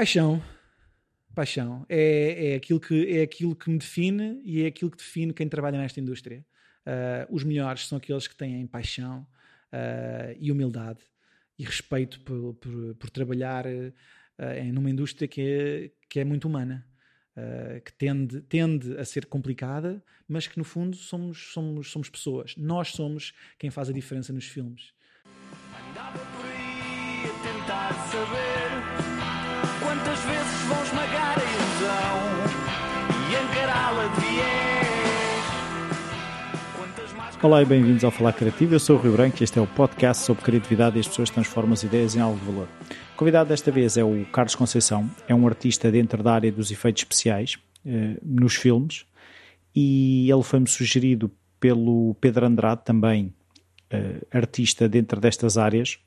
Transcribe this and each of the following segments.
Paixão. Paixão. É, é, aquilo que, é aquilo que me define e é aquilo que define quem trabalha nesta indústria. Uh, os melhores são aqueles que têm paixão uh, e humildade e respeito por, por, por trabalhar uh, numa indústria que é, que é muito humana. Uh, que tende, tende a ser complicada, mas que no fundo somos, somos, somos pessoas. Nós somos quem faz a diferença nos filmes. Andava por aí a tentar saber quantas vezes vão esmagar a ilusão e encará-la de Olá e bem-vindos ao Falar Criativo. Eu sou o Rio Branco e este é o podcast sobre criatividade e as pessoas transformam as ideias em algo de valor. O convidado desta vez é o Carlos Conceição, é um artista dentro da área dos efeitos especiais eh, nos filmes e ele foi-me sugerido pelo Pedro Andrade, também eh, artista dentro destas áreas.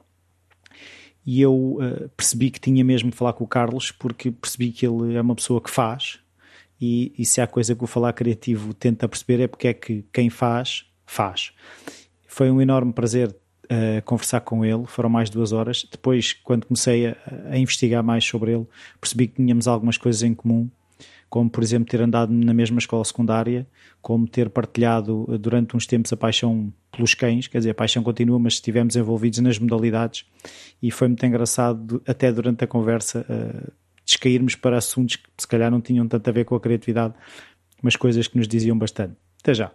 E eu eh, percebi que tinha mesmo de falar com o Carlos porque percebi que ele é uma pessoa que faz e, e se há coisa que o Falar Criativo tenta perceber é porque é que quem faz faz. Foi um enorme prazer uh, conversar com ele, foram mais de duas horas. Depois, quando comecei a, a, investigar mais sobre ele, percebi que tínhamos algumas coisas em comum, como, por exemplo, ter andado na mesma escola secundária, como ter partilhado uh, durante uns tempos a paixão pelos cães, quer dizer, a paixão continua, mas estivemos envolvidos nas modalidades e foi muito engraçado, até durante a conversa, uh, descairmos para assuntos que se calhar não tinham tanto a ver com a criatividade, mas coisas que nos diziam bastante. Até já.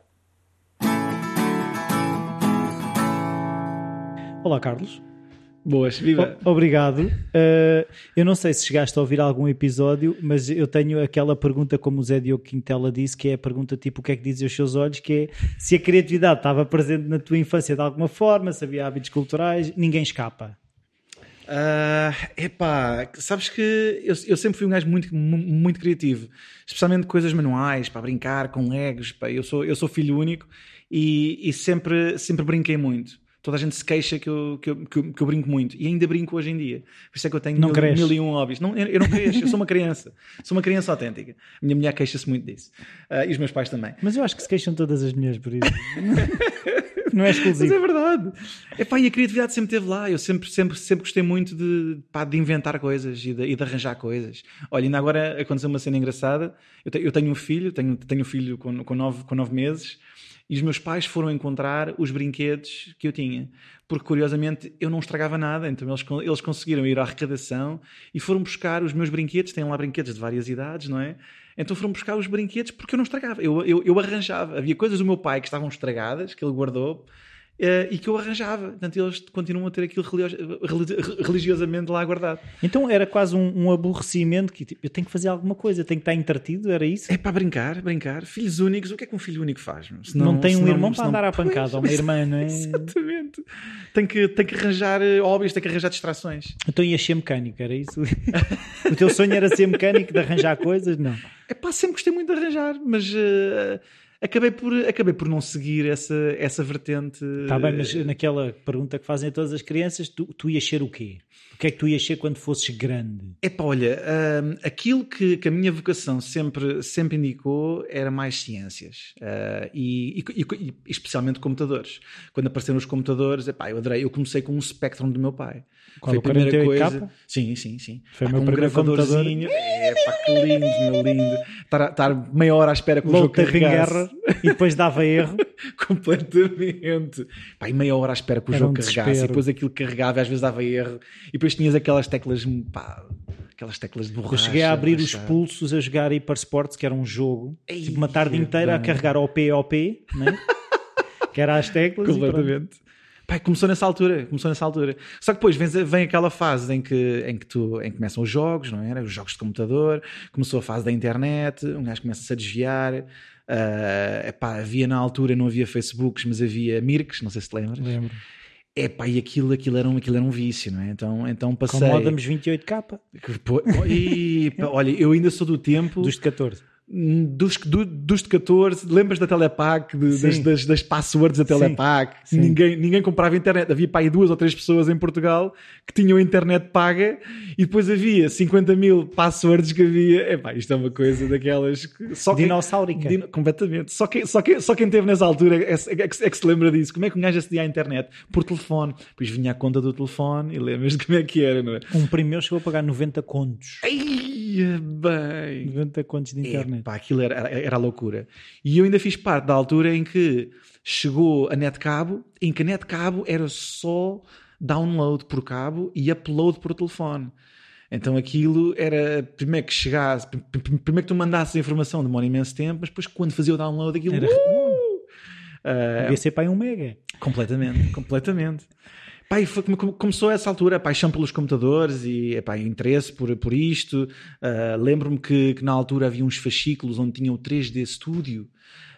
Olá, Carlos. Boas, viva. O obrigado. Uh, eu não sei se chegaste a ouvir algum episódio, mas eu tenho aquela pergunta, como o Zé Diogo Quintela disse, que é a pergunta tipo: o que é que dizem os seus olhos? Que é se a criatividade estava presente na tua infância de alguma forma, se havia hábitos culturais, ninguém escapa. Uh, epá, sabes que eu, eu, sempre fui um gajo muito, muito criativo, especialmente coisas manuais, para brincar com legos. Pá. Eu, sou, eu sou filho único e, e sempre, sempre brinquei muito. Toda a gente se queixa que eu, que, eu, que, eu, que eu brinco muito. E ainda brinco hoje em dia. Por isso é que eu tenho não mil, mil, e um hobbies. Não, eu não cresço, eu sou uma criança. Sou uma criança autêntica. A minha mulher queixa-se muito disso. Uh, e os meus pais também. Mas eu acho que se queixam todas as mulheres por isso. não é exclusivo. Mas é verdade. Epá, e a criatividade sempre esteve lá. Eu sempre, sempre, sempre gostei muito de, pá, de inventar coisas e de, e de, arranjar coisas. Olha, ainda agora aconteceu uma cena engraçada. Eu, te, eu tenho um filho, tenho, tenho um filho com, com, nove, com nove meses e os meus pais foram encontrar os brinquedos que eu tinha. Porque, curiosamente, eu não estragava nada, então eles, eles conseguiram ir à arrecadação e foram buscar os meus brinquedos. Têm lá brinquedos de várias idades, não é? Então foram buscar os brinquedos porque eu não estragava, eu, eu, eu arranjava. Havia coisas do meu pai que estavam estragadas, que ele guardou, Uh, e que eu arranjava. Portanto, eles continuam a ter aquilo religiosamente lá guardado. Então era quase um, um, aborrecimento que tipo, eu tenho que fazer alguma coisa, tenho que estar entretido, era isso? É para brincar, brincar. Filhos únicos, o que é que um filho único faz? Senão, não tem um senão, irmão para andar à pancada, ou uma irmã, não é? Exatamente. Tem que, tem que arranjar hobbies, tem que arranjar distrações. Então ia ser mecânico, era isso? o teu sonho era ser mecânico, de arranjar coisas? Não. É pá, sempre gostei muito de arranjar, mas. Uh, acabei por, acabei por não seguir essa, essa vertente. Está bem, mas naquela pergunta que fazem a todas as crianças, tu, tu ias ser o quê? O que é que tu ias ser quando fosses grande? É pá, olha, um, aquilo que, que, a minha vocação sempre, sempre indicou era mais ciências uh, e, e, e, especialmente computadores. Quando apareceram os computadores, epá, eu adorei. Eu comecei com um Spectrum do meu pai. Qual Foi a primeira coisa. Sim, sim, sim. Foi o meu um gravadorzinho. É pá, que lindo, meu lindo. Estar, estar meia hora à espera que o jogo carregasse. e depois dava erro. Completamente. Pá, e meia hora à espera que o Era jogo um carregasse. E depois aquilo carregava e às vezes dava erro. E depois tinhas aquelas teclas, pá, aquelas teclas de borracha. Eu cheguei a abrir os pulsos a jogar Hyper Sports, que era um jogo. Ei, tipo uma tarde inteira bem. a carregar OP, OP, né? que era as teclas. Completamente. Pai, começou nessa altura, começou nessa altura. Só que depois vem, vem aquela fase em que, em que tu, em que começam os jogos, não é? Os jogos de computador, começou a fase da internet, um gajo começa-se a desviar. Uh, epá, havia na altura, não havia Facebooks, mas havia Mirks, não sei se te lembras. Lembro. Epá, e aquilo, aquilo, era um, aquilo era um vício, não é? Então, então passei. Com modems 28k. E, olha, eu ainda sou do tempo. Dos de 14. Dos, do, dos de 14, lembras da Telepac, de, das, das, das passwords da Telepac? Sim. Ninguém, ninguém comprava internet. Havia para aí duas ou três pessoas em Portugal que tinham internet paga e depois havia 50 mil passwords que havia. Epá, isto é uma coisa daquelas que só quem- Dinossaurica. Dino- completamente. Só quem, só, quem, só quem teve nessa altura é, é que, é que se lembra disso. Como é que um gajo acedia à internet? Por telefone. Depois vinha a conta do telefone e lembras de como é que era, não é? Um primo meu chegou a pagar 90 contos. Ai, bem. 90 contos de internet. Epá, aquilo era, era, a loucura. E eu ainda fiz parte da altura em que chegou a net cabo, em que a net cabo era só download por cabo e upload por telefone. Então aquilo era primeiro que chegasse, pr- pr- primeiro que tu mandasses a informação demora imenso tempo, mas depois quando fazia o download aquilo. Era- uh! Devia ser para um mega. Completamente, completamente. Pá, foi, come- come- começou a essa altura a paixão pelos computadores e epá, interesse por, por isto. Ah, Lembro-me que, que na altura havia uns fascículos onde tinha o 3D Studio,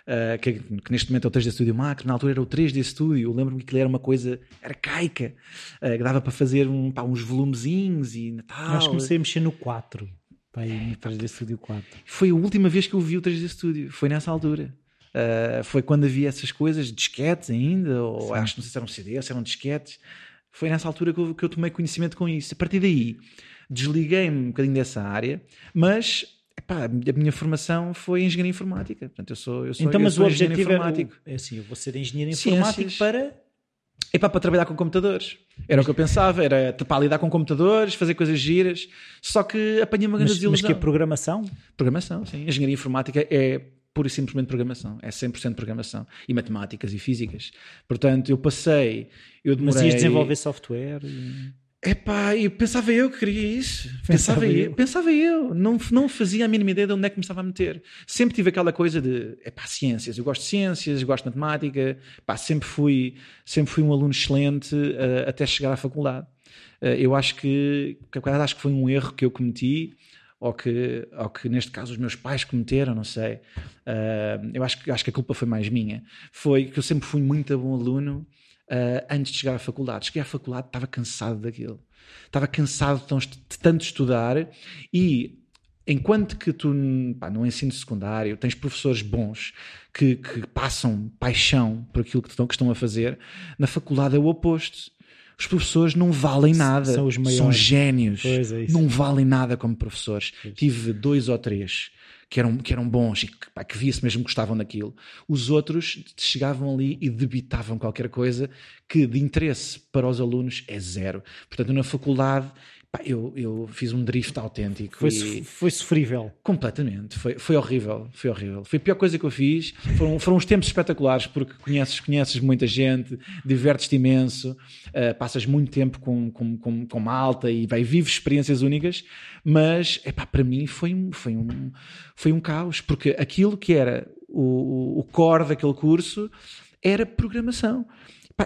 ah, que, que neste momento é o 3D Studio Max, na altura era o 3D Studio. Lembro-me que aquilo era uma coisa arcaica, ah, que dava para fazer um, pá, uns volumezinhos e Natal. Acho que comecei a mexer no 4. Para aí no 3D Studio 4. Foi a última vez que eu vi o 3D Studio, foi nessa altura. Uh, foi quando havia essas coisas, disquetes ainda, ou acho que não sei se eram CDs, se eram disquetes. Foi nessa altura que eu, que eu tomei conhecimento com isso. A partir daí, desliguei-me um bocadinho dessa área, mas epá, a minha formação foi em engenharia informática. Portanto, eu sou, eu sou, Então, eu mas sou o objetivo informático. o- É assim, eu vou ser engenheiro Ciências. informático para. Epá, para trabalhar com computadores. Era o que eu pensava, era para lidar com computadores, fazer coisas giras. Só que apanhei uma grande Mas, mas desilusão. que é programação? Programação, sim. Engenharia informática é pura e simplesmente programação. É 100% programação. E matemáticas e físicas. Portanto, eu passei, eu demorei... Mas ias desenvolver software. e- Epá, eu pensava eu que queria isso. Pensava Pensava, eu. eu. Pensava eu. Não, não fazia a mínima ideia de onde é que me estava a meter. Sempre tive aquela coisa de, epá, ciências. Eu gosto de ciências, gosto de matemática. Epá, sempre fui, sempre fui um aluno excelente eh, até chegar à faculdade. Eh, eu acho que acho que foi um erro que eu cometi ou que, ou que neste caso os meus pais cometeram, não sei. Eh, eu acho que, acho que a culpa foi mais minha. Foi que eu sempre fui muito bom aluno uh, antes de chegar à faculdade. Cheguei à faculdade, estava cansado daquilo. Estava cansado de, tanto estudar e enquanto que tu pá, no ensino secundário tens professores bons que, que passam paixão por aquilo que que estão a fazer, na faculdade é o oposto. Os professores não valem nada. são os São maiores. génios. Pois é. Não valem nada como professores. Tive dois ou três que eram, que eram bons e que, pá, que via-se mesmo que gostavam daquilo. Os outros chegavam ali e debitavam qualquer coisa que de interesse para os alunos é zero. Portanto, na faculdade, pá, eu, eu fiz um drift autêntico. Foi, e- foi sofrível. Completamente, foi, foi horrível, foi horrível. Foi a pior coisa que eu fiz. Foram, foram uns tempos espetaculares porque conheces, conheces muita gente, divertes-te imenso, uh, passas muito tempo com, com, com, com malta e vai, vives experiências únicas, mas epá, para mim foi um, foi, um, foi um caos, porque aquilo que era o, o- core daquele curso era programação.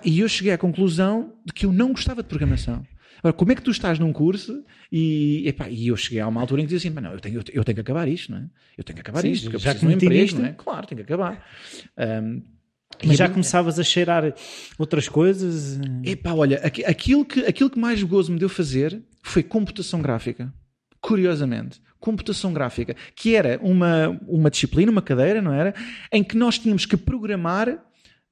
E eu cheguei à conclusão de que eu não gostava de programação. Agora, como é que tu estás num curso e, epá, e eu cheguei a uma altura em que dizia assim, "Mas não, eu tenho, eu tenho que acabar isto, não é? Eu tenho que acabar Sim, isto, porque eu já preciso de um que emprego, nisto. não é? Claro, tenho que acabar. Um, Mas e já começavas a cheirar outras coisas? Epá, olha, aqui- aquilo que, aquilo que mais gozo me deu fazer foi computação gráfica. Curiosamente. Computação gráfica. Que era uma, uma disciplina, uma cadeira, não era? Em que nós tínhamos que programar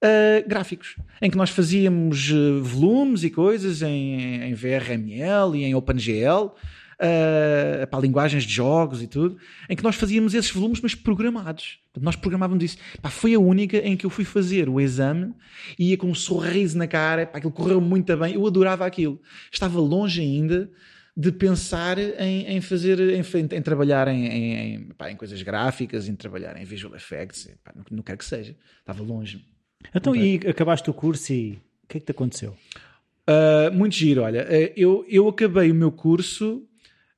ah, gráficos. Em que nós fazíamos ah, volumes e coisas em, em VRML e em OpenGL. ah, para linguagens de jogos e tudo, em que nós fazíamos esses volumes, mas programados. Nós programávamos isso. Pá, foi a única em que eu fui fazer o exame e ia com um sorriso na cara, pá, aquilo correu muito bem, eu adorava aquilo. Estava longe ainda de pensar em, em fazer, em, em trabalhar em, pá, em coisas gráficas, em trabalhar em visual effects, pá, não, não que seja. Estava longe. Então, e acabaste o curso e o que é que te aconteceu? Uh, muito giro, olha, uh, eu, eu acabei o meu curso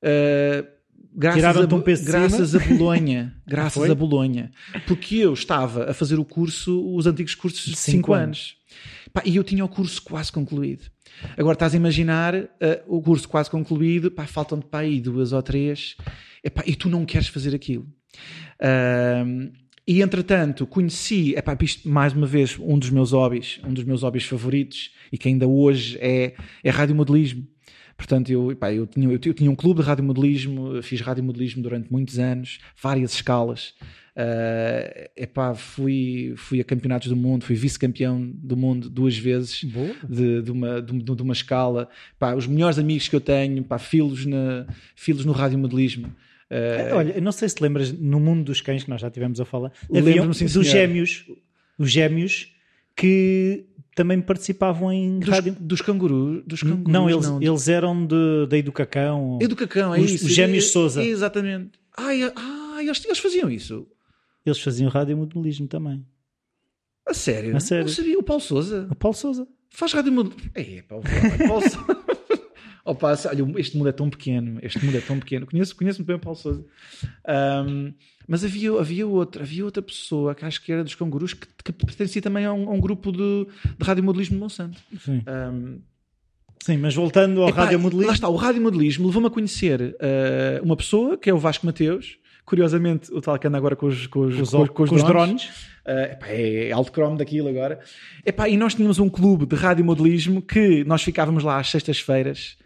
uh, graças, a, um graças a Bolonha. graças Foi? a Bolonha. Porque eu estava a fazer o curso, os antigos cursos de Cinco 5 anos. Pá, e eu tinha o curso quase concluído. Agora estás a imaginar uh, o curso quase concluído, pá, faltam-te para aí duas ou três, epá, e tu não queres fazer aquilo. Um, e entretanto conheci, epá, isto mais uma vez, um dos meus hobbies, um dos meus hobbies favoritos e que ainda hoje é, é radiomodelismo. Portanto, eu, pá, eu, tinha, eu, tinha um clube de radiomodelismo, fiz radiomodelismo durante muitos anos, várias escalas. Uh, epá, fui, fui a campeonatos do mundo, fui vice-campeão do mundo duas vezes de, de, uma, de, de, uma escala. Pá, os melhores amigos que eu tenho, pá, filos, na, filos no radiomodelismo. Uh, Olha, não sei se te lembras, no mundo dos cães que nós já tivemos a falar, havia dos gêmeos, os gêmeos que também participavam em dos, rádio. Dos cangurus? Dos cangurus não, eles, não. eles eram de, de Educacão. Educacão, é os, isso. Os gêmeos é, Souza. É, exatamente. Ai, ai eles, eles faziam isso. Eles faziam radiomodelismo também. A sério? A sério? Não sabia. O Paulo Souza? O Paulo Souza. Faz radiomodelismo. É, Paulo, Paulo Souza. Opa, olha, este mundo é tão pequeno, este mundo é tão pequeno. Conheço, conheço muito bem o Paulo Souza. Um, mas havia, havia outra, havia outra pessoa que acho que era dos cangurus que, que pertencia também a um, a um grupo de, de radiomodelismo de Monsanto. Sim. Um, Sim, mas voltando ao radiomodelismo. Lá está, o radiomodelismo levou-me a conhecer uh, uma pessoa que é o Vasco Mateus. Curiosamente, o tal que anda agora com os, com os, com, com os, com drones. drones. Uh, epá, é alto cromo daquilo agora. Epá, e nós tínhamos um clube de radiomodelismo que nós ficávamos lá às sextas-feiras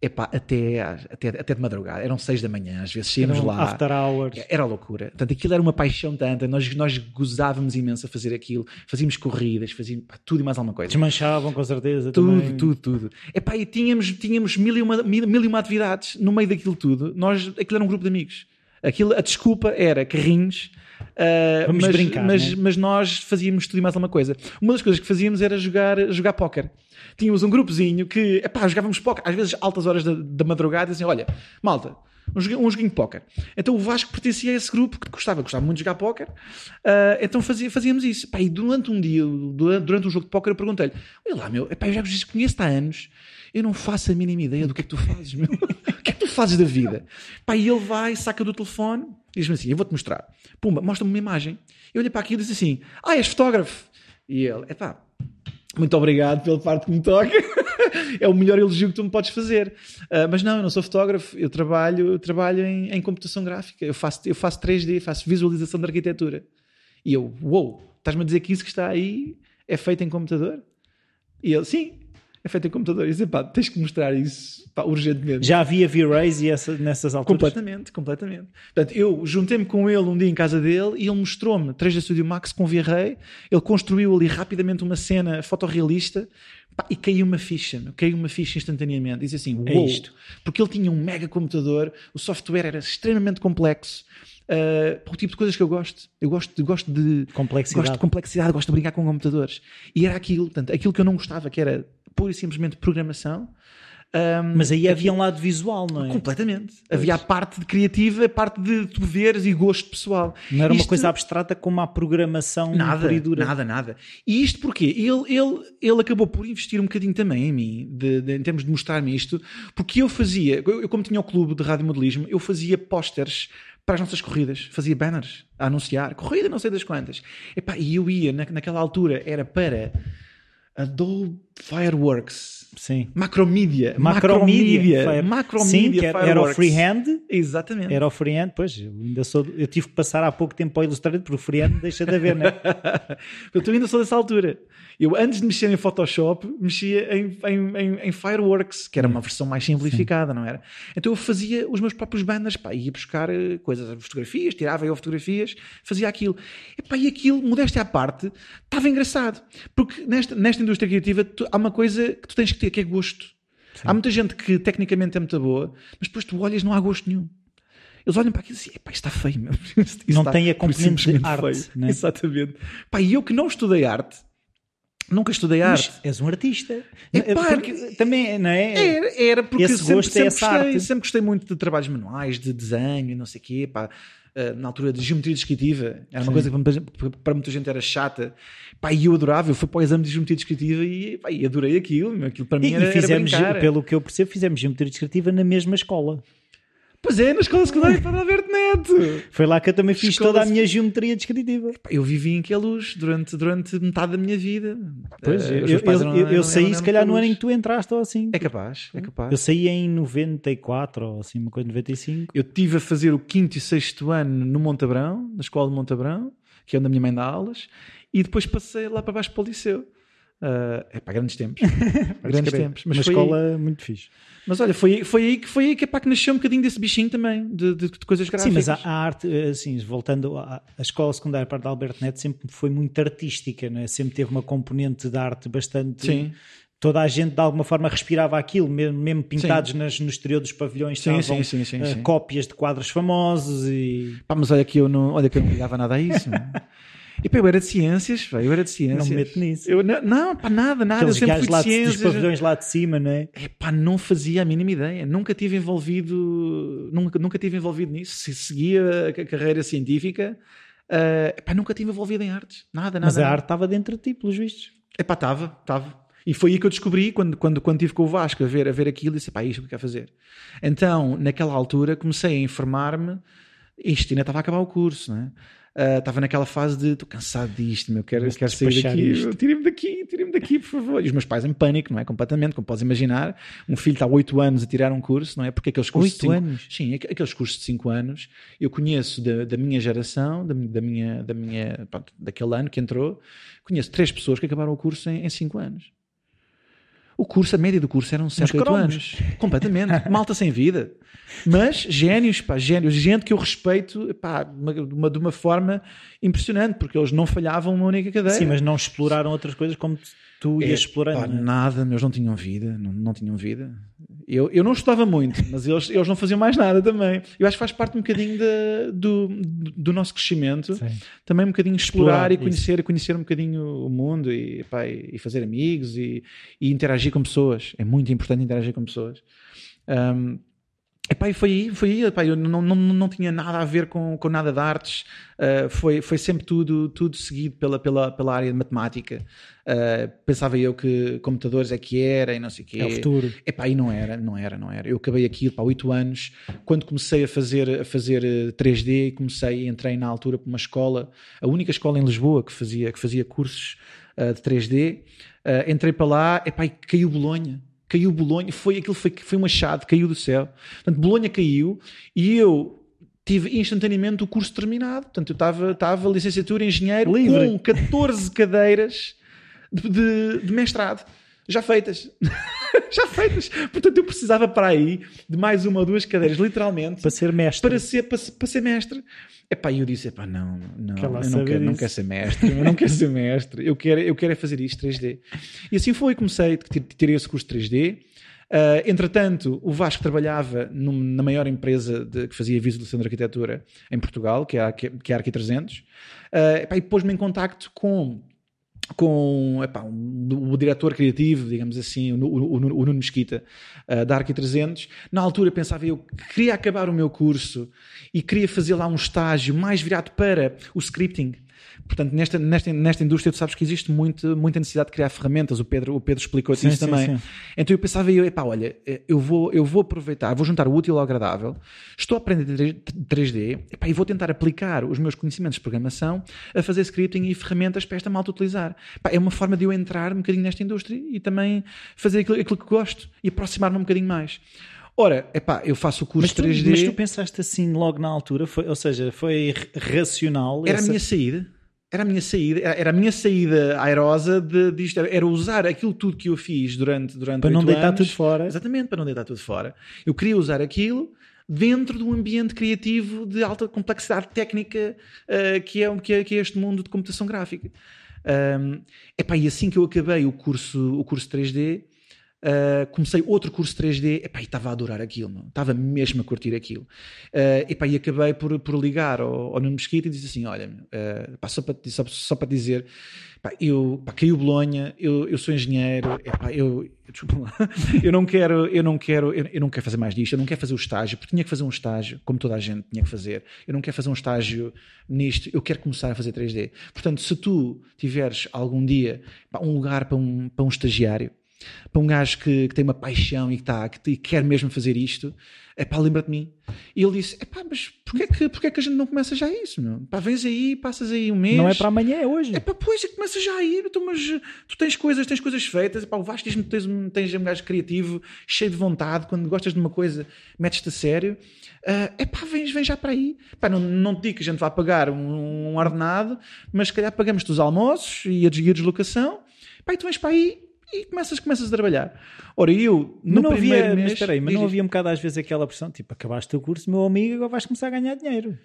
epá, até, até, até de madrugada, eram seis da manhã, às vezes saímos lá. After hours. Era loucura. Portanto, aquilo era uma paixão tanta, nós, nós gozávamos imenso a fazer aquilo, fazíamos corridas, fazíamos pá, tudo e mais alguma coisa. Desmanchavam, com certeza. Tudo, também. tudo, tudo. Epá, e tínhamos, tínhamos mil, e uma, mil, mil e uma atividades no meio daquilo tudo. Nós, aquilo era um grupo de amigos. Aquilo, a desculpa era carrinhos. Uh, Vamos mas, brincar, mas, né? mas nós fazíamos tudo e mais alguma coisa. Uma das coisas que fazíamos era jogar, jogar póquer tínhamos um grupozinho que, epá, jogávamos póquer, às vezes altas horas da, da madrugada, assim, olha, malta, um joguinho, um joguinho de póquer. Então o Vasco pertencia a esse grupo que gostava, gostava muito de jogar póquer, uh, então fazia, fazíamos isso. E durante um dia, durante, durante um jogo de póquer, eu perguntei-lhe, olha lá, meu, epá, eu já vos conheço há anos, eu não faço a mínima ideia do que é que tu fazes, meu. o que é que tu fazes da vida? Pá, e ele vai, saca do telefone, e diz-me assim, eu vou-te mostrar. Pumba, mostra-me uma imagem. Eu olhei para aquilo e disse assim, ah, és fotógrafo. E ele, epá, muito obrigado pela parte que me toca. é o melhor elogio que tu me podes fazer. Uh, mas não, eu não sou fotógrafo, eu trabalho, eu trabalho em, em, computação gráfica, eu faço, eu faço 3D, faço visualização de arquitetura. E eu, uou, wow, estás-me a dizer que isso que está aí é feito em computador? E ele, sim, é feito em computador. E disse, pá, tens que mostrar isso pá, urgentemente. Já havia V-Rays e essa, nessas alturas? Completamente, completamente. Portanto, eu juntei-me com ele um dia em casa dele e ele mostrou-me 3D Studio Max com V-Ray. Ele construiu ali rapidamente uma cena fotorrealista pá, e caiu uma ficha, caiu uma ficha instantaneamente. Diz assim, é isto. Porque ele tinha um mega computador, o software era extremamente complexo. Uh, o tipo de coisas que eu gosto. Eu gosto, gosto de complexidade. Gosto de complexidade, gosto de brincar com computadores. E era aquilo, portanto, aquilo que eu não gostava, que era pura e simplesmente programação. Um, Mas aí havia um lado visual, não é? Completamente. Pois. Havia a parte de criativa, a parte de tu veres e gosto pessoal. Não era isto... uma coisa abstrata como a programação nada. Nada, nada. E isto porquê? Ele, ele, ele acabou por investir um bocadinho também em mim, de, de, em termos de mostrar-me isto, porque eu fazia, eu, como tinha o clube de radiomodelismo, eu fazia pósteres para as nossas corridas, fazia banners a anunciar, corrida não sei das quantas. Epá, e eu ia, na, naquela altura, era para Adobe Fireworks. Sim. Macromedia. Macromedia. Macromedia. Macromedia Sim, era, era o freehand. Exatamente. Era o freehand. Pois, eu ainda sou. Eu tive que passar há pouco tempo ao Illustrator porque o freehand deixa de haver, né? eu também ainda sou dessa altura. Eu, antes de mexer em Photoshop, mexia em, em, em, em Fireworks, que era uma versão mais simplificada, Sim. não era? Então eu fazia os meus próprios banners, pá, ia buscar eh, coisas, fotografias, tirava eu fotografias, fazia aquilo. E, pá, e aquilo, modéstia à parte, estava engraçado. Porque nesta, nesta indústria criativa tu, há uma coisa que tu tens que ter, que é gosto. Sim. Há muita gente que tecnicamente é muito boa, mas depois tu olhas não há gosto nenhum. Eles olham para aquilo e dizem, pá, isto está feio. Isto não está tem a componente de arte. Né? Exatamente. Pá, e eu que não estudei arte, Nunca estudei arte. Mas és um artista. É, porque, também, não é? Era, era porque Esse sempre, gosto sempre, é essa gostei, arte. sempre gostei muito de trabalhos manuais, de desenho e não sei o quê. Pá. Uh, na altura de geometria descritiva, era uma Sim. coisa que para muita gente era chata. Pá, e eu adorava, eu fui para o exame de geometria descritiva e, pá, e adorei aquilo. Aquilo para mim E, era, e fizemos, era pelo que eu percebo, fizemos geometria descritiva na mesma escola. Pois é, na escola secundária para Alberto Neto. Foi lá que eu também fiz Escola toda a minha geometria descritiva. Eu vivi em Queluz durante, durante metade da minha vida. Pois, Eh, eu, eu, eram- eu, eu eram- saí eram se calhar no ano em que tu entraste ou assim. É capaz, é capaz. Eu saí em 94 ou assim, uma coisa, 95. Eu tive a fazer o quinto e sexto ano no Montabrão, na escola de Montabrão, que é onde a minha mãe dá aulas, e depois passei lá para baixo para o liceu. Uh, é para grandes tempos. grandes tempos. Mas Uma escola aí. muito fixe. Mas olha, foi, foi aí que foi aí que, epá, que nasceu um bocadinho desse bichinho também, de, de, de coisas gráficas. Sim, mas a, a, arte, assim, voltando à a escola secundária para de Alberto Neto, sempre foi muito artística, não é? sempre teve uma componente de arte bastante. Sim toda a gente de alguma forma respirava aquilo, mesmo, mesmo pintados nas, no exterior dos pavilhões, sim, estavam, sim, sim, uh, cópias de quadros famosos e... Pá, mas olha que eu não, olha que eu não ligava nada a isso. E pá, eu era de ciências, pá, eu era de ciências. Não me meto nisso. Eu, não, não, pá, nada, nada. Aqueles eu sempre fui de lá ciências. Dos pavilhões lá de cima, não é? É pá, não fazia a mínima ideia. Nunca tive envolvido, nunca, nunca tive envolvido nisso. Seguia a carreira científica, uh, pá, nunca tive envolvido em artes. Nada, nada. Mas a arte estava dentro de ti, pelos vistos. É pá, estava, estava. E foi aí que eu descobri, quando, quando, quando estive com o Vasco a ver, a ver aquilo, e disse, pá, é isto que eu quero fazer. Então, naquela altura, comecei a informar-me, isto ainda estava a acabar o curso, não é? Estava uh, naquela fase de estou cansado disto, meu, quero, quero sair daqui, tirem-me daqui, tirem-me daqui, por favor. E os meus pais em pânico, não é? Completamente, como podes imaginar. Um filho está há 8 anos a tirar um curso, não é? Porque aqueles cursos. 8 cinco, anos? Sim, aqueles cursos de 5 anos, eu conheço da, da minha geração, da, da minha, da minha pronto, daquele ano que entrou, conheço três pessoas que acabaram o curso em 5 anos. O curso, a média do curso eram 7, 8 anos. Completamente. Malta sem vida. Mas génios, pá, génios. Gente que eu respeito, pá, de uma, de uma forma impressionante, porque eles não falhavam uma única cadeira. Sim, mas não exploraram outras coisas como tu ias é, explorando. Pá, é? nada, eles não tinham vida, não, não tinham vida. Eu, eu não estudava muito, mas eles, eles não faziam mais nada também. Eu acho que faz parte um bocadinho de, do, do nosso crescimento. Sim. Também um bocadinho explorar, explorar e conhecer, conhecer um bocadinho o mundo e, pá, e fazer amigos e, e, interagir com pessoas. É muito importante interagir com pessoas. Um, Epá, e foi aí, foi aí epá, eu não, não, não tinha nada a ver com, com nada de artes, uh, foi, foi sempre tudo, tudo seguido pela, pela, pela área de matemática. Uh, pensava eu que computadores é que era e não sei o quê. É o futuro. Epá, e não era, não era, não era. Eu acabei aquilo para oito anos, quando comecei a fazer, a fazer 3D, eh, comecei, entrei na altura para uma escola, a única escola em Lisboa que fazia, que fazia cursos uh, de 3D. entrei para lá, epá, e caiu Bolonha caiu Bolonha, foi aquilo foi, foi um achado, caiu do céu. Portanto, Bolonha caiu e eu tive instantaneamente o curso terminado. Portanto, eu estava, estava licenciatura em engenheiro Livre. com 14 cadeiras de, de, de mestrado já feitas. já feitas. Portanto, eu precisava para aí de mais uma ou duas cadeiras, literalmente. Para ser mestre. Para ser, para, para ser mestre. Epá, e eu disse, epá, não, não, eu não quero, não quero ser mestre, eu não quero ser mestre, eu quero, eu quero é fazer isto 3D. E assim foi, comecei, tirei esse curso 3D. Uh, ah, entretanto, o Vasco trabalhava num, na maior empresa de, que fazia visualização de arquitetura em Portugal, que é a, que é a Arqui300, uh, ah, e pôs-me em contacto com com epá, um, o diretor criativo, digamos assim, o, o, o Nuno Mesquita, uh, da Arqui 300. Na altura pensava eu que queria acabar o meu curso e queria fazer lá um estágio mais virado para o scripting. Portanto, nesta, nesta, nesta indústria, tu sabes que existe muito, muita necessidade de criar ferramentas. O Pedro, o Pedro explicou-te isso sim, também. Sim. Então eu pensava, eu, epá, olha, eu vou, eu vou aproveitar, vou juntar o útil ao agradável, estou a aprender 3D epá, e vou tentar aplicar os meus conhecimentos de programação a fazer scripting e ferramentas para esta malta utilizar. Epá, é uma forma de eu entrar um bocadinho nesta indústria e também fazer aquilo, aquilo que gosto e aproximar-me um bocadinho mais. Ora, epá, eu faço o curso mas tu, 3D. Mas tu pensaste assim logo na altura, foi, ou seja, foi racional? Era essa... a minha saída era a minha saída, era a minha saída airosa de, disto, era usar aquilo tudo que eu fiz durante durante para não deitar anos, tudo fora. Exatamente, para não deitar tudo fora. Eu queria usar aquilo dentro de um ambiente criativo de alta complexidade técnica uh, que, é, que, é, que é este mundo de computação gráfica. Um, epá, e assim que eu acabei o curso, o curso 3D, Uh, comecei outro curso 3D epá, e estava a adorar aquilo, não? estava mesmo a curtir aquilo. Uh, epá, e acabei por, por ligar ao, ao Nuno Mesquita e disse assim: Olha, uh, pá, só, para, só, só para dizer, eu pá, caiu Bolonha, eu, eu sou engenheiro, epá, eu, eu não quero, eu não quero, eu, eu, não quero fazer mais disto, eu não quero fazer o estágio, porque tinha que fazer um estágio, como toda a gente tinha que fazer. Eu não quero fazer um estágio nisto, eu quero começar a fazer 3D. Portanto, se tu tiveres algum dia um lugar para um, para um estagiário para um gajo que, que tem uma paixão e que, tá, que, que quer mesmo fazer isto, é pá, lembra-te de mim. E ele disse: é pá, mas porquê que, porquê que a gente não começa já isso? Meu? Pá, vens aí, passas aí um mês. Não é para amanhã, é hoje. É pá, pois, é começa já a ir, então, mas tu tens coisas, tens coisas feitas. Epá, o Vasco diz-me que tens, tens um gajo criativo, cheio de vontade, quando gostas de uma coisa, metes-te a sério. Uh, é pá, vens, vens já para aí. Pá, não, não te digo que a gente vai pagar um, um ordenado, mas se calhar pagamos-te os almoços e a, e a deslocação Pá, e tu vais para aí e começas, começas a trabalhar. Ora, eu, no não primeiro havia, mês... mas, espera aí, mas diz não havia um bocado às vezes aquela pressão, tipo, acabaste o curso, meu amigo, agora vais começar a ganhar dinheiro.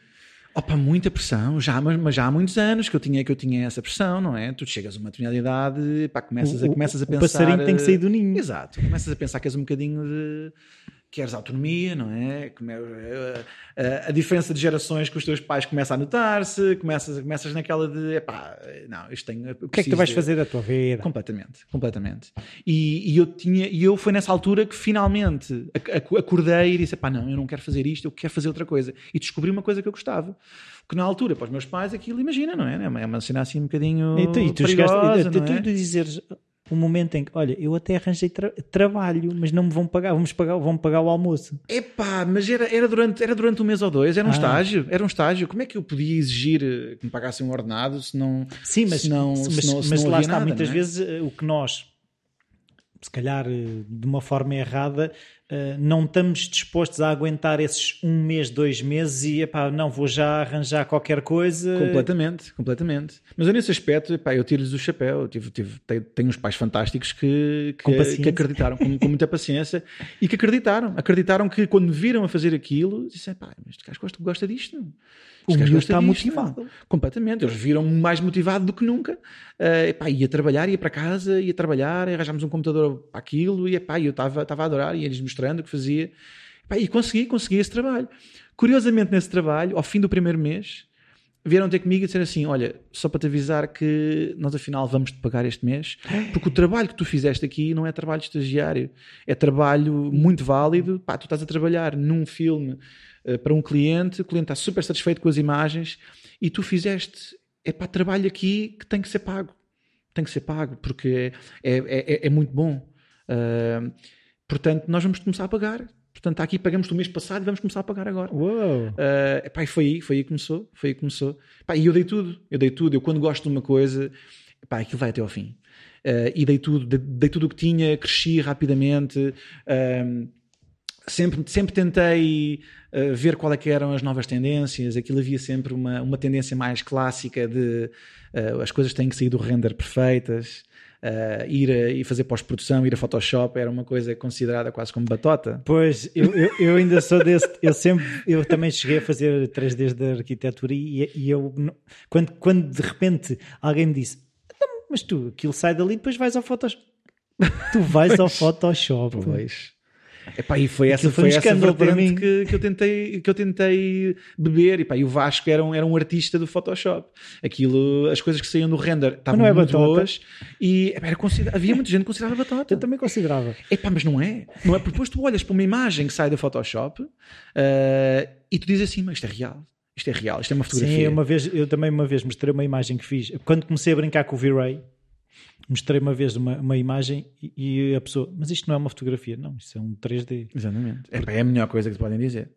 Opa, muita pressão, já, mas, mas já há muitos anos que eu tinha, que eu tinha essa pressão, não é? Tu chegas a uma determinada idade, pá, começas, a, O- o- começas a o pensar... passarinho tem que sair do ninho. Exato, começas a pensar que és um bocadinho de... Queres autonomia, não é? Como é- a, diferença de gerações com os teus pais começa a notar-se, começas, começas naquela de, epá, não, isto tem... O que é que tu vais fazer da tua vida? Completamente, completamente. E, e eu tinha, e eu foi nessa altura que finalmente ac- ac- acordei e disse: pá, não, eu não quero fazer isto, eu quero fazer outra coisa. E descobri uma coisa que eu gostava. Que na altura, para os meus pais, aquilo, imagina, não é? É uma, é cena assim um bocadinho. E tu, e tu perigosa, chegaste, não tu, tu, é? tu dizeres um momento em que, olha, eu até arranjei tra- trabalho, mas não me vão pagar, vamos pagar, vão pagar o almoço. Epá, mas era, era, durante, era durante um mês ou dois, era um Ah. estágio, era um estágio. Como é que eu podia exigir eh, que me pagassem um ordenado se não. Sim, mas, se não, mas, se não, se mas não lá está, nada, muitas é? vezes eh, o que nós, se calhar eh, de uma forma errada, não estamos dispostos a aguentar esses um mês, dois meses e, epá, não, vou já arranjar qualquer coisa. Completamente, completamente. Mas eu nesse aspecto, epá, eu tiro-lhes o chapéu. Eu tive, tive, tenho, uns pais fantásticos que, que, que acreditaram, com, com muita paciência, e que acreditaram. Acreditaram que quando me viram a fazer aquilo, disseram, pá, mas este gajo gosta, gosta disto. não? O miúdo gosta está disto, motivado. não?" Completamente. Eles viram-me mais motivado do que nunca. Uh, epá, ia trabalhar, ia para casa, ia trabalhar, arranjámos um computador para aquilo, e epá, eu estava a adorar, e eles mostrando o que fazia. E consegui, consegui esse trabalho. Curiosamente, nesse trabalho, ao fim do primeiro mês, vieram ter comigo e disseram assim: Olha, só para te avisar que nós afinal vamos te pagar este mês, porque o trabalho que tu fizeste aqui não é trabalho de estagiário, é trabalho muito válido. Pá, tu estás a trabalhar num filme eh, para um cliente, o cliente está super satisfeito com as imagens e tu fizeste, é para trabalho aqui que tem que ser pago. Tem que ser pago, porque é, é, é- é muito bom. Ah, portanto, nós vamos começar a pagar. Portanto, está aqui, pagamos do mês passado e vamos começar a pagar agora. Uou! Uh, epá, foi aí, foi aí que começou, foi aí que começou. Epá, e eu dei tudo, eu dei tudo. Eu quando gosto de uma coisa, epá, aquilo vai até ao fim. Uh, e dei tudo, dei, dei tudo o que tinha, cresci rapidamente. um, sempre, sempre tentei uh, ver qual é que eram as novas tendências. Aquilo havia sempre uma, uma tendência mais clássica de uh, as coisas têm que sair do render perfeitas. Uh, ir a, e fazer pós-produção, ir a Photoshop era uma coisa considerada quase como batota. Pois, eu, eu, eu ainda sou desse. Eu sempre, eu também cheguei a fazer 3Ds de arquitetura e, e eu, quando, quando de repente alguém me disse, "Então, mas tu, aquilo sai dali e depois vais ao Photoshop. Tu vais ao Photoshop. Pois. Epá, e foi essa, foi foi um essa escândalo para vertente mim. que, que, eu tentei, que eu tentei beber. E, pá, e o Vasco era um, era um artista do Photoshop. Aquilo, as coisas que saíam do render estavam é muito boas. E epá, era considera- havia muita gente que considerava batota. Eu também considerava. Epá, mas não é. Não é porque depois tu olhas para uma imagem que sai do Photoshop eh, e tu dizes assim, mas isto é real. Isto é real, isto é uma fotografia. Sim, uma vez, eu também uma vez mostrei uma imagem que fiz. Quando comecei a brincar com o V-Ray, mostrei uma vez uma, uma imagem e, e a pessoa, mas isto não é uma fotografia. Não, isto é um 3D. Exatamente. Epá, é a melhor coisa que se podem dizer.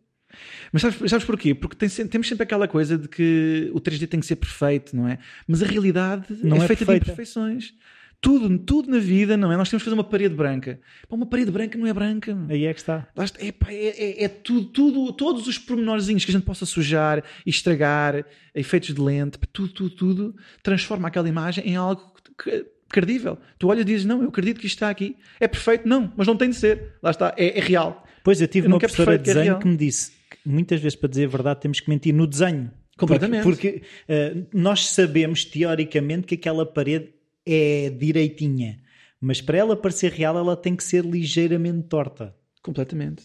Mas sabes, sabes porquê? Porque tem temos sempre aquela coisa de que o 3D tem que ser perfeito, não é? Mas a realidade Não é, é feita perfeita. de imperfeições. Tudo, tudo na vida, não é? Nós temos que fazer uma parede branca. Pá, uma parede branca não é branca. Aí é que está. Está, epá, é, é, é tudo, tudo, todos os pormenorzinhos que a gente possa sujar e estragar, efeitos de lente, pá, tudo, tudo, tudo, transforma aquela imagem em algo que- credível. Tu olhas e dizes, não, eu acredito que isto está aqui. É perfeito? Não, mas não tem de ser. Lá está, é, é real. Pois eu tive Eu uma professora de é desenho real. que me disse que muitas vezes para dizer a verdade temos que mentir no desenho. Completamente. Porque, porque, eh, nós sabemos teoricamente que aquela parede é direitinha, mas para ela parecer real ela tem que ser ligeiramente torta. Completamente.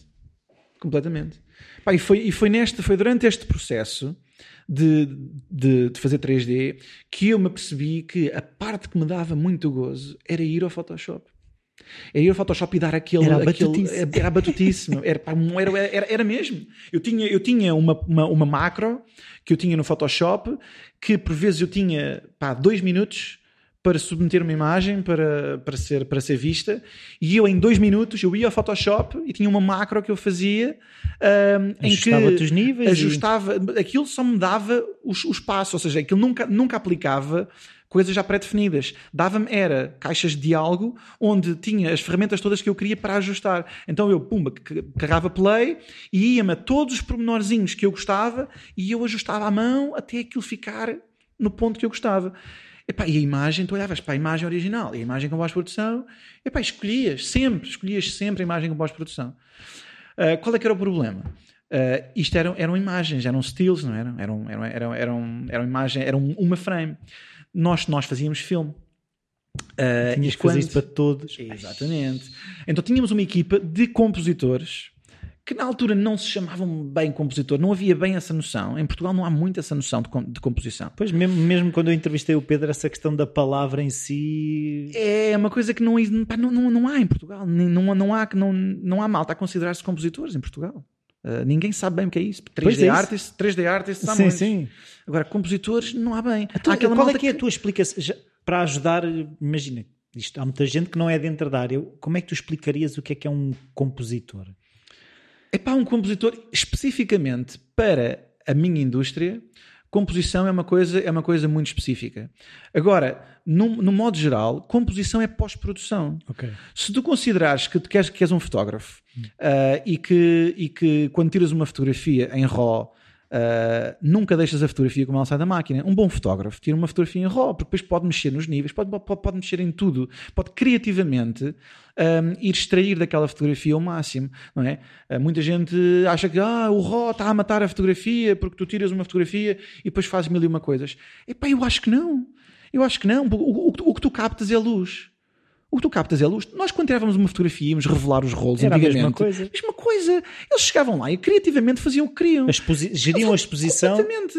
Completamente. Pá, e, foi, e foi, neste, foi durante este processo de, de, de fazer 3D que eu me apercebi que a parte que me dava muito gozo era ir ao Photoshop. Era ir ao Photoshop e dar aquele. Era aquele batutice. era batutice, era, era, era, era mesmo. Eu tinha, eu tinha uma, uma, uma macro que eu tinha no Photoshop que por vezes eu tinha pá, dois minutos para submeter uma imagem para, para, ser, para ser vista. E eu em dois minutos eu ia ao Photoshop e tinha uma macro que eu fazia ahm, em que os níveis e- ajustava aquilo só me dava os, os passos ou seja aquilo nunca, nunca aplicava coisas já pré-definidas. Dava-me era caixas de diálogo onde tinha as ferramentas todas que eu queria para ajustar. Então eu pumba carregava play e ia-me a todos os pormenorzinhos que eu gostava e eu ajustava à mão até aquilo ficar no ponto que eu gostava Epá, e a imagem, tu olhavas para a imagem original e a imagem com pós-produção, epá, escolhias sempre, escolhias sempre a imagem com pós-produção. Uh, qual é que era o problema? Uh, isto eram, eram imagens, eram stills, não eram? Eram, eram, eram, eram, eram imagem, eram uma frame. Nós, nós fazíamos filme. Uh, Tinhas que fazer para todos. Exatamente. Então tínhamos uma equipa de compositores que na altura não se chamavam bem compositor, não havia bem essa noção. Em Portugal não há muito essa noção de, de composição. Pois, mesmo, mesmo quando eu entrevistei o Pedro, essa questão da palavra em si. É uma coisa que não, pá, não, não, não há em Portugal. Não, não, há, não, não há malta a considerar-se compositores em Portugal. Uh, ninguém sabe bem o que é isso. 3D é artists, 3D artists há sim, muitos. sim. Agora, compositores não há bem. Então, há qual é que é a tua explicação? Para ajudar, imagina, isto, há muita gente que não é dentro da área. Como é que tu explicarias o que é que é um compositor? É para um compositor especificamente para a minha indústria. Composição é uma coisa, é uma coisa muito específica. Agora, no, no modo geral, composição é pós-produção. Okay. Se tu considerares que, queres, que és um fotógrafo hum. uh, e, que, e que quando tiras uma fotografia em RAW Uh, nunca deixas a fotografia como ela sai da máquina. Um bom fotógrafo tira uma fotografia em RAW, porque depois pode mexer nos níveis, pode, pode, pode mexer em tudo, pode criativamente um, ir extrair daquela fotografia o máximo, não é? Uh, muita gente acha que ah, o RAW está a matar a fotografia porque tu tiras uma fotografia e depois fazes mil e uma coisas. Epá, eu acho que não. Eu acho que não. O, o, o, o que tu captas é luz. O que tu captas é luz. Nós, quando tirávamos uma fotografia, íamos revelar os rolos Era antigamente. A mesma coisa. mesma coisa. Eles chegavam lá e criativamente faziam o que queriam. A geriam a exposição. Exatamente.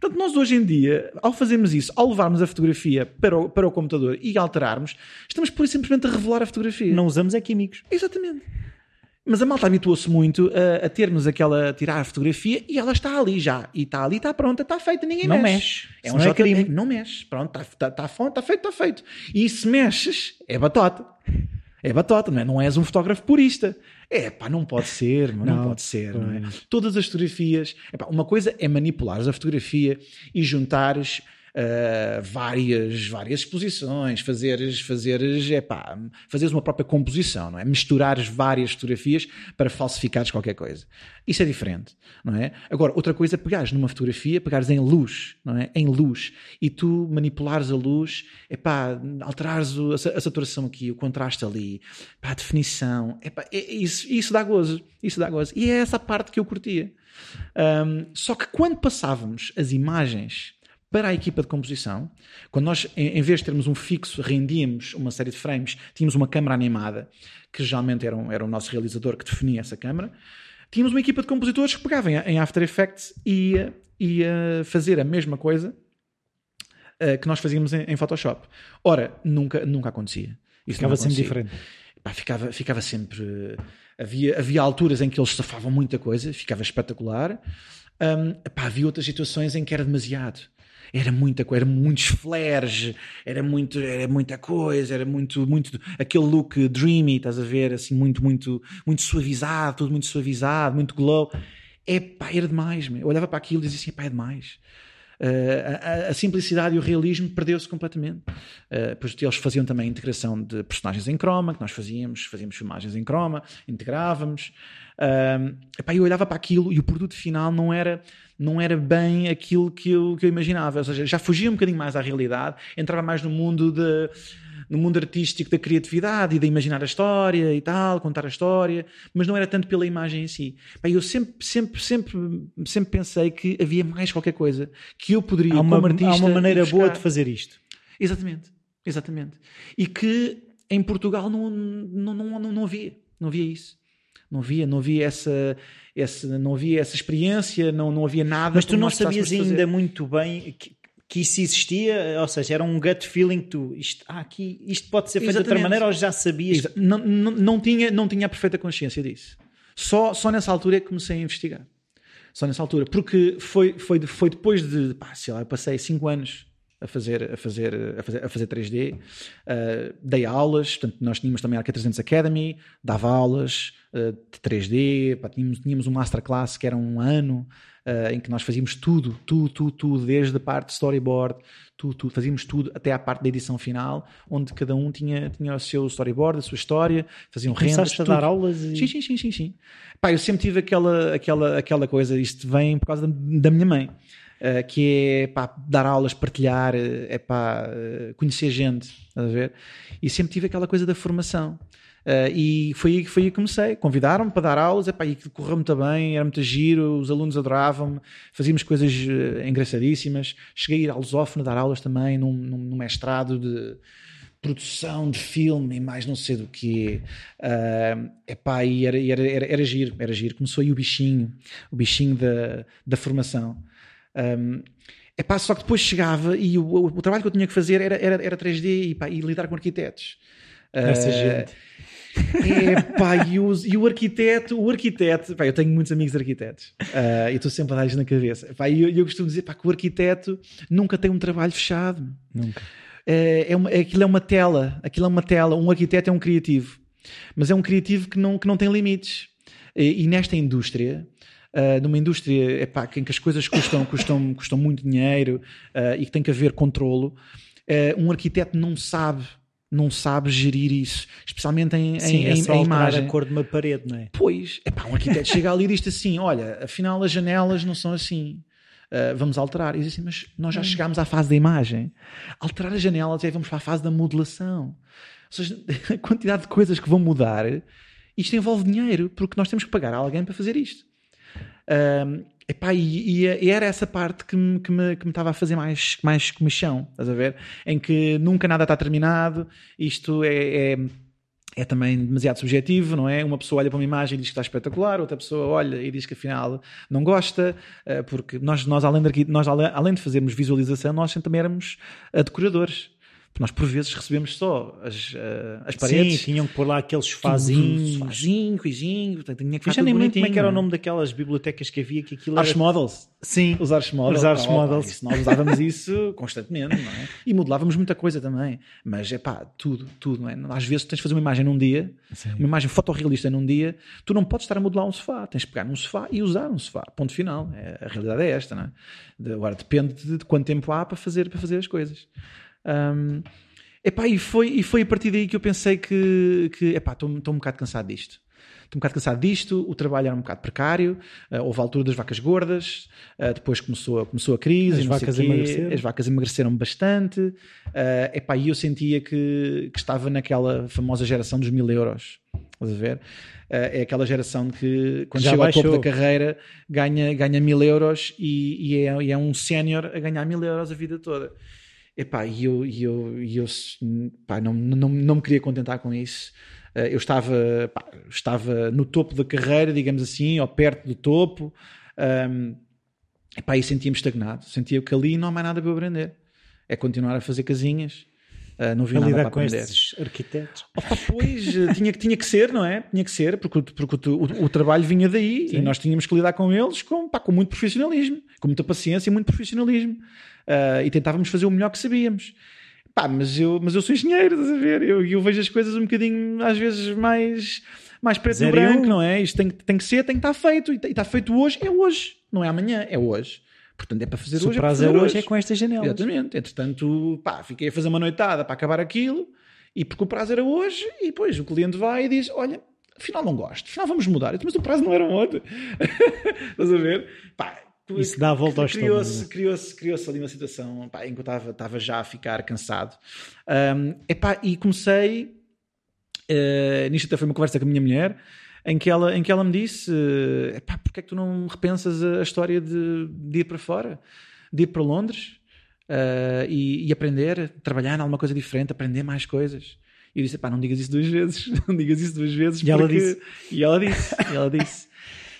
Portanto, nós hoje em dia, ao fazermos isso, ao levarmos a fotografia para o, para o computador e alterarmos, estamos por simplesmente a revelar a fotografia. Não usamos é químicos. Exatamente. Mas a malta habituou-se muito a, a, termos aquela, a tirar a fotografia e ela está ali já. E está ali, está pronta, está feita, ninguém não mexe. mexe. É um não é crime. Não mexe. Pronto, está, está, está, está feito, está feito. E se mexes, é batota. É batota, não é? Não és um fotógrafo purista. É pá, não pode ser, não, não pode ser, não é? Todas as fotografias. Epá, uma coisa é manipulares a fotografia e juntares uh, várias, várias exposições, fazeres, fazeres, epá, fazeres uma própria composição, não é? Misturares várias fotografias para falsificares qualquer coisa. Isso é diferente, não é? Agora, outra coisa é pegares numa fotografia, pegares em luz, não é? Em luz, e tu manipulares a luz, epá, alterares a, saturação aqui, o contraste ali, epá, a definição, epá, é, isso, isso dá gozo, isso dá gozo. E é essa parte que eu curtia. Um, só que quando passávamos as imagens para a equipa de composição, quando nós, em, vez de termos um fixo, rendíamos uma série de frames, tínhamos uma câmara animada, que geralmente era, um, era o nosso realizador que definia essa câmara, tínhamos uma equipa de compositores que pegavam em After Effects e ia, ia fazer a mesma coisa uh, que nós fazíamos em, em, Photoshop. Ora, nunca, nunca acontecia. Isso ficava sempre diferente. Pá, ficava, ficava sempre. Havia, havia alturas em que eles safavam muita coisa, ficava espetacular. Um, pá, havia outras situações em que era demasiado era muita coisa, era muitos flares, era, muito, era muita coisa, era muito, muito aquele look dreamy, estás a ver, assim, muito, muito, muito suavizado, tudo muito suavizado, muito glow. É pá, era demais, meu. eu olhava para aquilo e dizia assim, pá, é demais. Uh, a, a, simplicidade e o realismo perdeu-se completamente. Uh, pois eles faziam também a integração de personagens em croma, que nós fazíamos, fazíamos filmagens em croma, integrávamos. Uh, epá, eu olhava para aquilo e o produto final não era não era bem aquilo que eu, que eu imaginava. Ou seja, já fugia um bocadinho mais à realidade, entrava mais no mundo de no mundo artístico da criatividade e de imaginar a história e tal, contar a história, mas não era tanto pela imagem em si. Bem, eu sempre, sempre, sempre, sempre pensei que havia mais qualquer coisa que eu poderia, há uma, como artista, há uma maneira boa de fazer isto. Exatamente, exatamente. E que em Portugal não, não, não, não, não havia, não havia isso. Não havia, não havia essa, essa, não havia essa experiência, não, não havia nada. Mas tu não sabias ainda muito bem que, que isso existia, ou seja, era um gut feeling tu, isto, ah, aqui, isto pode ser feito Exatamente. de outra maneira ou já sabias? Não, não, não, tinha, não tinha a perfeita consciência disso. Só, só nessa altura é que comecei a investigar. Só nessa altura, porque foi, foi, foi depois de, pá, sei lá, eu passei 5 anos a fazer, a fazer, a fazer, a fazer 3D. Uh, dei aulas, portanto, nós tínhamos também a Arq300 Academy, dava aulas uh, de 3D, pá, tínhamos, tínhamos um masterclass que era um ano uh, em que nós fazíamos tudo, tudo, tudo, tudo, desde a parte de storyboard, tudo, tudo, fazíamos tudo até à parte da edição final, onde cada um tinha, tinha o seu storyboard, a sua história, faziam rendas. a dar aulas? E... Sim, sim, sim, sim, sim. Pá, eu sempre tive aquela, aquela, aquela coisa, isto vem por causa da, da minha mãe Uh, que é pá, dar aulas, partilhar, é pá, uh, conhecer gente, a ver? E sempre tive aquela coisa da formação. Uh, e foi aí, foi aí que comecei. Convidaram-me para dar aulas, epá, e correu muito bem, era muito giro, os alunos adoravam-me, fazíamos coisas uh, engraçadíssimas. Cheguei a ir à lusófona dar aulas também, num, num, num, mestrado de produção de filme e mais não sei do que. Uh, epá, e era, era, era, era giro, era giro. Começou aí o bichinho, o bichinho da, da formação. Um, epá, só que depois chegava e o, o, o, trabalho que eu tinha que fazer era, era, era 3D e, epá, e lidar com arquitetos. Essa uh, gente é, pá, e o, e o arquiteto, o arquiteto, pá, eu tenho muitos amigos arquitetos uh, e estou sempre a dar-lhes na cabeça. Pá, e eu, eu, costumo dizer pá, que o arquiteto nunca tem um trabalho fechado. Nunca. É, é uma, é, aquilo é uma tela, aquilo é uma tela. Um arquiteto é um criativo, mas é um criativo que não, que não tem limites. E, e nesta indústria, Uh, numa indústria epá, em que as coisas custam, custam, custam muito dinheiro uh, e que tem que haver controlo, uh, um arquiteto não sabe não sabe gerir isso, especialmente em, Sim, em, é só em imagem. a cor de uma parede, não é? Pois, epá, um arquiteto chega ali e diz assim: olha, afinal as janelas não são assim. Uh, vamos alterar. E diz assim, mas nós já hum. chegámos à fase da imagem. Alterar as janelas e aí vamos para a fase da modelação. Ou seja, a quantidade de coisas que vão mudar, isto envolve dinheiro, porque nós temos que pagar a alguém para fazer isto. Uh, Epá, e, e, era essa parte que me, que me, que me estava a fazer mais, mais comichão, estás a ver? Em que nunca nada está terminado, isto é, é, é, também demasiado subjetivo, não é? Uma pessoa olha para uma imagem e diz que está espetacular, outra pessoa olha e diz que afinal não gosta, eh, porque nós, nós, além, de, nós além de fazermos visualização, nós também éramos decoradores nós por vezes recebemos só as, uh, as paredes. Sim, tinham que pôr lá aqueles sofazinhos. Sofazinho, coisinho, tinha que já nem lembro como é que era o nome daquelas bibliotecas que havia que aquilo Arch era... Models. Sim. Os Arch Models. Os Arch oh, Models. Isso, nós usávamos isso constantemente, não é? E modelávamos muita coisa também. Mas é pá, tudo, tudo, não é? Às vezes tens de fazer uma imagem num dia, Sim. uma imagem fotorrealista num dia, tu não podes estar a modelar um sofá, tens de pegar num sofá e usar um sofá. Ponto final. É, a realidade é esta, não é? Agora depende de, de quanto tempo há para fazer, para fazer as coisas. Um, Epá, e foi, e foi a partir daí que eu pensei que, que epá, estou um bocado cansado disto. Estou um bocado cansado disto, o trabalho era um bocado precário, uh, houve a altura das vacas gordas, uh, depois começou, começou a crise, as vacas, emagreceram. as vacas emagreceram bastante, uh, epá, e eu sentia que, que, estava naquela famosa geração dos mil euros. Estás a ver? Uh, é aquela geração que, quando Já chega baixou. ao topo da carreira, ganha, ganha mil euros e, e, é, e é um sénior a ganhar mil euros a vida toda. Epá, e eu, e eu, e eu pá, não, não, não me queria contentar com isso. Eh, eu estava, pá, estava no topo da carreira, digamos assim, ou perto do topo, um, epá, e sentia-me estagnado. Sentia que ali não há mais nada para eu aprender. É continuar a fazer casinhas. Uh, não vi a nada lidar para com aprender. estes arquitetos. Opa, pois, eh, tinha, tinha que ser, não é? Tinha que ser, porque, porque o, o, o trabalho vinha daí Sim. e nós tínhamos que lidar com eles com, pá, com muito profissionalismo, com muita paciência e muito profissionalismo uh, e tentávamos fazer o melhor que sabíamos. Pá, mas eu, mas eu sou engenheiro, estás a ver? Eu, eu vejo as coisas um bocadinho, às vezes, mais, mais preto e branco, não é? Isto tem, tem que ser, tem que estar feito. E está feito hoje, é hoje. Não é amanhã, é hoje. Portanto, é para fazer Se hoje. O prazo é, é hoje, é com esta janela. Exatamente. Entretanto, pá, fiquei a fazer uma noitada para acabar aquilo, e porque o prazo era hoje, e depois o cliente vai e diz: Olha, afinal não gosto, afinal vamos mudar. Mas o prazo não era ontem. Estás a ver? Pá, isso dá a volta ao criou-se, é? criou-se, criou-se ali uma situação pá, em que eu estava, estava já a ficar cansado. Um, epá, e comecei, uh, nisto até foi uma conversa com a minha mulher, em que ela, em que ela me disse: uh, epá, porque é que tu não repensas a, a história de, de, ir para fora, de ir para Londres uh, e, e, aprender, trabalhar em alguma coisa diferente, aprender mais coisas? E eu disse: pá, não digas isso duas vezes, não digas isso duas vezes. E porque... ela disse: E ela disse: e ela disse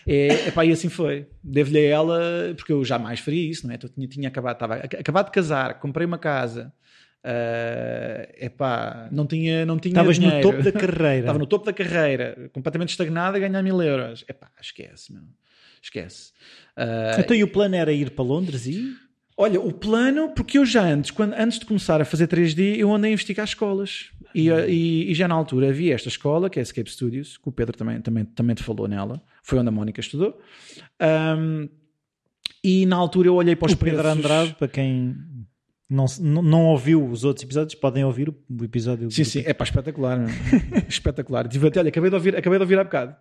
é, epá, e assim foi. Devo-lhe a ela, porque eu jamais faria isso, não é? Eu tinha, tinha acabado, estava acabado de casar, comprei uma casa. Uh, epá, não tinha, não tinha Estavas no topo da carreira. Estava no topo da carreira, completamente estagnado a ganhar mil euros. Epá, esquece, meu. Esquece. Uh, então, e o plano era ir para Londres e? Olha, o plano, porque eu já antes, quando, antes de começar a fazer 3D, eu andei a investigar escolas. E, uhum. e, e, já na altura havia esta escola, que é a Escape Studios, que o Pedro também, também, também te falou nela, foi onde a Mónica estudou. Um, e na altura eu olhei para os o Pedro preços... Andrade, para quem não, não, não, ouviu os outros episódios, podem ouvir o, episódio. Sim, sim, é para espetacular, espetacular. Tive até, olha, acabei de ouvir, acabei de ouvir há bocado.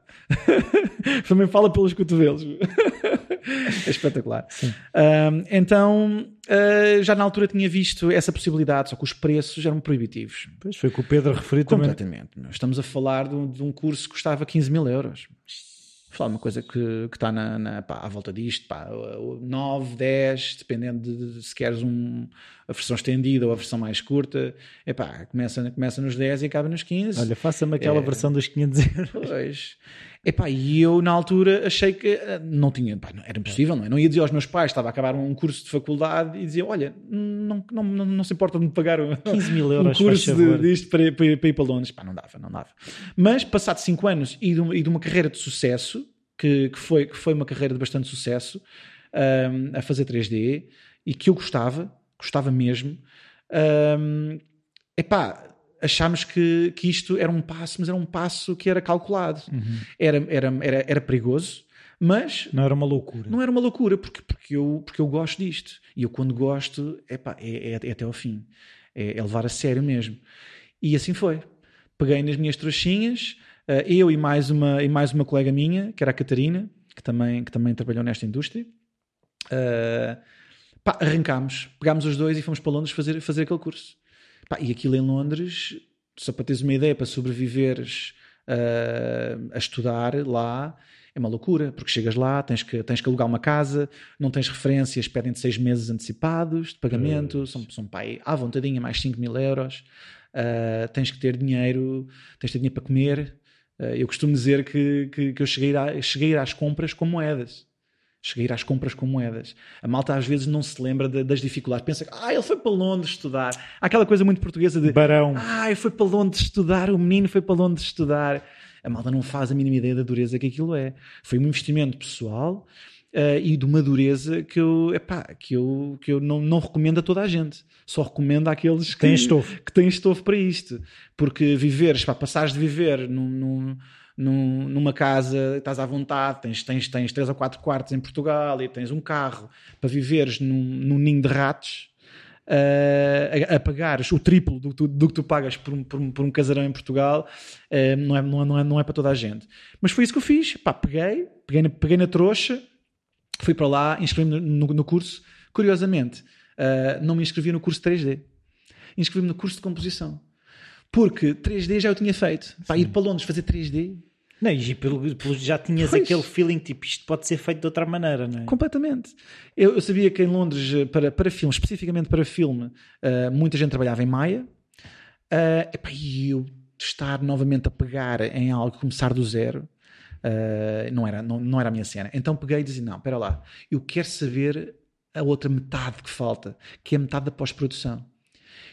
Também fala pelos cotovelos. é espetacular. Um, então, uh, já na altura tinha visto essa possibilidade, só que os preços eram proibitivos. Pois foi o que o Pedro referiu também. Completamente. Estamos a falar de um, de um curso que custava 15 mil euros. Falar uma coisa que, que está na, na, pá, à volta disto, pá, 9, 10, dependendo de, de, se queres um, a versão estendida ou a versão mais curta, epá, começa, começa nos 10 e acaba nos 15. Olha, faça-me aquela é, versão dos 500 euros. Pois. Epá, e eu na altura achei que eh, não tinha, pá, era impossível, não é? Não ia dizer aos meus pais, estava a acabar um curso de faculdade e dizia: Olha, não, não, não, não se importa de me pagar 15 mil euros um curso de, disto para, para, para, ir para Londres. Pá, não dava, não dava. Mas, passado 5 anos e de, uma, e de, uma carreira de sucesso, que, que, foi, que foi uma carreira de bastante sucesso, um, a fazer 3D e que eu gostava, gostava mesmo, um, epá achámos que, que isto era um passo, mas era um passo que era calculado. Uhum. Era, era, era, era perigoso, mas. Não era uma loucura. Não era uma loucura, porque, porque, eu, porque eu gosto disto. E eu, quando gosto, epá, é, é, é até ao fim. É, é, levar a sério mesmo. E assim foi. Peguei nas minhas trouxinhas, uh, eu e mais, uma, e mais uma colega minha, que era a Catarina, que também, que também trabalhou nesta indústria. Uh, pá, arrancámos, pegámos os dois e fomos para Londres fazer, fazer aquele curso. Pá, e aquilo em Londres, só para teres uma ideia, para sobreviveres uh, a estudar lá, é uma loucura, porque chegas lá, tens que, tens que alugar uma casa, não tens referências, pedem-te seis meses antecipados de pagamento, uh. são, são pai, à vontadinha, mais 5 mil euros, uh, tens que ter dinheiro, tens que ter dinheiro para comer. Uh, eu costumo dizer que, que, que eu cheguei, a, cheguei às compras com moedas. Cheguei às compras com moedas. A malta às vezes não se lembra de, das dificuldades. Pensa que ah, ele foi para Londres estudar. Há aquela coisa muito portuguesa de Barão. Ah, ele foi para Londres estudar, o menino foi para Londres estudar. A malta não faz a mínima ideia da dureza que aquilo é. Foi um investimento pessoal uh, e de uma dureza que eu, epá, que eu, que eu não, não recomendo a toda a gente. Só recomendo àqueles que têm estofo, que têm estofo para isto. Porque viveres, pá, passares de viver num, num num, numa casa, estás à vontade, tens, tens, tens três ou quatro quartos em Portugal e tens um carro para viveres num, num ninho de ratos. Uh, a, a pagares o triplo do, do, do que tu pagas por um, por um, por um casarão em Portugal uh, não, é, não, é, não, é, para toda a gente. Mas foi isso que eu fiz. Pá, peguei, peguei na, peguei na trouxa, fui para lá, inscrevi-me no, no, curso. Curiosamente, uh, não me inscrevi no curso 3D, inscrevi-me no curso de composição. Porque 3D já eu tinha feito. Para ir para Londres fazer 3D. Não, e pelo, pelo já tinhas pois. aquele feeling tipo isto pode ser feito de outra maneira, não é? Completamente. Eu, eu sabia que em Londres, eh, para, para filme, especificamente para filme, uh, muita gente trabalhava em Maia. Uh, e eu estar novamente a pegar em algo, começar do zero, uh, não, era, não, não era a minha cena. Então peguei e disse: não, espera lá, eu quero saber a outra metade que falta, que é a metade da pós-produção.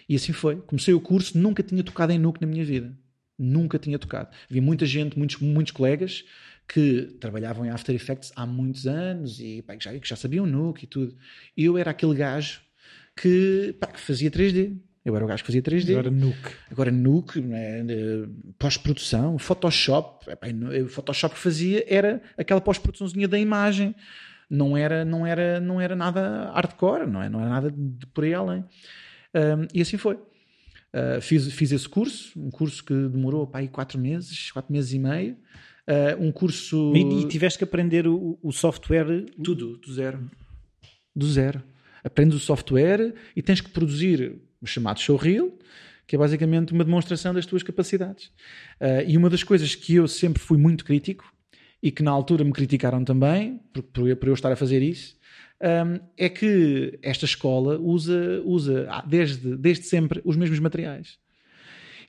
E assim foi. Comecei o curso, nunca tinha tocado em Nuke na minha vida. Nunca tinha tocado. Havia muita gente, muitos, muitos colegas que trabalhavam em After Effects há muitos anos e pá, que, já, que já sabiam Nuke e tudo. Eu era aquele gajo que, pá, que fazia 3D. Eu era o gajo que fazia 3D. Agora Nuke. Agora Nuke, né, pós-produção, Photoshop. O Photoshop que fazia era aquela pós-produçãozinha da imagem. Não era, não, era, não era nada hardcore, não, é? não era nada de por aí além. Um, e assim foi. Uh, fiz, fiz esse curso, um curso que demorou para aí quatro meses, quatro meses e meio. Uh, um curso. E, e, tiveste que aprender o, o, software? Tudo, do zero. Do zero. Aprendes o software e tens que produzir o chamado showreel, que é basicamente uma demonstração das tuas capacidades. Uh, e uma das coisas que eu sempre fui muito crítico e que na altura me criticaram também, por, por, por eu estar a fazer isso, um, é que esta escola usa, usa desde, desde sempre os mesmos materiais.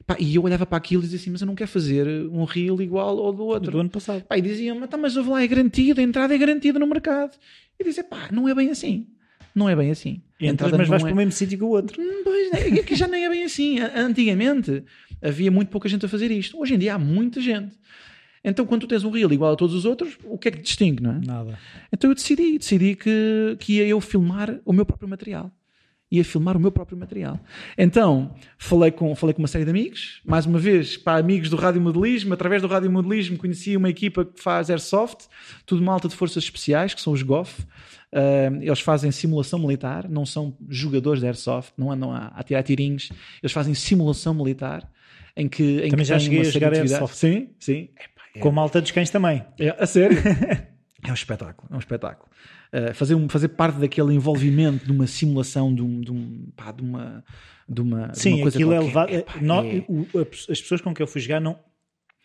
Pá, e eu olhava para aquilo e dizia assim, mas eu não quero fazer um reel igual ao do outro. Do ano passado. Pá, e diziam, mas, tá, mas ouve lá, é garantido, a entrada é garantida no mercado. E dizia, pá, não é bem assim. Não é bem assim. Entras, mas vais é... para o mesmo sítio que o outro. Hum, pois, é, é que já nem é bem assim. Antigamente havia muito pouca gente a fazer isto. Hoje em dia há muita gente. Então, quando tu tens um reel igual a todos os outros, o que é que te distingue, não é? Nada. Então eu decidi, decidi que, que ia eu filmar o meu próprio material. Ia filmar o meu próprio material. Então, falei com, falei com uma série de amigos, mais uma vez, para amigos do Rádio Modelismo, através do Rádio Modelismo conheci uma equipa que faz Airsoft, tudo malta de forças especiais, que são os GOF. Uh, eles fazem simulação militar, não são jogadores de Airsoft, não andam a, a tirar tirinhos, eles fazem simulação militar em que, em Também que já cheguei a jogar Airsoft. Sim, sim. É. Com malta dos cães também. É, a sério? É um espetáculo, é um espetáculo. Uh, fazer, um, fazer parte daquele envolvimento de uma simulação de, um, de, um, pá, de uma. De uma Sim, de uma aquilo é levado. Epá, nó- é- o- as pessoas com quem eu fui jogar não.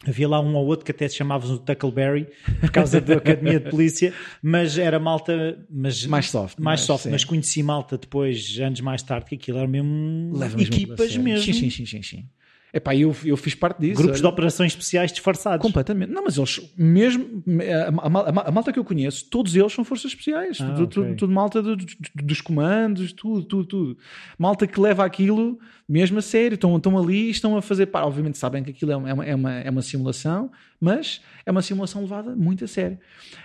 Havia lá um ou outro que até se chamavam o Tuckleberry por causa da academia de polícia, mas era malta mas, Mais soft, mais mas, soft, sim. mas conheci malta depois, anos mais tarde, que aquilo era mesmo leva a equipas mesmo, Sim, sim, sim, sim. sim. Epá, eu, eu fiz parte disso. grupos de olha. operações especiais disfarçados. Completamente. Não, mas eles, mesmo a, a- a- malta que eu conheço, todos eles são forças especiais. Ah, tudo, ok. tudo, tudo malta do- do- dos comandos, tudo, tudo, tudo. Malta que leva aquilo mesmo a sério. Estão, estão ali e estão a fazer. Pá, obviamente sabem que aquilo é uma, é, uma, é, uma, é uma simulação, mas é uma simulação levada muito a sério.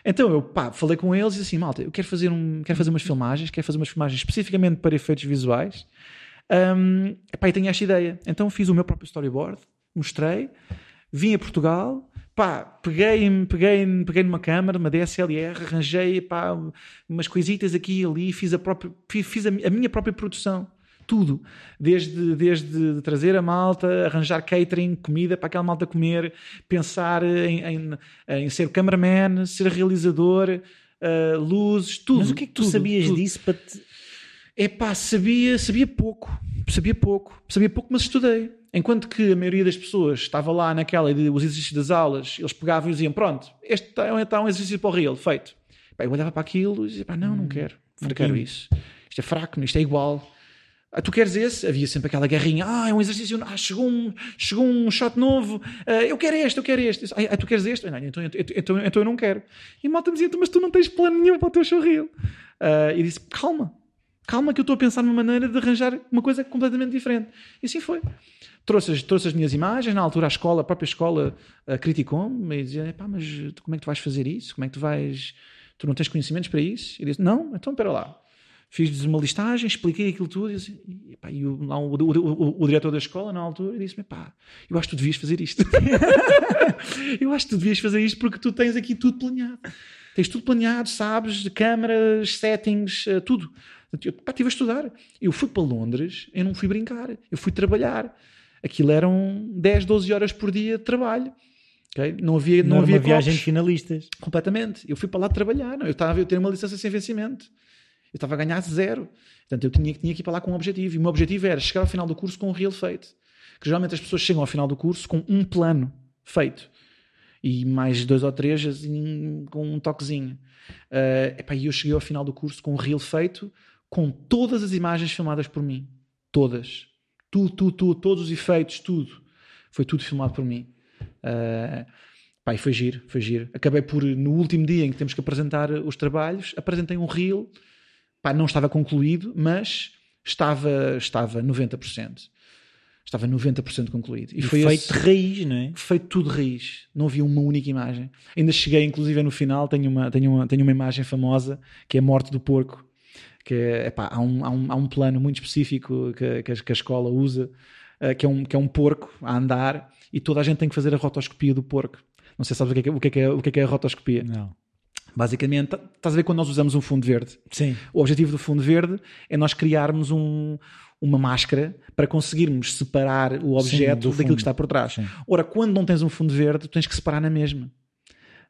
Então eu pá, falei com eles e assim: malta, eu quero fazer, um, quero fazer umas filmagens, quero fazer umas filmagens especificamente para efeitos visuais. Um, epá, e tenho esta ideia. Então fiz o meu próprio storyboard, mostrei, vim a Portugal, pá, peguei, peguei, peguei numa câmara, uma DSLR, arranjei pá, umas coisitas aqui e ali, fiz a, própria, fiz, a, a minha própria produção. Tudo, desde, desde trazer a malta, arranjar catering, comida para aquela malta comer, pensar em, em, em ser cameraman, ser realizador, uh, luzes, tudo. Mas o que é que tu tudo, sabias tudo. disso para te... Epá, sabia, sabia pouco, sabia pouco, sabia pouco, mas estudei. Enquanto que a maioria das pessoas estava lá naquela de os exercícios das aulas, eles pegavam e diziam: Pronto, este está, está um exercício para o real, feito. Pá, eu olhava para aquilo e dizia: Pá, não, não quero, não quero isso. Isto é fraco, isto é igual. Ah, tu queres esse? Havia sempre aquela guerrinha. Ah, é um exercício. Ah, chegou um, chegou um shot novo. Ah, eu quero este, eu quero este. Ah, tu queres este? Ah, não, então, então, então, eu não quero. E a malta me dizia, "Então, mas tu não tens plano nenhum para o teu showreel. Ah, e disse, calma. Calma que eu estou a pensar numa maneira de arranjar uma coisa completamente diferente. E assim foi. Trouxe as, trouxe as minhas imagens, na altura a escola, a própria escola uh, criticou-me e dizia, pá, mas como é que tu vais fazer isso? Como é que tu vais... Tu não tens conhecimentos para isso? E disse, não, então espera lá. Fiz-lhes uma listagem, expliquei aquilo tudo e, e, pá, e o, lá o, o, o- diretor da escola, na altura, disse-me, pá, eu acho que tu devias fazer isto. eu acho que tu devias fazer isto porque tu tens aqui tudo planeado. Tens tudo planeado, sabes, câmaras, settings, eh, tudo. Portanto, Eu pá, estive a estudar. Eu fui para Londres, eu não fui brincar, eu fui trabalhar. Aquilo eram 10, 12 horas por dia de trabalho. ok? Não havia, Não, não havia copos. finalistas. Completamente. Eu fui para lá trabalhar. não. Eu estava a ter uma licença sem vencimento. Eu estava a ganhar zero. Portanto, eu tinha, tinha que ir para lá com um objetivo. E o meu objetivo era chegar ao final do curso com um real feito. Que geralmente as pessoas chegam ao final do curso com um plano feito. E mais dois ou três assim, com um toquezinho. Uh, epá, e eu cheguei ao final do curso com um reel feito com todas as imagens filmadas por mim. Todas. Tudo, tudo, tudo. Todos os efeitos, tudo. Foi tudo filmado por mim. Uh, pá, e foi giro, foi giro. Acabei por, no último dia em que temos que apresentar os trabalhos, apresentei um reel. Pá, não estava concluído, mas estava, estava 90%. Estava 90% concluído. E, E foi feito esse- de raiz, não é? feito tudo de raiz. Não havia uma única imagem. Ainda cheguei, inclusive, no final, tenho uma, tenho uma, tenho uma imagem famosa que é a morte do porco. Que é, epá, há, um, há, um, há um plano muito específico que, que, a, que a escola usa, eh, que, é um, que é um porco a andar e toda a gente tem que fazer a rotoscopia do porco. Não sei se sabes o que é, que- o que é, que é, o que é, que é a rotoscopia. Não. Basicamente, tá- estás a ver quando nós usamos um fundo verde? Sim. O objetivo do fundo verde é nós criarmos um- uma máscara para conseguirmos separar o objeto do daquilo que está por trás. Sim. Ora, quando não tens um fundo verde, tens que separar na mesma.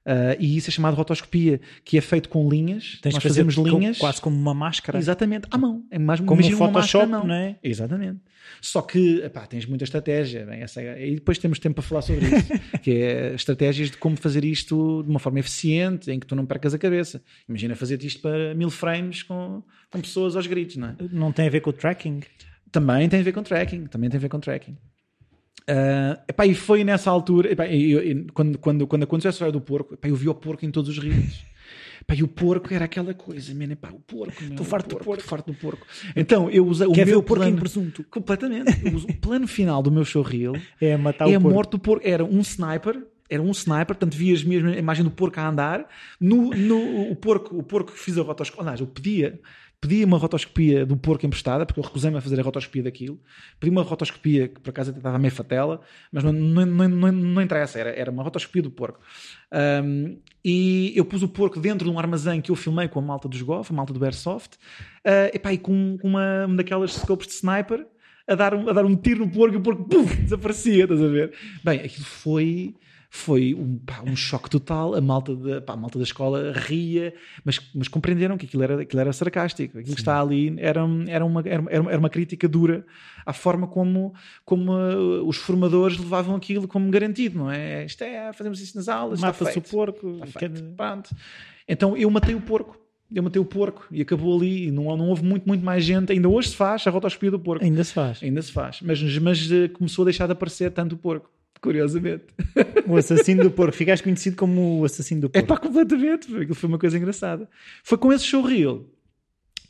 Ah, e isso é chamado rotoscopia, que é feito com linhas. Tens nós fazemos linhas. quase como uma máscara. Exatamente, à mão. É mais Como um máscara Photoshop, mão. não é? Exatamente. Só que epá, tens muita estratégia. Bem, essa E depois temos tempo para falar sobre isso, que é estratégias de como fazer isto de uma forma eficiente, em que tu não percas a cabeça. Imagina fazer isto para mil frames com, com pessoas aos gritos, não é? Não tem a ver com o tracking? Também tem a ver com tracking. Também tem a ver com tracking. Ah, epá, e foi nessa altura, epá, eu- e quando, quando, quando aconteceu a história do porco, epá, eu vi o porco em todos os rios. Epá, e o porco era aquela coisa, man, epá, o porco, meu, Estou farto do porco, porco. estou farto do porco. Então eu usei o Quer ver meu o porco em plano, presunto? completamente. Eu o plano final do meu showreel É matar é a o porco. morte do porco. Era um sniper, era um sniper, portanto vias mesmo a imagem do porco a andar. No, no, o, porco, o porco que fiz a rotoscopia, aliás, eu pedia, pedia uma rotoscopia do porco emprestada, porque eu recusei-me a fazer a rotoscopia daquilo. Pedi uma rotoscopia que por acaso até estava meio fatela, mas não, não, não, não, não interessa, era, era uma rotoscopia do porco. Um, e eu pus o porco dentro de um armazém que eu filmei com a malta dos Golf, a malta do Airsoft, uh, epá, e com uma, uma daquelas scopes de sniper a dar, um, a dar um tiro no porco e o porco puf, desaparecia, estás a ver? Bem, aquilo foi, foi um, pá, um choque total. A malta, da, pá, a malta da escola ria, mas, mas compreenderam que aquilo era, aquilo era sarcástico. Aquilo Sim. que está ali era, era, uma, era, era uma crítica dura à forma como, como uh, os formadores levavam aquilo como garantido, não é? Isto é, fazemos isso nas aulas. Mata-se o porco. Pronto. Então eu matei o porco eu matei o porco e acabou ali. Não, não houve muito, muito mais gente. Ainda hoje se faz a rotoscopia do porco. Ainda se faz. Ainda se faz. Mas, mas uh, começou a deixar de aparecer tanto o porco curiosamente. O assassino do porco. Ficaste conhecido como o assassino do porco. É pá, completamente. Aquilo foi uma coisa engraçada. Foi com esse showreel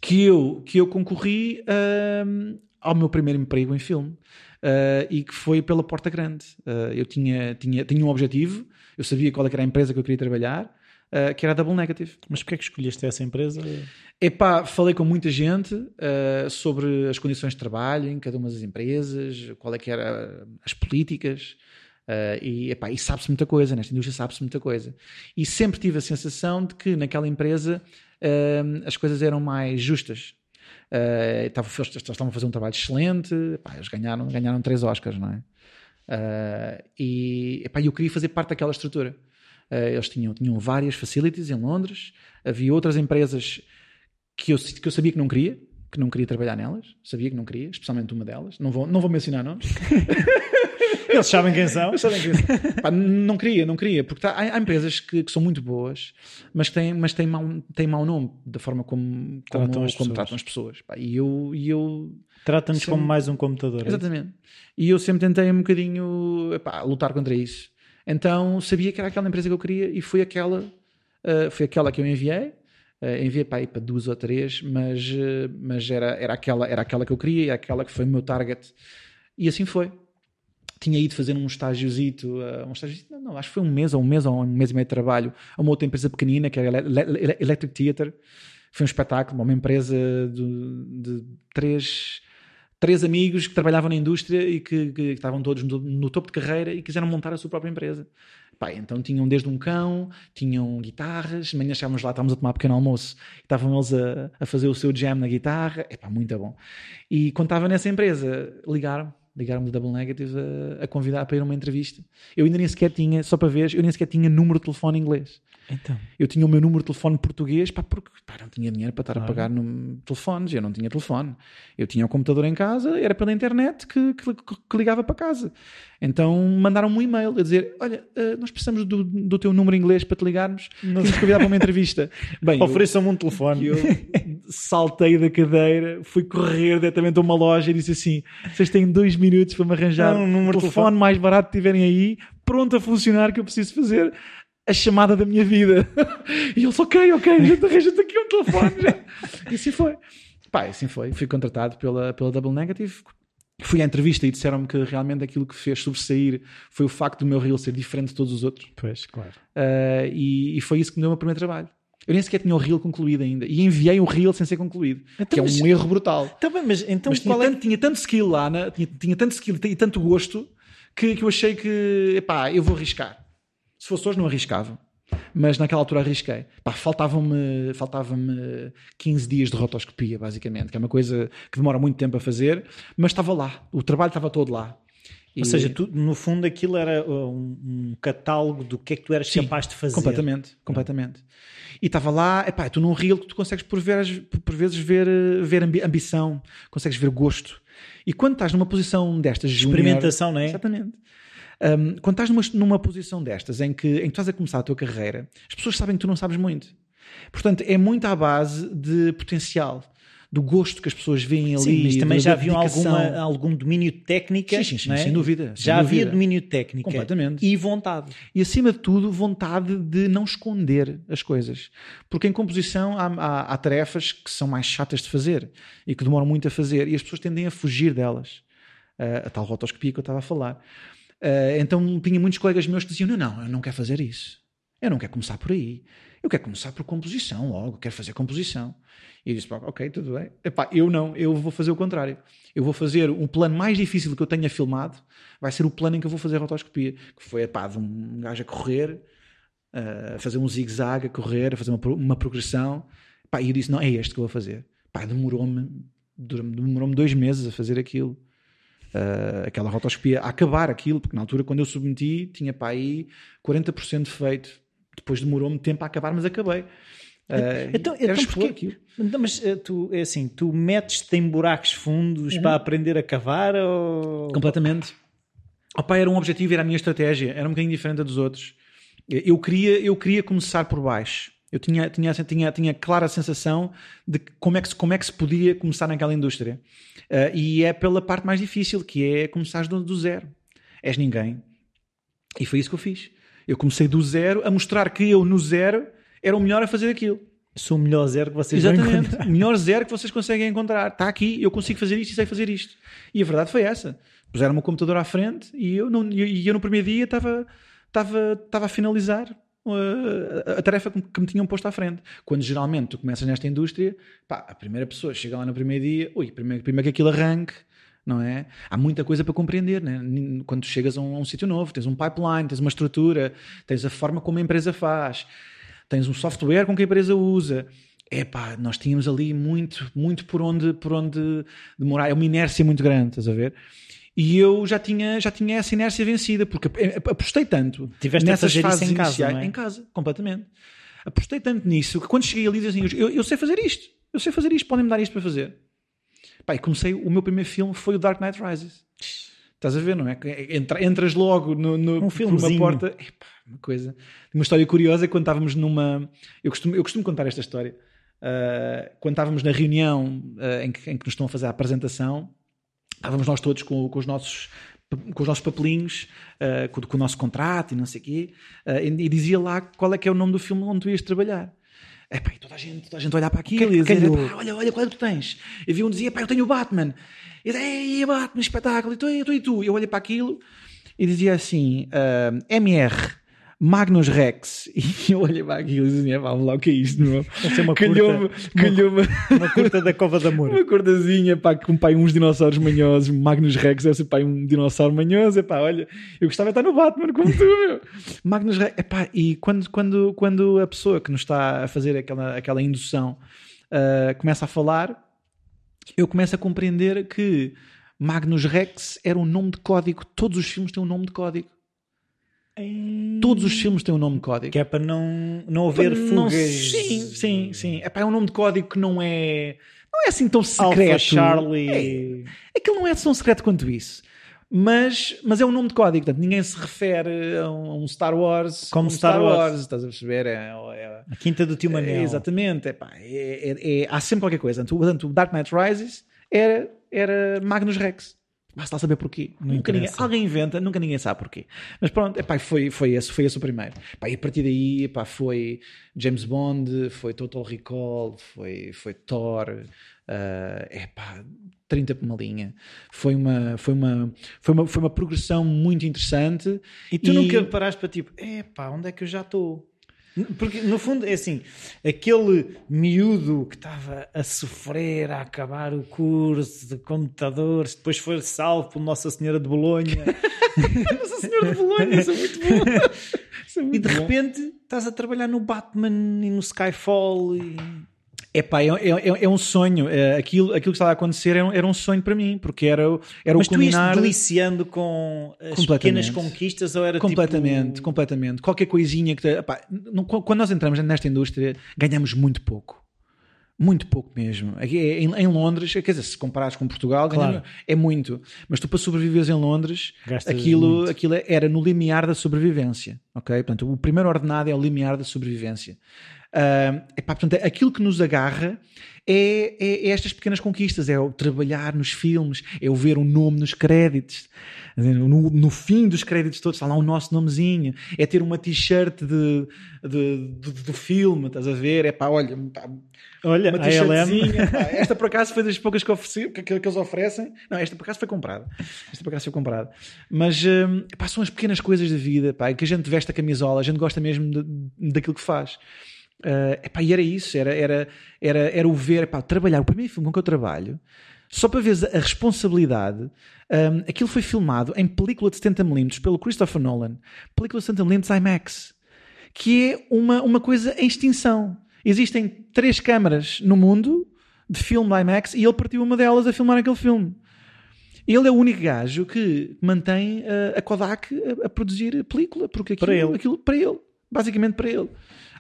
que eu, que eu concorri uh, ao meu primeiro emprego em filme. Uh, e que foi pela Porta Grande. Uh, eu tinha, tinha, tinha um objetivo, eu sabia qual era a empresa que eu queria trabalhar, uh, que era a Double Negative. Mas porquê é que escolheste essa empresa? Epá, falei com muita gente sobre as condições de trabalho em cada uma das empresas, qual é que era as políticas, Uh, e, epá, e sabe-se muita coisa, nesta indústria sabe-se muita coisa. E sempre tive a sensação de que naquela empresa uh, as coisas eram mais justas. Uh, estavam, eles estavam a fazer um trabalho excelente, epá, eles ganharam, ganharam três Oscars, não é? Uh, e epá, eu queria fazer parte daquela estrutura. eles tinham, tinham várias facilities em Londres, havia outras empresas que eu, que eu sabia que não queria, que não queria trabalhar nelas, sabia que não queria, especialmente uma delas, não vou, não vou mencionar nomes. Eles sabem quem são. sabem quem são. Pá, não queria, não queria, porque tá, há, há, empresas que, que, são muito boas, mas têm, mas têm, mau, têm mau nome da forma como tratam, como, as, como pessoas. tratam as pessoas. Pá, e eu. E eu Tratam-nos como mais um computador. É Exatamente. É e eu sempre tentei um bocadinho epá, lutar contra isso. Então sabia que era aquela empresa que eu queria e foi aquela, uh, foi aquela que eu enviei. Uh, enviei para, aí, para duas ou três, mas, uh, mas era, era, aquela, era aquela que eu queria, era aquela que foi o meu target. E assim foi tinha ido fazer um estágiozito, uh, um estágio, não, não, acho que foi um mês ou um mês ou um mês e meio de trabalho a uma outra empresa pequenina que era Electric Theatre. Foi um espetáculo, uma empresa de, de três, três amigos que trabalhavam na indústria e que, que estavam todos no, no, topo de carreira e quiseram montar a sua própria empresa. Pá, então tinham desde um cão, tinham guitarras, de manhã lá, estávamos a tomar um pequeno almoço, estavam eles a, a fazer o seu jam na guitarra, é pá, muito bom. E quando estava nessa empresa, ligaram ligaram-me Double Negative a, a, convidar para ir a uma entrevista. Eu ainda nem sequer tinha, só para ver, eu nem sequer tinha número de telefone inglês. Então. Eu tinha o meu número de telefone português, pá, porque pá, não tinha dinheiro para estar claro. a pagar no, telefones, eu não tinha telefone. Eu tinha o um computador em casa, era pela internet que, que, que ligava para casa. Então mandaram-me um e-mail a dizer: Olha, uh, nós precisamos do, do teu número inglês para te ligarmos, não. queres convidar para uma entrevista. Bem, ofereçam-me um telefone. Eu saltei da cadeira, fui correr diretamente a uma loja e disse assim: Vocês têm dois minutos para me arranjar um número telefone, telefone mais barato que tiverem aí, pronto a funcionar, que eu preciso fazer a chamada da minha vida. e eles, ok, ok, arranja-te aqui um telefone já. E assim foi. Pá, assim foi. Fui contratado pela, pela Double Negative. Fui à entrevista e disseram-me que realmente aquilo que fez sobressair foi o facto do meu reel ser diferente de todos os outros. Pois, claro. Uh, e, e, foi isso que me deu o meu primeiro trabalho. Eu nem sequer tinha o reel concluído ainda. E enviei um reel sem ser concluído. Então, que é um mas, erro brutal. Tá bem, mas então mas tinha, é... tanto, tinha tanto skill lá, né? tinha, tinha tanto skill e tanto gosto que, que eu achei que, epá, eu vou arriscar. Se fosse hoje, não arriscava. Mas naquela altura arrisquei. Faltavam-me faltava 15 dias de rotoscopia, basicamente, que é uma coisa que demora muito tempo a fazer, mas estava lá. O trabalho estava todo lá. E... Ou seja, tu, no fundo aquilo era uh, um, catálogo do que é que tu eras Sim, capaz de fazer. Completamente, completamente. E estava lá, epá, tu num reel que tu consegues por vezes, por vezes ver, ver ambição, consegues ver gosto. E quando estás numa posição destas, experimentação, junior, não é? Exatamente. Um, quando estás numa, numa posição destas, em que, em que estás a começar a tua carreira, as pessoas sabem que tu não sabes muito. Portanto, é muito à base de potencial do gosto que as pessoas veem ali. Sim, mas também já haviam alguma, algum domínio técnico. Sim, sim, sim é? sem dúvida. Sem já dúvida. havia domínio técnico. Completamente. E vontade. E acima de tudo, vontade de não esconder as coisas. Porque em composição há, há, há tarefas que são mais chatas de fazer e que demoram muito a fazer e as pessoas tendem a fugir delas. Uh, a tal rotoscopia que eu estava a falar. Uh, então tinha muitos colegas meus que diziam: Não, não, eu não quero fazer isso. Eu não quero começar por aí. Eu quero começar por composição logo, quero fazer composição. E eu disse: Ok, tudo bem. Epá, eu não, eu vou fazer o contrário. Eu vou fazer um plano mais difícil que eu tenha filmado, vai ser o plano em que eu vou fazer a rotoscopia. Que foi epá, de um gajo a correr, a fazer um zigue-zague, a correr, a fazer uma, uma progressão. Epá, e eu disse: Não, é este que eu vou fazer. Demorou-me demorou-me dois meses a fazer aquilo. Uh, aquela rotoscopia, a acabar aquilo, porque na altura, quando eu submeti, tinha para aí 40% feito. Depois demorou-me tempo a acabar, mas acabei. Uh, então, então porque, mas uh, tu, é assim, tu metes-te em buracos fundos uhum. para aprender a cavar ou... Completamente. Opa, era um objetivo, era a minha estratégia, era um bocadinho diferente dos outros. Eu queria, eu queria começar por baixo. Eu tinha, tinha, tinha, tinha clara sensação de como é, que, como é que se podia começar naquela indústria. Uh, e é pela parte mais difícil, que é começar do, do zero. És ninguém. E foi isso que eu fiz. Eu comecei do zero a mostrar que eu, no zero, era o melhor a fazer aquilo. Sou o melhor zero que vocês Exatamente. O melhor zero que vocês conseguem encontrar. Está aqui, eu consigo fazer isto e sei fazer isto. E a verdade foi essa. Puseram-me o computador à frente e eu, não, e eu no primeiro dia estava, estava, estava a finalizar a tarefa que me tinham posto à frente. Quando geralmente tu começas nesta indústria, pá, a primeira pessoa chega lá no primeiro dia, ui, primeiro, primeiro que aquilo arranque, não é? Há muita coisa para compreender, né? Quando chegas a um, um sítio novo, tens um pipeline, tens uma estrutura, tens a forma como a empresa faz, tens um software com que a empresa usa. É pá, nós tínhamos ali muito, muito por onde, por onde demorar. É uma inércia muito grande, estás a ver? E eu já tinha, já tinha essa inércia vencida, porque apostei tanto Tiveste nessas fases em casa, é? em casa, completamente. Apostei tanto nisso que quando cheguei ali dizia assim, eu, eu sei fazer isto, eu sei fazer isto, podem-me dar isto para fazer. Pá, e comecei, o meu primeiro filme foi o Dark Knight Rises. Estás a ver, não é? Entra, entras logo no, no, um por uma porta. Epá, uma coisa. Uma história curiosa é quando estávamos numa. Eu costumo, eu costumo contar esta história. Uh, quando estávamos na reunião uh, em, que, em que nos estão a fazer a apresentação, estávamos nós todos com, com os nossos com os nossos papelinhos, uh, com, com, o nosso contrato e não sei o quê, uh, e, e, dizia lá qual é que é o nome do filme onde tu ias trabalhar. É pá, e toda a gente, toda a gente olhar para aquilo que, e dizer, olha, olha, qual é que tu tens? E vi um dizia, pá, eu tenho o Batman. E dizia, Batman, espetáculo, e tu, e tu, e tu. Eu olhei para aquilo e dizia assim, uh, eh, MR, Magnus Rex. E eu olhei para aquilo e dizia, vamos lá, o que é isto? Deve ser uma calhou curta, calhou uma, uma curta da Cova da Moura. Uma cortazinha, pá, com pai, uns dinossauros manhosos. Magnus Rex deve ser pá, um dinossauro manhoso. Epá, olha, eu gostava de estar no Batman como tu, meu. Magnus Rex, epá, e quando, quando, quando a pessoa que nos está a fazer aquela, aquela indução uh, começa a falar, eu começo a compreender que Magnus Rex era um nome de código. Todos os filmes têm um nome de código. Todos os filmes têm um nome de código. Que é para não, não haver fugas. Não, sim, sim, sim. É, para é um nome de código que não é. Não é assim tão secreto. Alpha Charlie. É, aquilo não é tão secreto quanto isso. Mas, mas é um nome de código, portanto, ninguém se refere a um, Star Wars como, Star, Star Wars. Wars. estás a perceber? É, é, a quinta do tio é, Manel. exatamente, é, é, é, há sempre qualquer coisa. Portanto, o Dark Knight Rises era, era Magnus Rex. Basta lá saber porquê. Nunca ninguém, alguém inventa, nunca ninguém sabe porquê. Mas pronto, epá, foi, foi, esse, foi esse o primeiro. Epá, e a partir daí epá, foi James Bond, foi Total Recall, foi, foi Thor, uh, epá, 30 por uma linha. Foi uma, foi, uma, foi, uma, foi uma progressão muito interessante. E tu e... nunca paraste para tipo, epá, onde é que eu já estou? Porque, no fundo, é assim: aquele miúdo que estava a sofrer, a acabar o curso de computadores, depois foi salvo por Nossa Senhora de Bolonha. Nossa Senhora de Bolonha, isso é muito bom. É muito e de bom. repente estás a trabalhar no Batman e no Skyfall. E... Epá, é, é, é um sonho. É, aquilo, aquilo que estava a acontecer era um, era um sonho para mim, porque era, era Mas o culminar... Mas tu deliciando com as pequenas conquistas ou era Completamente, tipo... completamente. Qualquer coisinha que... Epá, não, quando nós entramos nesta indústria, ganhamos muito pouco. Muito pouco mesmo. Em, em Londres, quer dizer, se comparares com Portugal, claro. é muito. Mas tu, para sobreviveres em Londres, aquilo, aquilo era no limiar da sobrevivência. Ok? Portanto, o primeiro ordenado é o limiar da sobrevivência. Uh, epá, portanto, aquilo que nos agarra é, é, é, estas pequenas conquistas, é o trabalhar nos filmes, é o ver o nome nos créditos. No, no fim dos créditos todos está lá o nosso nomezinho, é ter uma t-shirt de, de, de, do filme, estás a ver? É pá, olha, pá, olha uma t-shirtzinha. esta por acaso foi das poucas que, ofereci, que, que, eles oferecem. Não, esta por acaso foi comprada. Esta por acaso foi comprada. Mas hum, pá, são as pequenas coisas da vida, pá, que a gente veste a camisola, a gente gosta mesmo de, daquilo que faz. Uh, epá, e era isso, era, era, era, era o ver, epá, trabalhar, o primeiro filme com que eu trabalho, só para ver a responsabilidade, um, aquilo foi filmado em película de 70mm pelo Christopher Nolan, película de 70mm IMAX, que é uma, uma coisa em extinção. Existem três câmaras no mundo de filme IMAX e ele partiu uma delas a filmar aquele filme. Ele é o único gajo que mantém a, a Kodak a, a, produzir película, porque aquilo, Para ele. aquilo para ele, basicamente para ele.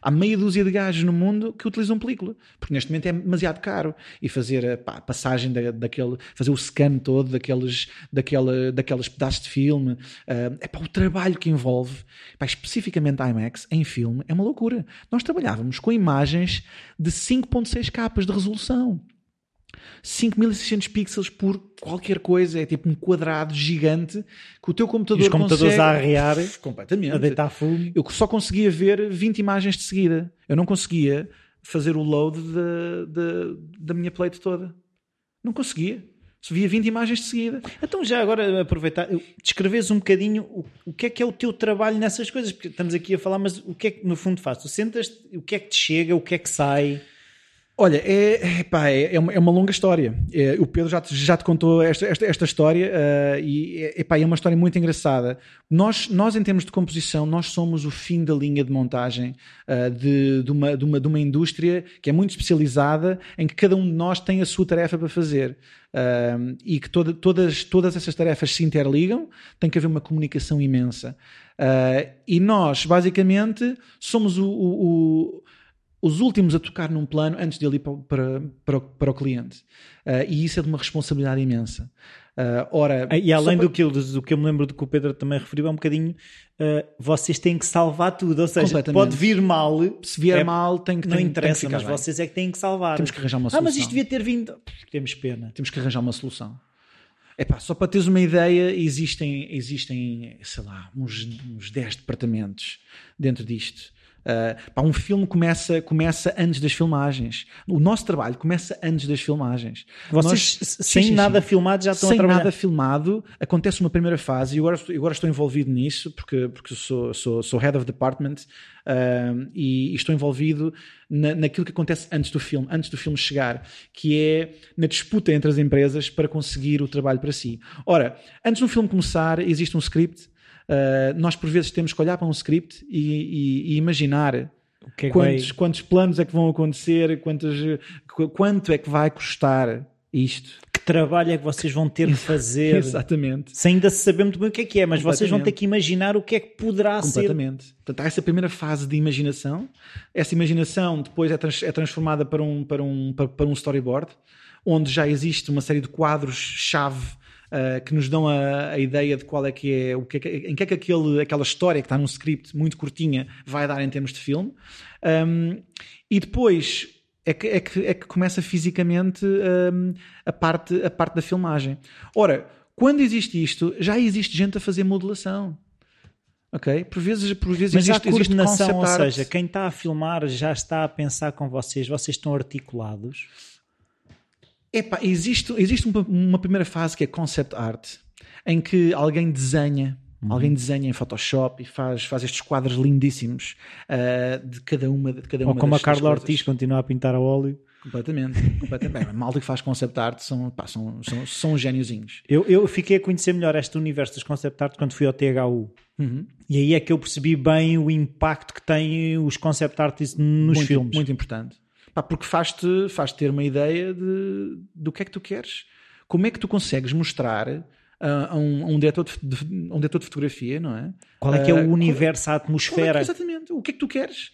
Há meia dúzia de gajos no mundo que utilizam película, porque neste momento é demasiado caro. E fazer a, pá, a passagem da, daquele, fazer o scan todo daqueles, daquela, daqueles pedaços de filme, é para o trabalho que envolve, pá, especificamente IMAX em filme, é uma loucura. Nós trabalhávamos com imagens de 5.6 capas de resolução. 5600 pixels por qualquer coisa, é tipo um quadrado gigante que o teu computador E os computadores consegue... a arrear, completamente. a deitar fumo. Eu só conseguia ver 20 imagens de seguida. Eu não conseguia fazer o load da, da, da minha plate toda. Não conseguia. Só via 20 imagens de seguida. Então, já agora aproveitar, descreves um bocadinho o, o que é que é o teu trabalho nessas coisas, porque estamos aqui a falar, mas o que é que no fundo faz? Tu sentas, o que é que te chega, o que é que sai? Olha, é, é, é, uma, é uma longa história. É, o Pedro já te, já te contou esta, esta, esta história uh, e é, pá, é uma história muito engraçada. Nós, nós, em termos de composição, nós somos o fim da linha de montagem uh, de, de, uma, de, uma, de uma indústria que é muito especializada, em que cada um de nós tem a sua tarefa para fazer. Uh, e que toda, todas, todas essas tarefas se interligam, tem que haver uma comunicação imensa. e nós, basicamente, somos o, o, o os últimos a tocar num plano antes de ele ir para, para, para, o, para o cliente. Uh, e isso é de uma responsabilidade imensa. Uh, ora, e além do, que eu, do que eu me lembro do que o Pedro também referiu, é um bocadinho uh, vocês têm que salvar tudo. Ou seja, pode vir mal. Se vier é, mal, tem que Não tem, interessa, tem que mas bem. vocês é que têm que salvar. Temos que arranjar uma ah, solução. mas isto devia ter vindo. Temos pena. Temos que arranjar uma solução. Epá, só para teres uma ideia, existem, existem sei lá, uns, uns 10 departamentos dentro disto. Uh, pá, um filme começa, começa antes das filmagens. O nosso trabalho começa antes das filmagens. Vocês, Nós, sem sim, sim, nada sim. filmado, já estão sem a trabalhar? nada filmado, acontece uma primeira fase e agora, agora estou envolvido nisso porque, porque sou, sou, sou head of department uh, e, e, estou envolvido na, naquilo que acontece antes do filme, antes do filme chegar, que é na disputa entre as empresas para conseguir o trabalho para si. Ora, antes do filme começar, existe um script Uh, nós por vezes temos que olhar para um script e, e, e imaginar é quantos, vai... quantos planos é que vão acontecer, quantos, quanto é que vai custar isto. Que trabalho é que vocês vão ter de fazer? Exatamente. Sem ainda saber muito bem o que é que é, mas vocês vão ter que imaginar o que é que poderá Completamente. ser. Completamente. Portanto, há essa primeira fase de imaginação. Essa imaginação depois é, trans, é transformada para um, para, um, para, para um storyboard, onde já existe uma série de quadros-chave uh, que nos dão a, a, ideia de qual é que é, o que é que, em que é que aquele, aquela história que está num script muito curtinha vai dar em termos de filme. Um, e depois é que, é que, é que começa fisicamente um, a, parte, a parte da filmagem. Ora, quando existe isto, já existe gente a fazer modelação. Ok? Por vezes, por vezes Mas existe, a coordenação, existe ou seja, quem está a filmar já está a pensar com vocês, vocês estão articulados? Epá, existe, existe uma, uma, primeira fase que é concept art, em que alguém desenha, uhum. alguém desenha em Photoshop e faz, faz estes quadros lindíssimos uh, de cada uma de cada Ou uma como a Carla Ortiz continua a pintar a óleo. Completamente, completamente. Bem, malta que faz concept art são, pá, são, são, são geniozinhos. Eu, eu fiquei a conhecer melhor este universo dos concept art quando fui ao THU. Uhum. E aí é que eu percebi bem o impacto que têm os concept artists nos muito, filmes. Muito importante. Pá, porque faz-te faz ter uma ideia de, do que é que tu queres. Como é que tu consegues mostrar a, a, um, a um, diretor de, de, um diretor de fotografia, não é? Qual é que é o Uh, universo, a qual- atmosfera? é que- exatamente. O que é que tu queres?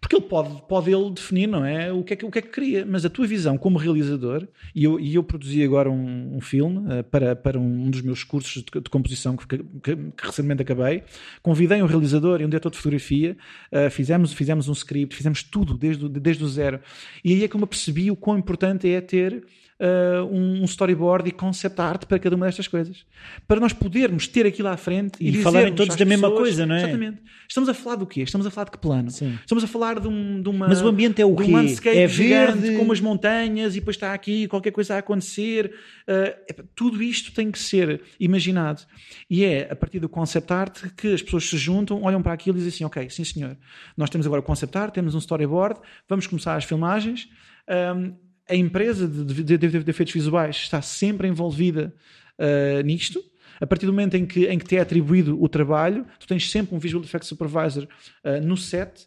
Porque ele pode, pode ele definir, não é? O que é que, o que é que queria. Mas a tua visão como realizador, e eu, e eu produzi agora um, um filme uh, para, para um dos meus cursos de, de composição que, que- que recentemente acabei. Convidei um realizador e um diretor de fotografia, uh, fizemos, fizemos um script, fizemos tudo desde, desde o zero. E aí é que eu me apercebi o quão importante é ter uh, um, um storyboard e concept art para cada uma destas coisas. Para nós podermos ter aquilo à frente e, E falarem todos da mesma pessoas- coisa, não é? Exatamente. Estamos a falar do quê? Estamos a falar de que plano? Sim. Estamos a falar de, um, de uma. Mas o ambiente é o um quê? landscape É verde? com umas montanhas e depois está aqui qualquer coisa a acontecer. Uh, tudo isto tem que ser imaginado. E é a partir do concept art que as pessoas se juntam, olham para aquilo e dizem assim: Ok, sim senhor, nós temos agora o concept art, temos um storyboard, vamos começar as filmagens. Um, a empresa de, de, de- de efeitos visuais está sempre envolvida uh, nisto. A partir do momento em que, em que te é atribuído o trabalho, tu tens sempre um Visual Effects Supervisor uh, no set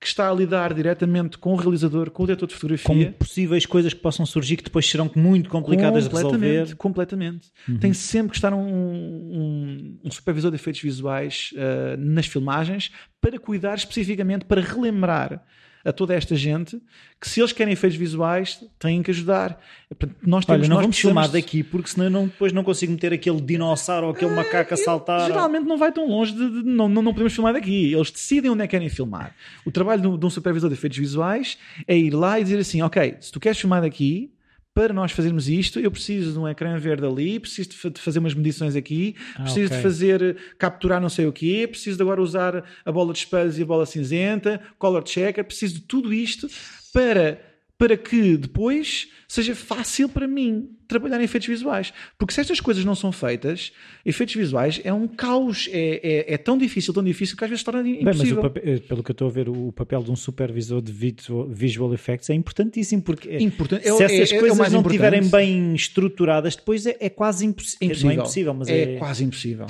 que está a lidar diretamente com o realizador, com o diretor de fotografia. Com possíveis coisas que possam surgir que depois serão muito complicadas de resolver. Completamente. Uhum. Tem sempre que estar um, um, um supervisor de efeitos visuais uh, nas filmagens para cuidar especificamente, para relembrar a toda esta gente que se eles querem efeitos visuais têm que ajudar. Nós temos, Olha, não nós vamos filmar daqui porque senão eu não, depois não consigo meter aquele dinossauro ou aquele macaco a saltar. Geralmente não vai tão longe de, de, de não, não, podemos filmar daqui. Eles decidem onde é que querem filmar. O trabalho de, de um supervisor de efeitos visuais é ir lá e dizer assim, ok, se tu queres filmar daqui, para nós fazermos isto, eu preciso de um ecrã verde ali, preciso de fazer umas medições aqui, ah, preciso okay. de fazer, capturar não sei o quê, preciso de agora usar a bola de espelhos e a bola cinzenta, color checker, preciso de tudo isto para para que depois seja fácil para mim trabalhar em efeitos visuais. Porque se estas coisas não são feitas, efeitos visuais é um caos, é, é, é tão difícil, tão difícil que às vezes torna impossível. Bem, mas papel, eh, pelo que eu estou a ver, o papel de um supervisor de visual effects é importantíssimo, porque se é, essas é, é coisas não estiverem bem estruturadas, depois é, quase impossível. é impossível, mas é, quase impossível.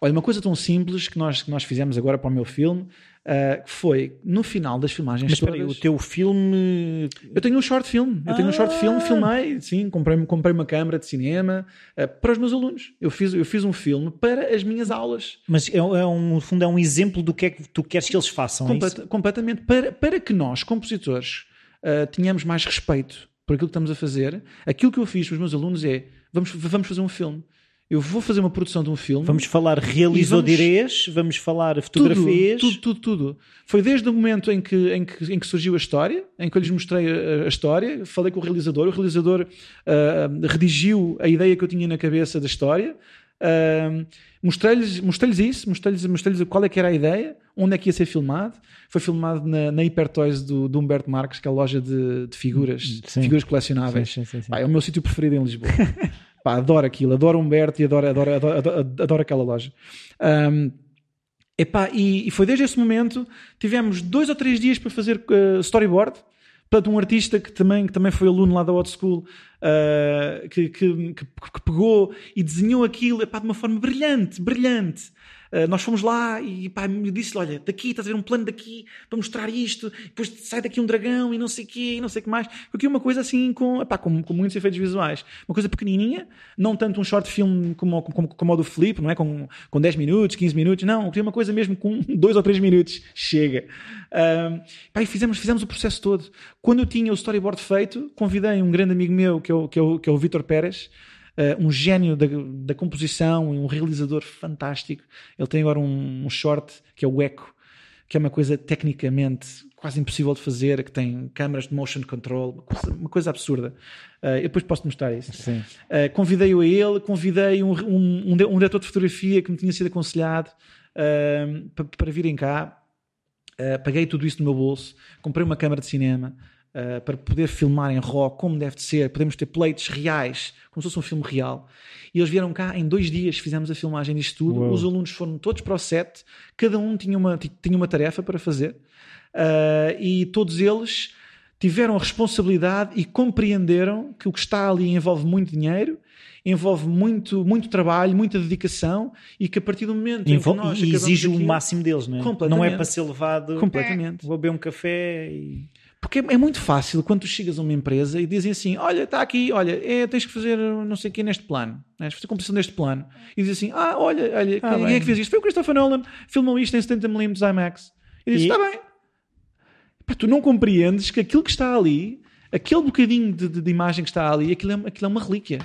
Olha, uma coisa tão simples que nós, que nós fizemos agora para o meu filme Uh, foi no final das filmagens Mas todas... o teu filme... Eu tenho um short film. Eu tenho um short film, ah! filmei, sim, comprei, comprei uma câmara de cinema uh, para os meus alunos. Eu fiz, eu fiz um filme para as minhas aulas. Mas é, é um, no fundo é um exemplo do que é que tu queres que eles façam, é Complet, é Completamente. Para, para que nós, compositores, uh, tenhamos mais respeito por aquilo que estamos a fazer, aquilo que eu fiz para os meus alunos é vamos, vamos fazer um filme eu vou fazer uma produção de um filme. Vamos falar realizadores, vamos, vamos falar fotografias. Tudo, tudo, tudo, tudo, Foi desde o momento em que, em, que, em que surgiu a história, em que eu lhes mostrei a, a história, falei com o realizador, o realizador uh, redigiu a ideia que eu tinha na cabeça da história, uh, mostrei-lhes mostrei isso, mostrei-lhes mostrei qual é que era a ideia, onde é que ia ser filmado. Foi filmado na, na Hipertoys do, do Humberto Marques, que é a loja de, de figuras, sim. figuras colecionáveis. Sim, sim, é o meu sítio preferido em Lisboa. Pá, adoro aquilo, adoro Humberto e adoro, adoro, adoro, adoro, aquela loja. Um, epá, e, e foi desde esse momento, tivemos dois ou três dias para fazer uh, storyboard. Portanto, um artista que também, que também foi aluno lá da Old School, uh, que, que, que, que, pegou e desenhou aquilo epá, de uma forma brilhante, brilhante. Uh, nós fomos lá e pá, me disse: Olha, daqui estás a ver um plano daqui para mostrar isto, depois sai daqui um dragão e não sei o quê, e não sei o que mais. Porque uma coisa assim com, epá, com, com muitos efeitos visuais. Uma coisa pequenininha, não tanto um short film como, como, como o do Flip, não é? Com, com 10 minutos, 15 minutos, não. Eu queria uma coisa mesmo com 2 ou 3 minutos. Chega. Uh, pá, e fizemos, fizemos o processo todo. Quando eu tinha o storyboard feito, convidei um grande amigo meu, que é o, que é o, que é o Vitor Pérez uh, um gênio da, da composição e um realizador fantástico. Ele tem agora um, um short que é o Echo, que é uma coisa tecnicamente quase impossível de fazer, que tem câmaras de motion control, uma coisa, uma coisa absurda. Uh, eu depois posso mostrar isso. Uh, Convidei-o a ele, convidei um, um, um, diretor de fotografia que me tinha sido aconselhado uh, para, para virem cá. paguei tudo isso no meu bolso, comprei uma câmara de cinema, uh, para poder filmar em RAW como deve de ser, podemos ter plates reais, como se fosse um filme real. E eles vieram cá em dois dias, fizemos a filmagem disto tudo. Uou. Os alunos foram todos para o set, cada um tinha uma, tinha uma tarefa para fazer, uh, e todos eles tiveram a responsabilidade e compreenderam que o que está ali envolve muito dinheiro envolve muito, muito trabalho, muita dedicação e que a partir do momento Envol em que nós e exige o máximo deles, não é? Não é para ser levado completamente. Vou beber um café e porque é, muito fácil quando tu chegas a uma empresa e dizem assim: Olha, está aqui, olha, é, tens que fazer não sei o que neste plano, né? fazer a composição deste plano. E dizem assim: Ah, olha, olha ah, quem, é que fez isto? Foi o Christopher Nolan, filmou isto em 70mm IMAX. E diz: Está bem. Pá, tu não compreendes que aquilo que está ali, aquele bocadinho de, de, de imagem que está ali, aquilo é, aquilo é uma relíquia.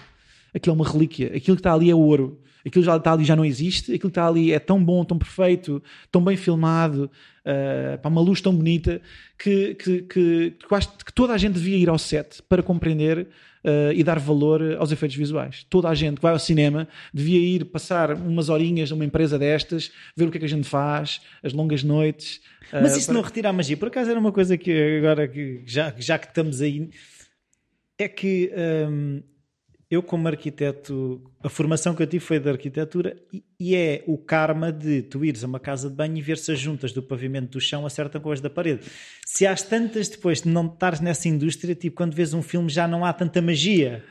Aquilo é uma relíquia. Aquilo que está ali é ouro aquilo já está ali já não existe, aquilo que está ali é tão bom, tão perfeito, tão bem filmado, uh, para uma luz tão bonita, que, que, que, acho que toda a gente devia ir ao set para compreender uh, e dar valor aos efeitos visuais. Toda a gente que vai ao cinema devia ir passar umas horinhas numa empresa destas, ver o que é que a gente faz, as longas noites. Uh, Mas isso para... não retira a magia. Por acaso era uma coisa que agora que já, já que estamos aí, é que. Um eu, como arquiteto, a formação que eu tive foi de arquitetura e, e, é o karma de tu ires a uma casa de banho e ver se as juntas do pavimento do chão acertam com as da parede. Se às tantas depois de não estares nessa indústria, tipo, quando vês um filme já não há tanta magia.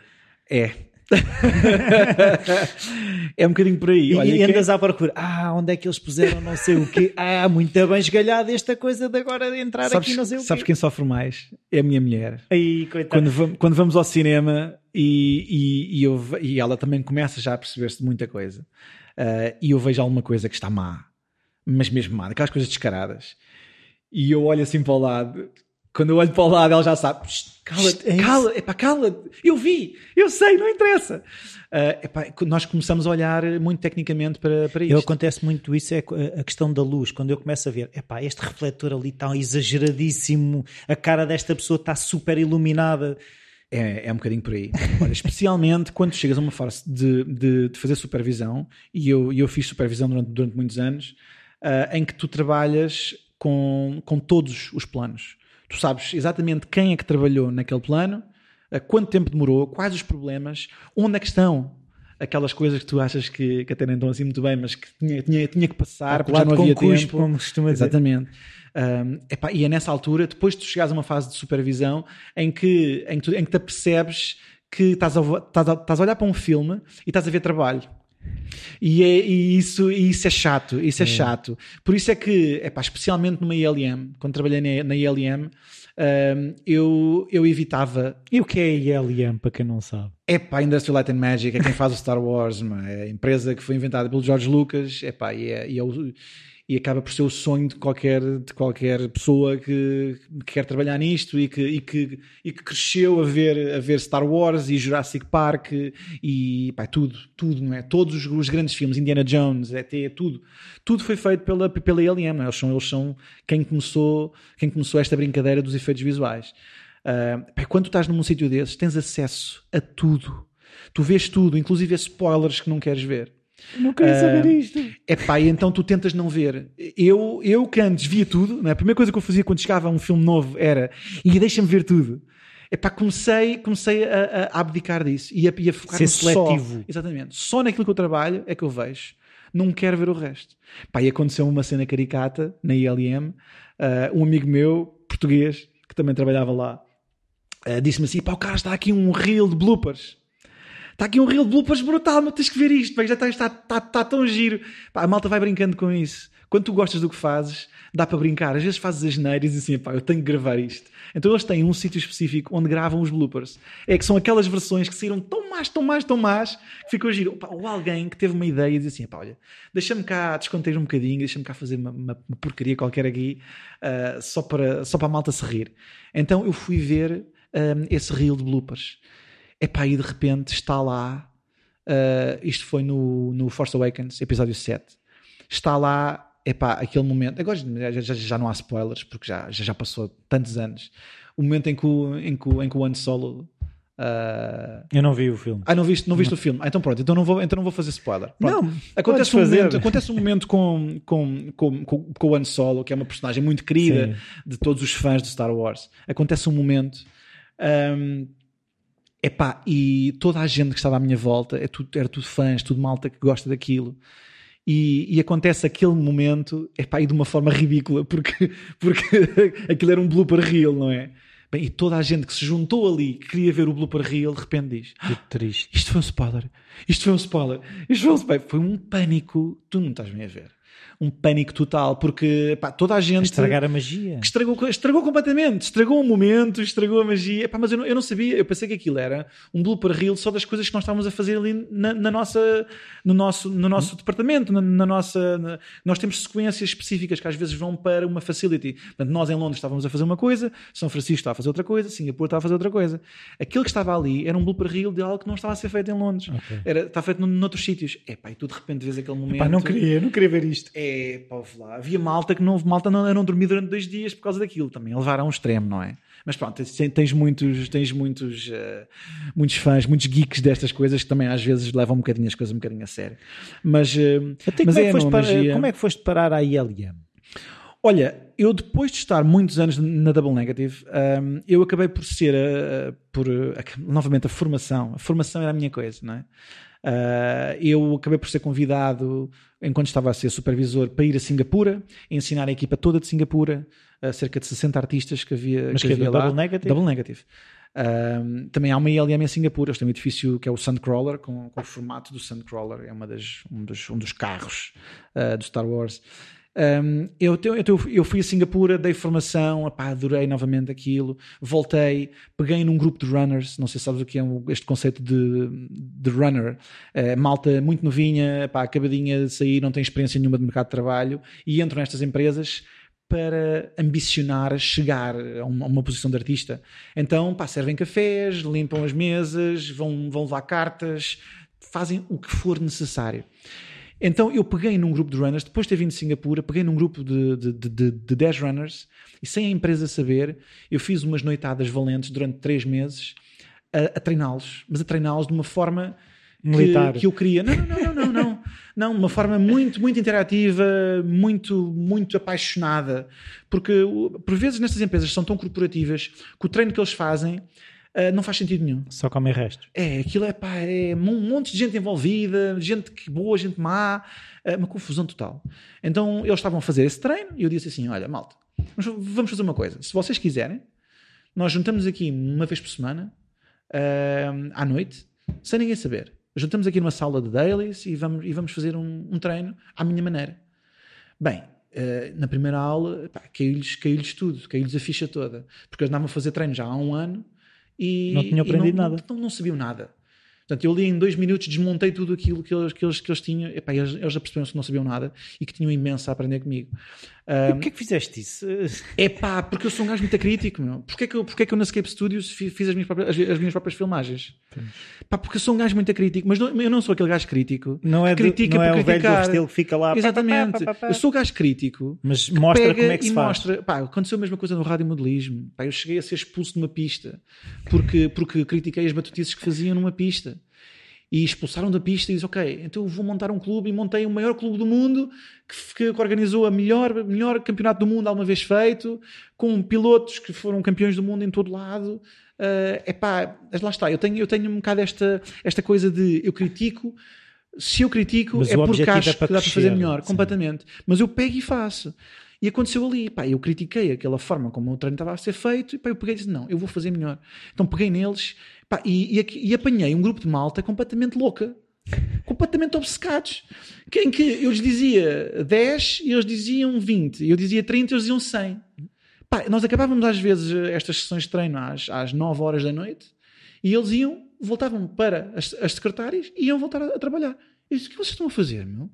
É. é um bocadinho por aí. E, Olha, e que- andas à procura. Ah, onde é que eles puseram não sei o quê? Ah, muito bem esgalhado esta coisa de agora entrar sabes, aqui não sei o quê. sabes quem sofre mais? É a minha mulher. Aí, coitado. Quando, quando vamos ao cinema e, e, e, eu e ela também começa já a perceber-se de muita coisa ah, e eu vejo alguma coisa que está má, mas mesmo má, aquelas coisas descaradas, e eu olho assim para o lado. Quando eu olho para o lado, ela já sabe. "Psst, Cala-te, É cala, epá, cala-te. Eu vi, eu sei, não interessa. Ah, epá, nós começamos a olhar muito tecnicamente para, para Eu isto. acontece muito isso, é a questão da luz. Quando eu começo a ver, epá, este refletor ali está exageradíssimo, a cara desta pessoa está super iluminada. É, é um bocadinho por aí. Olha, especialmente quando chegas a uma fase de, de, de fazer supervisão, e eu, eu fiz supervisão durante, durante muitos anos, ah, em que tu trabalhas com, com todos os planos. Tu sabes exatamente quem é que trabalhou naquele plano, quanto tempo demorou, quais os problemas, onde é que estão aquelas coisas que tu achas que, que até nem estão assim muito bem, mas que tinha, tinha, tinha que passar, porque já não havia com cuspe, tempo. como costuma dizer. Exatamente. Um, epá, e é nessa altura, depois de tu chegares a uma fase de supervisão, em que, em que, tu, em que te apercebes que estás a, estás, a, estás a olhar para um filme e estás a ver trabalho. E, é, e isso, e isso é chato, isso é, chato. Por isso é que, epá, especialmente numa ILM, quando trabalhei na, na ILM, um, eu, eu evitava E o que é a ILM, para quem não sabe? Epá, Industrial Light and Magic é quem faz o Star Wars, mano. é a empresa que foi inventada pelo George Lucas, epá, e, é, e, é o- e acaba por ser o sonho de qualquer, de qualquer pessoa que, que quer trabalhar nisto e que, e que, e que cresceu a ver, a ver Star Wars e Jurassic Park e pá, tudo, tudo, não é? Todos os, os grandes filmes, Indiana Jones, ET, tudo. Tudo foi feito pela, pela não é? eles, são, eles são quem começou, quem começou esta brincadeira dos efeitos visuais. Uh, pá, quando estás num sítio desses, tens acesso a tudo. Tu vês tudo, inclusive a spoilers que não queres ver. Não queria saber isto. É pá, e então tu tentas não ver. Eu, eu que antes via tudo, né? a primeira coisa que eu fazia quando chegava a um filme novo era e deixa-me ver tudo. É pá, comecei, comecei a, a abdicar disso e a, e a focar só. seletivo. Exatamente. Só naquilo que eu trabalho é que eu vejo. Não quero ver o resto. Pá, e aconteceu uma cena caricata na ILM. ah, um amigo meu, português, que também trabalhava lá, ah, disse-me assim: pá, o cara está aqui um reel de bloopers. Está aqui um reel de bloopers brutal, mas tens que ver isto, pá, já está, está, está, está tão giro. Pá, a malta vai brincando com isso. Quando tu gostas do que fazes, dá para brincar. Às vezes fazes as neiras e assim, pá, eu tenho que gravar isto. Então eles têm um sítio específico onde gravam os bloopers. É que são aquelas versões que saíram tão más, tão más, tão más, que ficou giro. Ou alguém que teve uma ideia e diz assim, pá, olha, deixa-me cá desconter um bocadinho, deixa-me cá fazer uma, uma- uma porcaria qualquer aqui, ah, só, para, só para a malta se rir. Então eu fui ver ah, esse reel de bloopers. Epá, e de repente está lá, uh, isto foi no, no Force Awakens, episódio 7, está lá, epá, aquele momento, agora já, já, já não há spoilers, porque já, já, já passou tantos anos, o momento em que o, em que o, em que o Han Solo... uh, Eu não vi o filme. ah, não viste, não viste o filme? Ah, então pronto, então não vou, então não vou fazer spoiler. Pronto. Não, acontece um, fazer. momento, acontece um momento com, com, com, com, com o Han Solo, que é uma personagem muito querida Sim. de todos os fãs de Star Wars. Acontece um momento. Um, epá, e toda a gente que estava à minha volta é tudo, era tudo fãs, tudo malta que gosta daquilo. E, e acontece aquele momento, epá, e de uma forma ridícula, porque, porque aquilo era um blooper reel, não é? Bem, e toda a gente que se juntou ali, que queria ver o blooper reel, de repente diz: Que triste. isto foi um spoiler. Isto foi um spoiler. Isto foi um spoiler. Foi um pânico. Tu não estás bem a ver. Um pânico total, porque pá, toda a gente. Estragar a magia. que estragou, estragou completamente, estragou o momento, estragou a magia. Epá, mas eu não, eu não sabia, eu pensei que aquilo era um blooper reel só das coisas que nós estávamos a fazer ali na, na nossa, no nosso, no nosso departamento, na, na nossa. na- nós temos sequências específicas que às vezes vão para uma facility. Portanto, nós em Londres estávamos a fazer uma coisa, São Francisco estava a fazer outra coisa, Singapura estava a fazer outra coisa. Aquilo que estava ali era um blooper reel de algo que não estava a ser feito em Londres. Ok. Era, está feito noutros sítios. Epá, e tu de repente vês aquele momento. Pá, não queria, não queria ver isto. É, pá, ouve lá. Havia malta que não, malta não, eu não dormi durante dois dias por causa daquilo também. Levar a um extremo, não é? Mas pronto, tens, muitos, tens muitos, eh, muitos fãs, muitos geeks destas coisas que também às vezes levam um bocadinho as coisas um bocadinho a sério. Mas, eh, Até mas como, é que é, foste não, para- magia. como é que foste parar à ILM? Olha, eu depois de estar muitos anos na Double Negative, hum, eu acabei por ser, uh, por, uh, novamente, a formação. A formação era a minha coisa, não é? Uh, eu acabei por ser convidado, enquanto estava a ser supervisor, para ir a Singapura, ensinar a equipa toda de Singapura, uh, cerca de 60 artistas que havia, Mas que que é havia do lá. Double Negative? Double Negative. Um, também há uma ILM em Singapura, eles têm um edifício que é o Sandcrawler, com, com o formato do Sandcrawler, é uma das, um, dos, um dos carros uh, do Star Wars. Um, eu, eu, eu, fui a Singapura, dei formação, epá, adorei novamente aquilo, voltei, peguei num grupo de runners, não sei se sabes o que é este conceito de, de runner, uh, malta muito novinha, epá, acabadinha de sair, não tem experiência nenhuma de mercado de trabalho, e entro nestas empresas para ambicionar chegar a uma, a uma, posição de artista. Então, pá, servem cafés, limpam as mesas, vão, vão levar cartas, fazem o que for necessário. Então eu peguei num grupo de runners, depois de ter vindo de Singapura, peguei num grupo de, de, de, de 10 runners e sem a empresa saber, eu fiz umas noitadas valentes durante 3 meses a, a treiná-los, mas a treiná-los de uma forma Militar. Que, que eu queria. Não, não, não, não, não. Não, uma forma muito, muito interativa, muito, muito apaixonada. Porque por vezes nestas empresas são tão corporativas que o treino que eles fazem Uh, não faz sentido nenhum. Só comem resto. É, aquilo é pá, é um monte de gente envolvida, gente que boa, gente má, uh, uma confusão total. Então eles estavam a fazer esse treino e eu disse assim: olha, malta, vamos fazer uma coisa. Se vocês quiserem, nós juntamos aqui uma vez por semana, uh, à noite, sem ninguém saber. Juntamos aqui numa sala de dailies e vamos, e vamos fazer um, um treino à minha maneira. Bem, na primeira aula, caiu-lhes caiu tudo, caiu-lhes a ficha toda. Porque eles andavam a fazer treino já há um ano e não tinham aprendido não, nada. Não, não, sabiam nada. Portanto, eu li em dois minutos, desmontei tudo aquilo que eles, que eles, que eles tinham. Epá, eles, eles já perceberam que não sabiam nada e que tinham imenso a aprender comigo. Um, porquê que fizeste isso? É pá, porque eu sou um gajo muito crítico, meu. Porquê é que eu, porquê que eu na Escape Studios fiz, as, minhas próprias, as, as, minhas próprias filmagens? Pá, porque eu sou um gajo muito crítico, mas não, eu não sou aquele gajo crítico. Não é, do, critica não é o velho do que fica lá. Exatamente. Pá, pá, pá, eu sou o gajo crítico. Mas mostra como é que se faz. Mostra, pá, aconteceu a mesma coisa no rádio modelismo. Pá, eu cheguei a ser expulso de uma pista porque, porque critiquei as batutices que faziam numa pista e expulsaram da pista e disse, ok, então eu vou montar um clube e montei o maior clube do mundo que, que organizou a melhor, melhor campeonato do mundo alguma vez feito, com pilotos que foram campeões do mundo em todo lado. Uh, epá, lá está, eu tenho, eu tenho um bocado esta, esta coisa de eu critico, se eu critico Mas é porque acho é que dá para fazer melhor, sim. completamente. Mas eu pego e faço. E aconteceu ali, pá, eu critiquei aquela forma como o treino estava a ser feito, e pá, eu peguei e disse, não, eu vou fazer melhor. Então peguei neles pá, e, e, e, apanhei um grupo de malta completamente louca, completamente obcecados, que, em que eu lhes dizia 10 e eles diziam 20, e eu dizia 30 e eles diziam 100. Pá, nós acabávamos às vezes estas sessões de treino às, às 9 horas da noite e eles iam, voltavam para as, as secretárias e iam voltar a, a trabalhar. Eu disse, o que vocês estão a fazer, meu?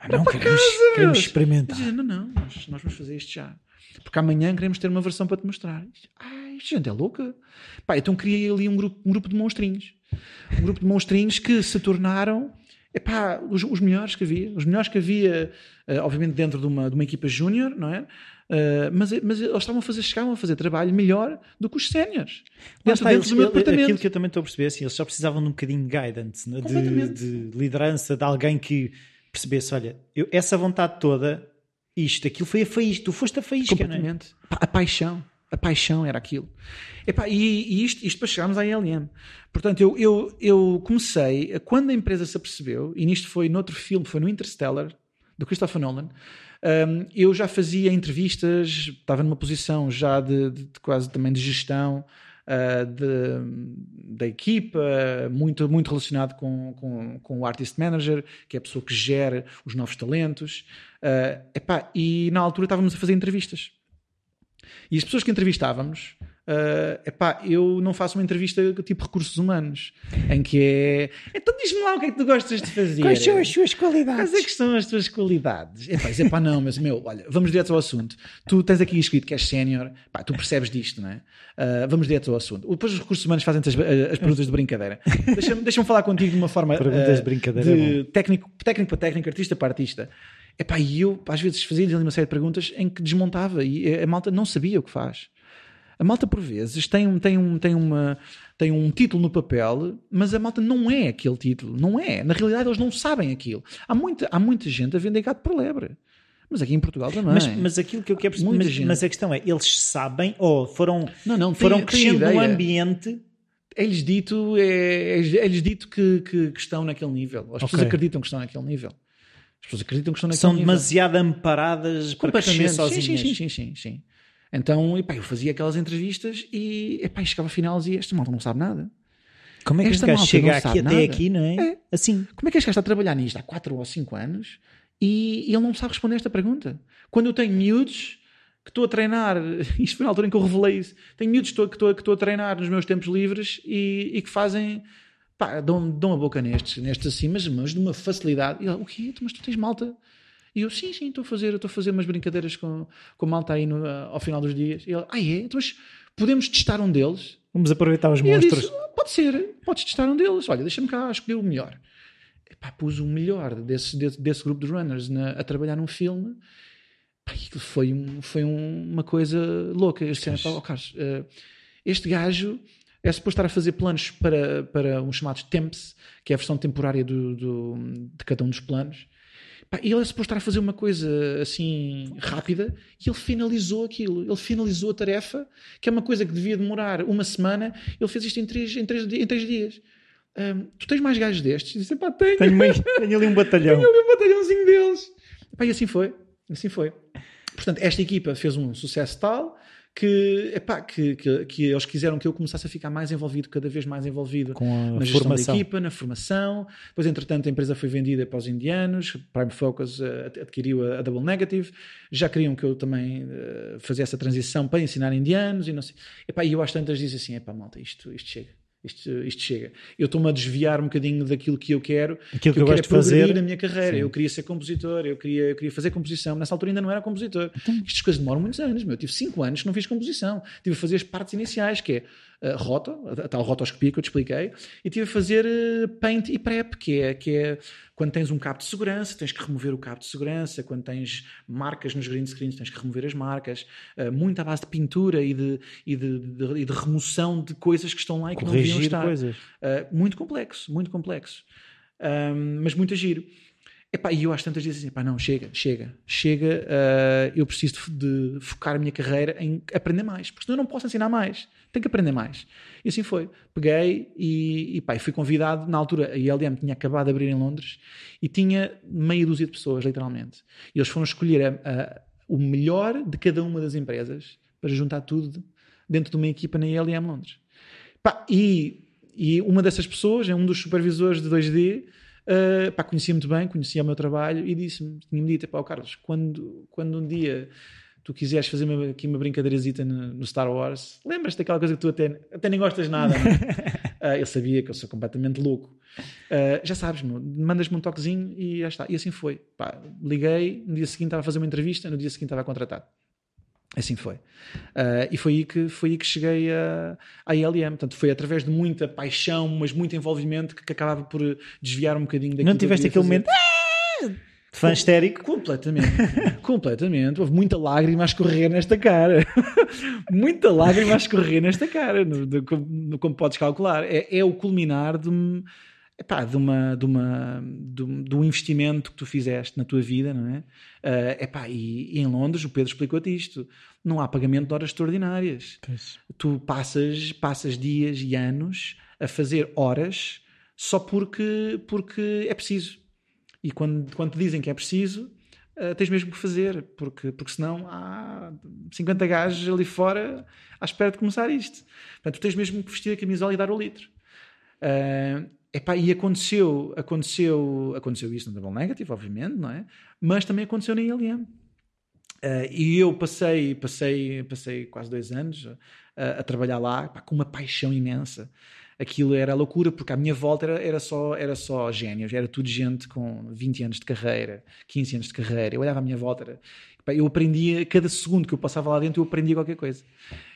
Ah, não, queremos, casa, queremos experimentar. Dizia, não, não, nós, nós, vamos fazer isto já. Porque amanhã queremos ter uma versão para te mostrar. Ai, gente é louca. Pá, então criei ali um grupo, um grupo de monstrinhos. Um grupo de monstrinhos que se tornaram epá, os, os melhores que havia. Os melhores que havia, uh, obviamente, dentro de uma, de uma equipa júnior, não é? Uh, mas, mas eles estavam a fazer, chegavam a fazer trabalho melhor do que os séniores. Dentro, dentro do meu departamento. Aquilo que eu também estou a perceber, assim, eles só precisavam de um bocadinho de guidance, né? de, de liderança, de alguém que percebesse, olha, eu, essa vontade toda, isto, aquilo foi a faísca, tu foste a faísca, Completamente. É? A paixão. A paixão era aquilo. E, e isto, isto para chegarmos à ILM. Portanto, eu, eu, eu comecei, quando a empresa se apercebeu, e nisto foi noutro filme, foi no Interstellar, do Christopher Nolan, um, eu já fazia entrevistas, estava numa posição já de, de, de quase também de gestão, uh, de, da equipa, muito, muito relacionado com, com, com, o Artist Manager, que é a pessoa que gera os novos talentos. Uh, epá, e na altura estávamos a fazer entrevistas. E as pessoas que entrevistávamos Uh, epá, eu não faço uma entrevista tipo recursos humanos, em que é então diz-me lá o que é que tu gostas de fazer. Quais são as suas qualidades? Quais é que são as tuas qualidades? Epá, diz, epá, não, mas meu, olha, vamos direto ao assunto. Tu tens aqui escrito que és sénior, tu percebes disto, não é? Uh, vamos direto ao assunto. Depois os recursos humanos fazem as, as perguntas de brincadeira. Deixa-me deixa falar contigo de uma forma perguntas uh, de brincadeira de é técnico, técnico para técnico, artista para artista. Epá, e eu às vezes fazia-lhes uma série de perguntas em que desmontava e a malta não sabia o que faz. A malta, por vezes, tem, um, tem, um, tem, uma, tem um título no papel, mas a malta não é aquele título. Não é. Na realidade, eles não sabem aquilo. Há muita, há muita gente a vender gato por lebre. Mas aqui em Portugal também. Mas, mas aquilo que eu quero perceber, mas, mas, a questão é, eles sabem ou foram, não, não, foram tem, crescendo tem num ambiente é-lhes dito, é, é-lhes dito que, que, que, estão naquele nível. As okay. pessoas acreditam que estão naquele nível. As pessoas acreditam que estão naquele São nível. demasiado amparadas para crescer sozinhas. Sim, sim, sim, sim, sim. Então, epá, eu fazia aquelas entrevistas e epá, chegava ao final e dizia: Esta malta não sabe nada. Como é que Esta malta chega aqui até nada. aqui, não é? É. Assim. Como é que este gajo está a trabalhar nisto há 4 ou 5 anos e ele não sabe responder esta pergunta? Quando eu tenho miúdos que estou a treinar, isto foi na altura em que eu revelei isso, tenho miúdos que estou, que estou, que estou a treinar nos meus tempos livres e, e que fazem, pá, dão, dão a boca nestes, nestes assim, mas, mas de uma facilidade. E ele, o quê? Mas tu tens malta? E eu, sim, sim, estou a fazer, estou a fazer umas brincadeiras com, com malta aí no, ao final dos dias. E ele, ah é? Então, mas podemos testar um deles? Vamos aproveitar os monstros. disse, "Ah, pode ser, podes testar um deles. Olha, deixa-me cá escolher o melhor. Epá, pus o melhor desse, desse, desse grupo de runners na- a trabalhar num filme. Aquilo foi, um, foi um- uma coisa louca. Eu disse, Pois. "Pá, ó, Carlos, eh, este gajo é suposto estar a fazer planos para, para uns chamados temps, que é a versão temporária do, do- de cada um dos planos. Pá, e ele é suposto estar a fazer uma coisa assim rápida e ele finalizou aquilo. Ele finalizou a tarefa, que é uma coisa que devia demorar uma semana. Ele fez isto em três, em três, em três dias. Ahm, tu tens mais gajos destes? E disse, pá, tenho. Tenho, meio- tenho ali um batalhão. Tenho ali um batalhãozinho deles. Pá, e assim foi. Assim foi. Portanto, esta equipa fez um sucesso tal que, epá, que, que, que eles quiseram que eu começasse a ficar mais envolvido, cada vez mais envolvido Com a na gestão formação. da equipa, na formação. Depois, entretanto, a empresa foi vendida para os indianos. Prime Focus eh, adquiriu a, a Double Negative. Já queriam que eu também eh, fazia essa transição para ensinar indianos e não sei. Epá, e eu às tantas disse assim: epá, malta, isto, isto chega. Isto, isto chega. Eu estou-me a desviar um bocadinho daquilo que eu quero. Aquilo que eu quero gosto de é progredir fazer. na minha carreira. Sim. Eu queria ser compositor, eu queria, eu queria fazer composição. Nessa altura ainda não era compositor. Então. Estas coisas demoram muitos anos. Meu. Eu tive 5 anos que não fiz composição. Tive a fazer as partes iniciais, que é a rota, a tal rotoscopia que eu te expliquei, e tive a fazer eh, paint e prep, que é, que é quando tens um cabo de segurança, tens que remover o cabo de segurança, quando tens marcas nos green screens, tens que remover as marcas, eh, muito à base de pintura e de, e de, de- de remoção de coisas que estão lá e que não deviam Corrigir estar. coisas. Uh, muito complexo, muito complexo. Um, mas muito a giro. Epá, e eu às tantas dizes assim, pá, não, chega, chega, chega, uh, eu preciso de, de focar a minha carreira em aprender mais, porque senão eu não posso ensinar mais, tenho que aprender mais. E assim foi. Peguei e, e pá, fui convidado, na altura a ILM tinha acabado de abrir em Londres e tinha meia dúzia de pessoas, literalmente. E eles foram escolher a- a- o melhor de cada uma das empresas para juntar tudo dentro de uma equipa na ILM Londres. Pá, e, e uma dessas pessoas, é um dos supervisores de 2D, uh, pá, conhecia muito bem, conhecia o meu trabalho e disse-me, tinha-me dito, pá, ó Carlos, quando, quando um dia tu quiseres fazer uma, aqui uma brincadeirazita no, no Star Wars, lembras-te daquela coisa que tu até, até nem gostas nada? Uh, eu sabia que eu sou completamente louco. Uh, já sabes, mandas-me um toquezinho e já está. E assim foi. Pá, liguei, no dia seguinte estava a fazer uma entrevista, no dia seguinte estava contratado. Assim foi. Uh, e foi aí que, foi aí que cheguei a, à ILM. Portanto, foi através de muita paixão, mas muito envolvimento que, que acabava por desviar um bocadinho daquilo Não que eu tiveste aquele momento. "Ah!" De Fã histérico. Completamente, completamente. Houve muita lágrima a escorrer nesta cara. muita lágrima a escorrer nesta cara, no, como, como podes calcular. É, é o culminar de, um- epá, de, uma, de, uma, de, um, de um investimento que tu fizeste na tua vida, não é? Ah, epá, e, e em Londres, o Pedro explicou-te isto: não há pagamento de horas extraordinárias tu passas, passas dias e anos a fazer horas só porque, porque é preciso. E quando, quando te dizem que é preciso, eh, tens mesmo que fazer, porque, porque senão há 50 gajos ali fora à espera de começar isto. Portanto, tens mesmo que vestir a camisola e dar o litro. Eh, epá, e aconteceu, aconteceu, aconteceu isso no Double Negative, obviamente, não é? Mas também aconteceu na ILM. Uh, e eu passei, passei, passei quase dois anos uh, a trabalhar lá com uma paixão imensa. Aquilo era loucura, porque à minha volta era, era, só, era só génios, era tudo gente com 20 anos de carreira, 15 anos de carreira. Eu olhava à minha volta, era, eu aprendia, cada segundo que eu passava lá dentro, eu aprendia qualquer coisa.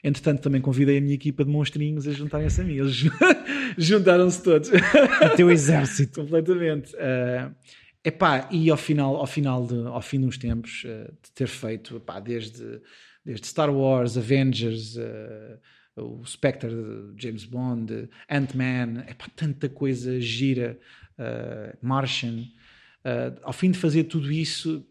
Entretanto, também convidei a minha equipa de monstrinhos a juntarem-se a mim. Eles juntaram-se todos. O teu exército. completamente. Uh, epá, e ao final, ao final de, ao fim de uns tempos, uh, de ter feito epá, desde, desde Star Wars, Avengers, uh, o Spectre, de James Bond, Ant-Man, epá, tanta coisa gira, uh, Martian. Uh, ao fim de fazer tudo isso,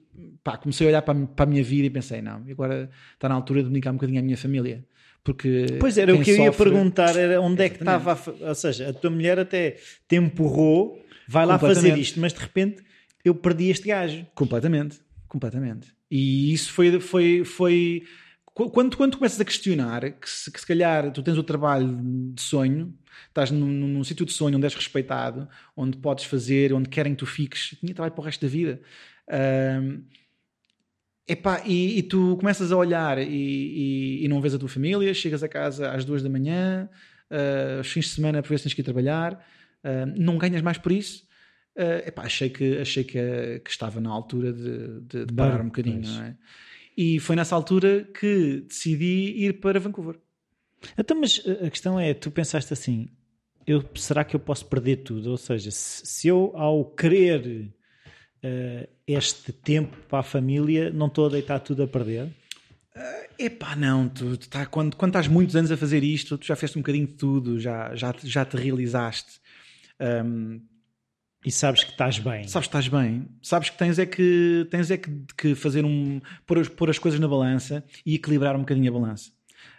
pá, comecei a olhar para, a- para a minha vida e pensei: não, agora está na altura de dedicar um bocadinho à minha família. Porque Pois era o que eu ia sofre- perguntar, era onde é que estava, a ou seja, a tua mulher até te empurrou, vai lá fazer isto, mas de repente eu perdi este gajo. Completamente, completamente. E isso foi, foi, foi quando, quando começas a questionar que se, que se calhar tu tens o trabalho de sonho, estás num, num, num sítio de sonho onde és respeitado, onde podes fazer, onde querem que tu fiques, tinha trabalho para o resto da vida. Um, epá, e, e tu começas a olhar e, e, e, não vês a tua família, chegas a casa às duas da manhã, uh, os fins de semana por vezes tens que ir trabalhar, uh, não ganhas mais por isso. Uh, epá, achei que, achei que, que estava na altura de, de, de parar um bocadinho. Não é? E foi nessa altura que decidi ir para Vancouver. Então, mas a questão é: tu pensaste assim, eu, será que eu posso perder tudo? Ou seja, se, se eu, ao querer uh, este tempo para a família, não estou a deitar tudo a perder? Uh, epá, não, tu, tu tá, quando, quando estás muitos anos a fazer isto, tu já fizeste um bocadinho de tudo, já, já, já te realizaste. Um, e sabes que estás bem. Sabes que estás bem. Sabes que tens é que, tens é que, que fazer um. Pôr, pôr as coisas na balança e equilibrar um bocadinho a balança.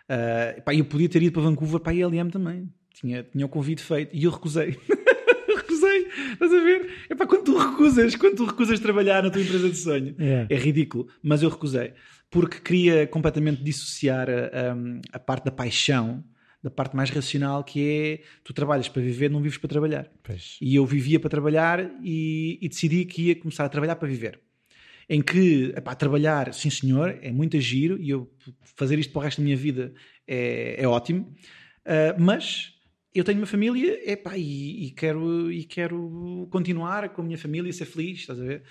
Uh, pá, eu podia ter ido para Vancouver para a ILM também. Tinha, tinha o convite feito e eu recusei. recusei. Estás a ver? É pá, quando tu recusas, quando tu recusas trabalhar na tua empresa de sonho, yeah. é ridículo. Mas eu recusei. Porque queria completamente dissociar a, a, a parte da paixão da parte mais racional que é tu trabalhas para viver, não vives para trabalhar. Pois. E eu vivia para trabalhar e, e, decidi que ia começar a trabalhar para viver. Em que, epá, trabalhar, sim senhor, é muito giro e eu fazer isto para o resto da minha vida é, é ótimo, uh, mas eu tenho uma família epá, e, e, quero, e quero continuar com a minha família e ser feliz, estás a ver?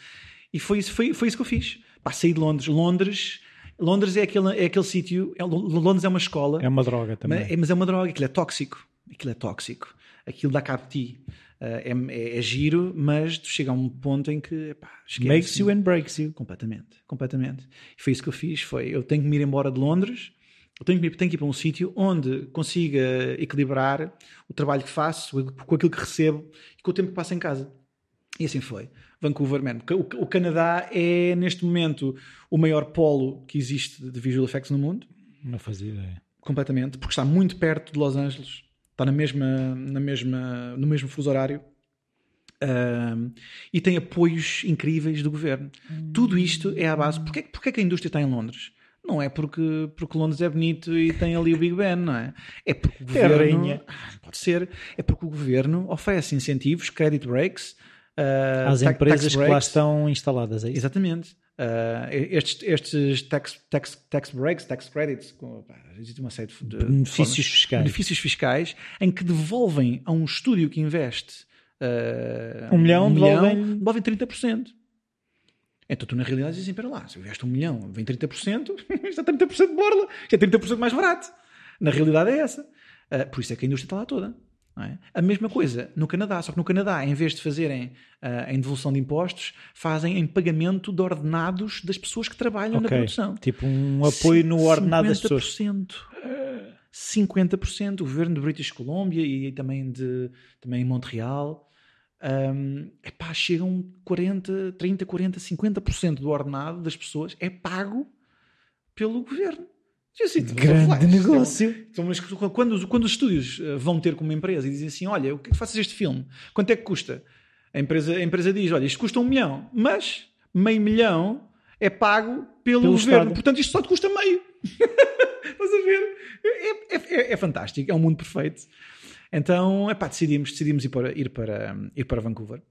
E foi isso, foi, foi isso que eu fiz. Pá, saí de Londres. Londres Londres é aquele, é aquele sítio. É, Londres é uma escola. É uma droga também. Mas, é, mas é uma droga, aquilo é tóxico. Aquilo é tóxico. Aquilo dá cabo de ti. Uh, é, é, giro, mas tu chega a um ponto em que epá, esquece, makes you and breaks you. Completamente, completamente. E foi isso que eu fiz. Foi eu tenho que me ir embora de Londres. Eu tenho que, tenho que ir para um sítio onde consiga equilibrar o trabalho que faço com aquilo que recebo e com o tempo que passo em casa. E assim foi. Vancouver, man. O, o Canadá é, neste momento, o maior polo que existe de visual effects no mundo. Não fazia ideia. Completamente, porque está muito perto de Los Angeles, está na mesma, na mesma, no mesmo fuso horário. Um, e tem apoios incríveis do governo. Hum. Tudo isto é à base. Porquê, porquê que a indústria está em Londres? Não é porque, porque Londres é bonito e tem ali o Big Ben, não é? É porque o governo. Pode ser. É porque o governo oferece incentivos, credit breaks, uh, às empresas que lá estão instaladas, é isso? Exatamente. Uh, estes, estes tax, tax, tax breaks, tax credits, com, existe uma série de, benefícios de fiscais. benefícios fiscais em que devolvem a um estúdio que investe uh, um milhão, um devolvem... devolvem 30%. Então tu na realidade dizes assim, para lá, se eu investe um milhão, vem 30%, isto é 30% de borla, isto é 30% mais barato. Na realidade é essa. Uh, por isso é que a indústria está lá toda. É? A mesma coisa no Canadá, só que no Canadá, em vez de fazerem uh, em devolução de impostos, fazem em pagamento de ordenados das pessoas que trabalham okay. na produção. Tipo um apoio no ordenado das pessoas. 50%. O governo de British Columbia e também, de, também em Montreal. Um, epá, chegam 40, 30, 40, 50% do ordenado das pessoas é pago pelo governo. Assim, Grande é negócio. Então, mas quando, quando os estúdios eh, vão ter com uma empresa e dizem assim: Olha, o que é que faças este filme? Quanto é que custa? A empresa, a empresa diz: Olha, isto custa um milhão, mas meio milhão é pago pelo, pelo governo. Estado. Portanto, isto só te custa meio. Estás a ver? É, é, é, é, fantástico, é um mundo perfeito. Então, epá, decidimos, decidimos ir, para, ir, para, ir para Vancouver.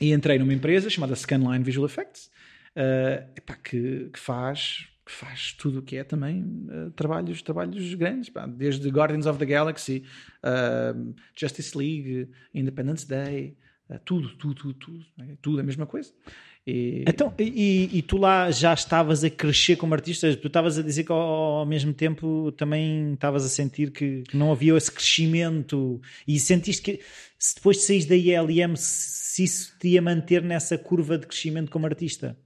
E entrei numa empresa chamada Scanline Visual Effects, uh, epá, que, que faz faz tudo o que é também uh, trabalhos, trabalhos grandes, pá, desde Guardians of the Galaxy, uh, Justice League, Independence Day, uh, tudo, tudo, tudo, tudo, é? tudo a mesma coisa. E... Então, e, e, tu lá já estavas a crescer como artista? Tu estavas a dizer que ao, ao mesmo tempo também estavas a sentir que não havia esse crescimento e sentiste que se depois de saís da ILM se isso te ia manter nessa curva de crescimento como artista?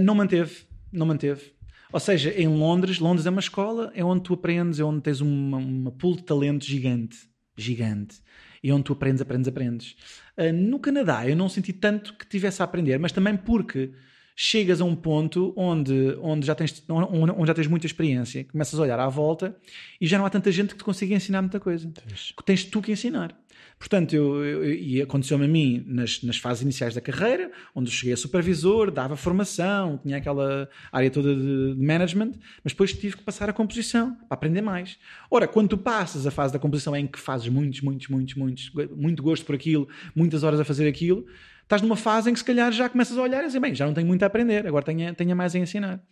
Não manteve, não manteve. Ou seja, em Londres, Londres é uma escola, é onde tu aprendes, é onde tens uma, uma pool de talento gigante. Gigante. E onde tu aprendes, aprendes, aprendes. Uh, no Canadá, eu não senti tanto que tivesse a aprender, mas também porque chegas a um ponto onde, onde, já tens, onde, já tens muita experiência, começas a olhar à volta e já não há tanta gente que te consiga ensinar muita coisa. Tens, tens tu que ensinar. Portanto, eu, eu, e aconteceu-me a mim nas, nas fases iniciais da carreira, onde eu cheguei a supervisor, dava formação, tinha aquela área toda de, de management, mas depois tive que passar a composição para aprender mais. Ora, quando tu passas a fase da composição em que fazes muitos, muitos, muitos, muitos, muito gosto por aquilo, muitas horas a fazer aquilo, estás numa fase em que se calhar já começas a olhar e dizer, bem, já não tenho muito a aprender, agora tenho, tenho mais a ensinar.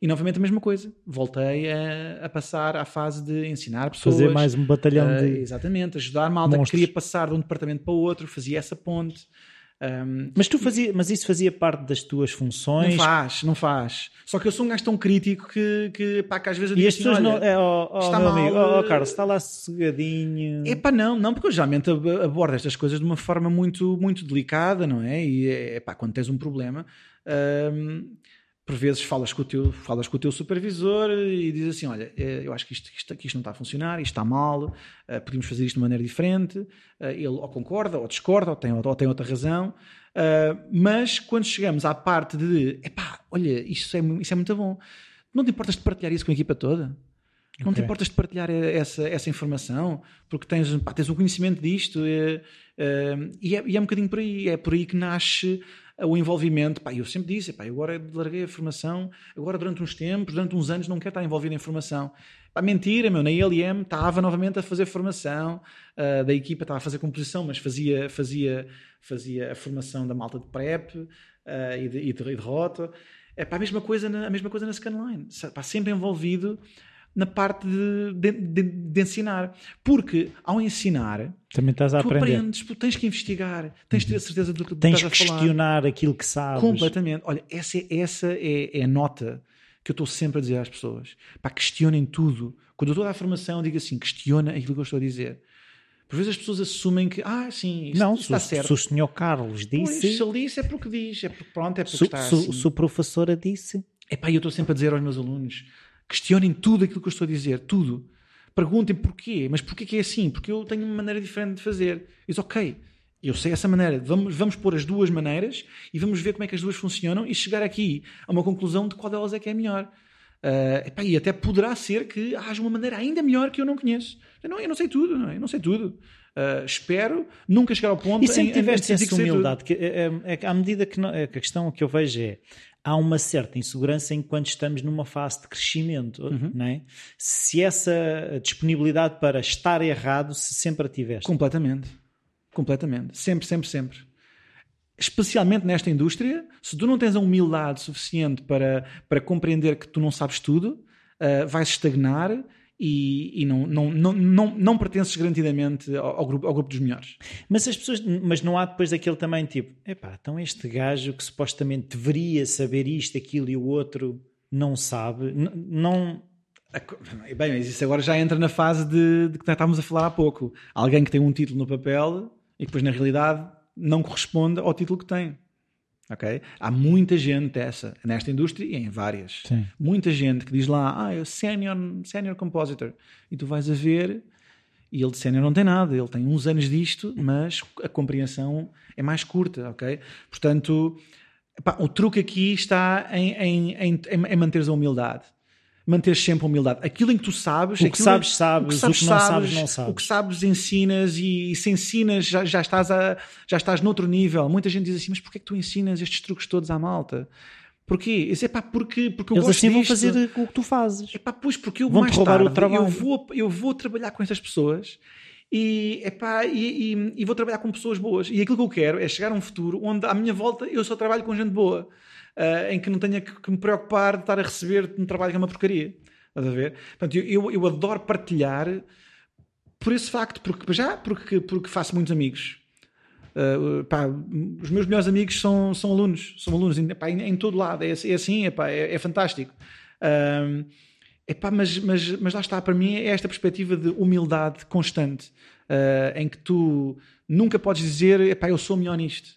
E novamente a mesma coisa. Voltei a, a passar à fase de ensinar pessoas. Fazer mais um batalhão uh, de. Exatamente, ajudar malta que queria passar de um departamento para o outro, fazia essa ponte. Um, mas tu fazia, mas isso fazia parte das tuas funções? Não faz, não faz. Só que eu sou um gajo tão crítico que, que, pá, que às vezes eu digo E as assim, pessoas não. É, oh, oh, está mal. Amigo, oh, Carlos, está lá sossegadinho. É pá, não, não, porque eu geralmente abordo estas coisas de uma forma muito, muito delicada, não é? E é pá, quando tens um problema. Um, por vezes falas com o teu, falas com o teu supervisor e dizes assim: Olha, eh, eu acho que isto, isto, isto não está a funcionar, isto está mal, uh, podemos fazer isto de maneira diferente. Uh, ele ou concorda, ou discorda, ou tem, ou tem outra razão. Mas quando chegamos à parte de epá, olha, isso é, isso é muito bom, não te importas de partilhar isso com a equipa toda? Não okay. te importas de partilhar essa, essa informação porque tens, pá, tens o conhecimento disto e, e, é, e é um bocadinho por aí. É por aí que nasce o envolvimento. Pá, eu sempre disse, pá, eu agora larguei a formação, agora durante uns tempos, durante uns anos não quero estar envolvido em formação. Pá, mentira, meu, na ILM estava novamente a fazer formação, uh, da equipa estava a fazer composição, mas fazia, fazia, fazia a formação da malta de prep uh, e, de, e, de, e de rota. É pá, a mesma coisa na, a mesma coisa na Scanline. Pá, sempre envolvido na parte de, de, de, ensinar. Porque ao ensinar, também estás a tu aprender. aprendes, tens que investigar, tens de ter certeza do que tens estás que questionar aquilo que sabes. Completamente. Olha, essa, é, essa é, é a nota que eu estou sempre a dizer às pessoas. Pá, questionem tudo. Quando eu estou a dar formação, eu digo assim: questiona aquilo que eu estou a dizer. Por vezes as pessoas assumem que, ah, sim, isso, não, isso está se, certo. Se o senhor Carlos disse. Pois, se ele disse é porque diz, é porque pronto, é porque se, está se, assim. Se a professora disse. Epá, eu estou sempre a dizer aos meus alunos: Questionem tudo aquilo que eu estou a dizer, tudo. Perguntem porquê, mas porquê que é assim? Porque eu tenho uma maneira diferente de fazer. Diz, ok, eu sei essa maneira, vamos, vamos pôr as duas maneiras e vamos ver como é que as duas funcionam e chegar aqui a uma conclusão de qual delas é que é melhor. Uh, epá, e até poderá ser que haja uma maneira ainda melhor que eu não conheço. Eu não, eu não sei tudo, não é? Eu não sei tudo. Uh, espero nunca chegar ao ponto e sempre em, tiveste em, em essa humildade que, é, é, é, à medida que, não, é, que a questão que eu vejo é há uma certa insegurança enquanto estamos numa fase de crescimento, uhum. não é? Se essa disponibilidade para estar errado, se sempre a tiveste. Completamente. Completamente. Sempre, sempre, sempre. Especialmente nesta indústria, se tu não tens a humildade suficiente para, para compreender que tu não sabes tudo, uh, vais estagnar e, e não, não, não, não, não pertences garantidamente ao, ao, grupo, ao grupo dos melhores. Mas as pessoas, mas não há depois daquele também tipo, epá, então este gajo que supostamente deveria saber isto, aquilo e o outro não sabe, não. Bem, mas isso agora já entra na fase de, de que estávamos a falar há pouco. Alguém que tem um título no papel e que depois na realidade não corresponde ao título que tem. Okay? Há muita gente essa, nesta indústria e em várias. Sim. Muita gente que diz lá, ah, eu senior, senior compositor. E tu vais a ver, e ele de senior não tem nada, ele tem uns anos disto, mas a compreensão é mais curta, ok? Portanto, o truque aqui está em, em, em, em manteres a humildade manter sempre a humildade. Aquilo em que tu sabes, o que sabes, sabes, o que, sabes, o que não sabes, não sabes. O que sabes, ensinas e, se ensinas, já, já, estás a, já estás noutro nível. Muita gente diz assim, mas porquê é que tu ensinas estes truques todos à malta? Porquê? Isso é pá, porque, porque eu Eles gosto assim disto. vão fazer o que tu fazes. É pá, pois, porque eu vão mais roubar tarde, o trabalho. Eu vou, eu vou trabalhar com essas pessoas e, epá, e, e, e vou trabalhar com pessoas boas. E aquilo que eu quero é chegar a um futuro onde à minha volta eu só trabalho com gente boa. Uh, em que não tenha que, que, me preocupar de estar a receber um trabalho que é uma porcaria. Estás a ver? Portanto, eu, eu, eu, adoro partilhar por esse facto, porque já porque, porque faço muitos amigos. Uh, pá, os meus melhores amigos são, são alunos, são alunos pá, em, em, todo lado, é, é assim, epá, é, é fantástico. Uh, epá, mas, mas, mas lá está, para mim é esta perspectiva de humildade constante, uh, em que tu nunca podes dizer, epá, eu sou melhor nisto.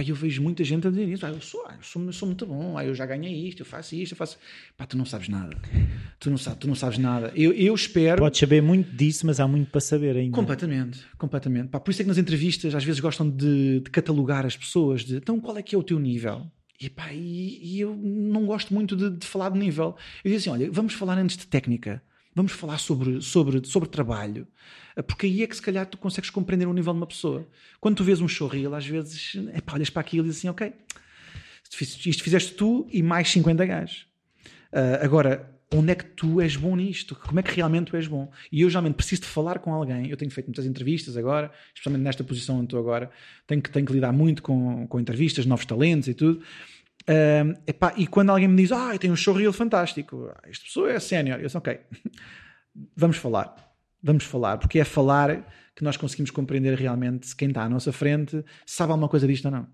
Pá, eu vejo muita gente a dizer isso. Ah, eu sou, ah, eu sou, eu sou muito bom, ah, eu já ganhei isto, eu faço isto, eu faço. Pá, tu não sabes nada. Tu não, sabes, tu não sabes nada. Eu, eu espero. Podes saber muito disso, mas há muito para saber ainda. Completamente, completamente. Pá, por isso é que nas entrevistas às vezes gostam de, de catalogar as pessoas, de então qual é que é o teu nível? E, pá, e, e eu não gosto muito de, de, falar de nível. Eu dizia assim: olha, vamos falar antes de técnica, vamos falar sobre, sobre, sobre trabalho, porque aí é que se calhar tu consegues compreender o nível de uma pessoa. Quando tu vês um showreel, às vezes, epá, olhas para aquilo e dizes assim: ok, isto fizeste tu e mais 50 gajos. Uh, agora, onde é que tu és bom nisto? Como é que realmente tu és bom? E eu geralmente preciso de falar com alguém. Eu tenho feito muitas entrevistas agora, especialmente nesta posição onde estou agora. Tenho que, tenho que lidar muito com, com entrevistas, novos talentos e tudo. Uh, epá, e quando alguém me diz, ah, tenho um showreel fantástico, ah, esta pessoa é sénior, eu disse, ok, vamos falar. Vamos falar, porque é falar que nós conseguimos compreender realmente se quem está à nossa frente sabe alguma coisa disto ou não.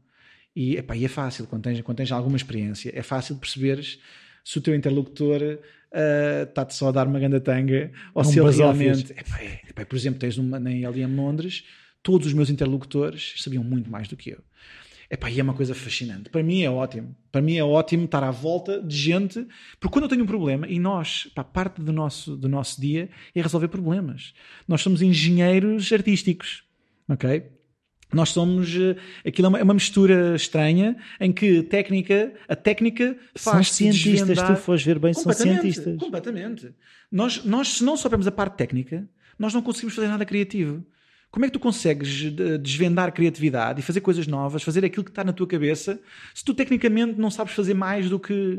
E, epá, e é fácil, quando tens, quando tens alguma experiência, é fácil perceberes se o teu interlocutor uh, está-te só a dar uma grande tanga ou se ele realmente. Epá, é, epá, por exemplo, tens uma na LM Londres, todos os meus interlocutores sabiam muito mais do que eu. Epá, e é uma coisa fascinante. Para mim é ótimo. Para mim é ótimo estar à volta de gente, porque quando eu tenho um problema, e nós, pá, parte do nosso, do nosso dia é resolver problemas. Nós somos engenheiros artísticos, ok? Nós somos. Eh, aquilo é uma, é uma, mistura estranha em que técnica, a técnica faz. São cientistas, tu fores ver bem, são cientistas. Completamente. Nós, nós, se não soubermos a parte técnica, nós não conseguimos fazer nada criativo. Como é que tu consegues desvendar criatividade e fazer coisas novas, fazer aquilo que está na tua cabeça, se tu tecnicamente não sabes fazer mais do que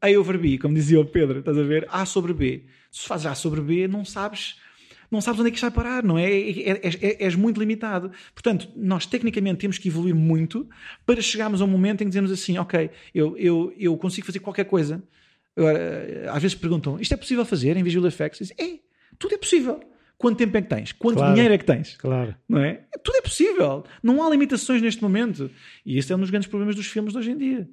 A over B, como dizia o Pedro, estás a ver? A sobre B. Se fazes A sobre B, não sabes não sabes onde é que isto vai parar, não é? é, é, é és muito limitado. Portanto, nós tecnicamente temos que evoluir muito para chegarmos a um momento em que dizemos assim: ok, eu, eu, eu consigo fazer qualquer coisa. Agora, às vezes perguntam: isto é possível fazer em Visual Effects? É, tudo é possível. Quanto tempo é que tens? Quanto claro, dinheiro é que tens? Claro. Não é? Tudo é possível. Não há limitações neste momento. E esse é um dos grandes problemas dos filmes de hoje em dia.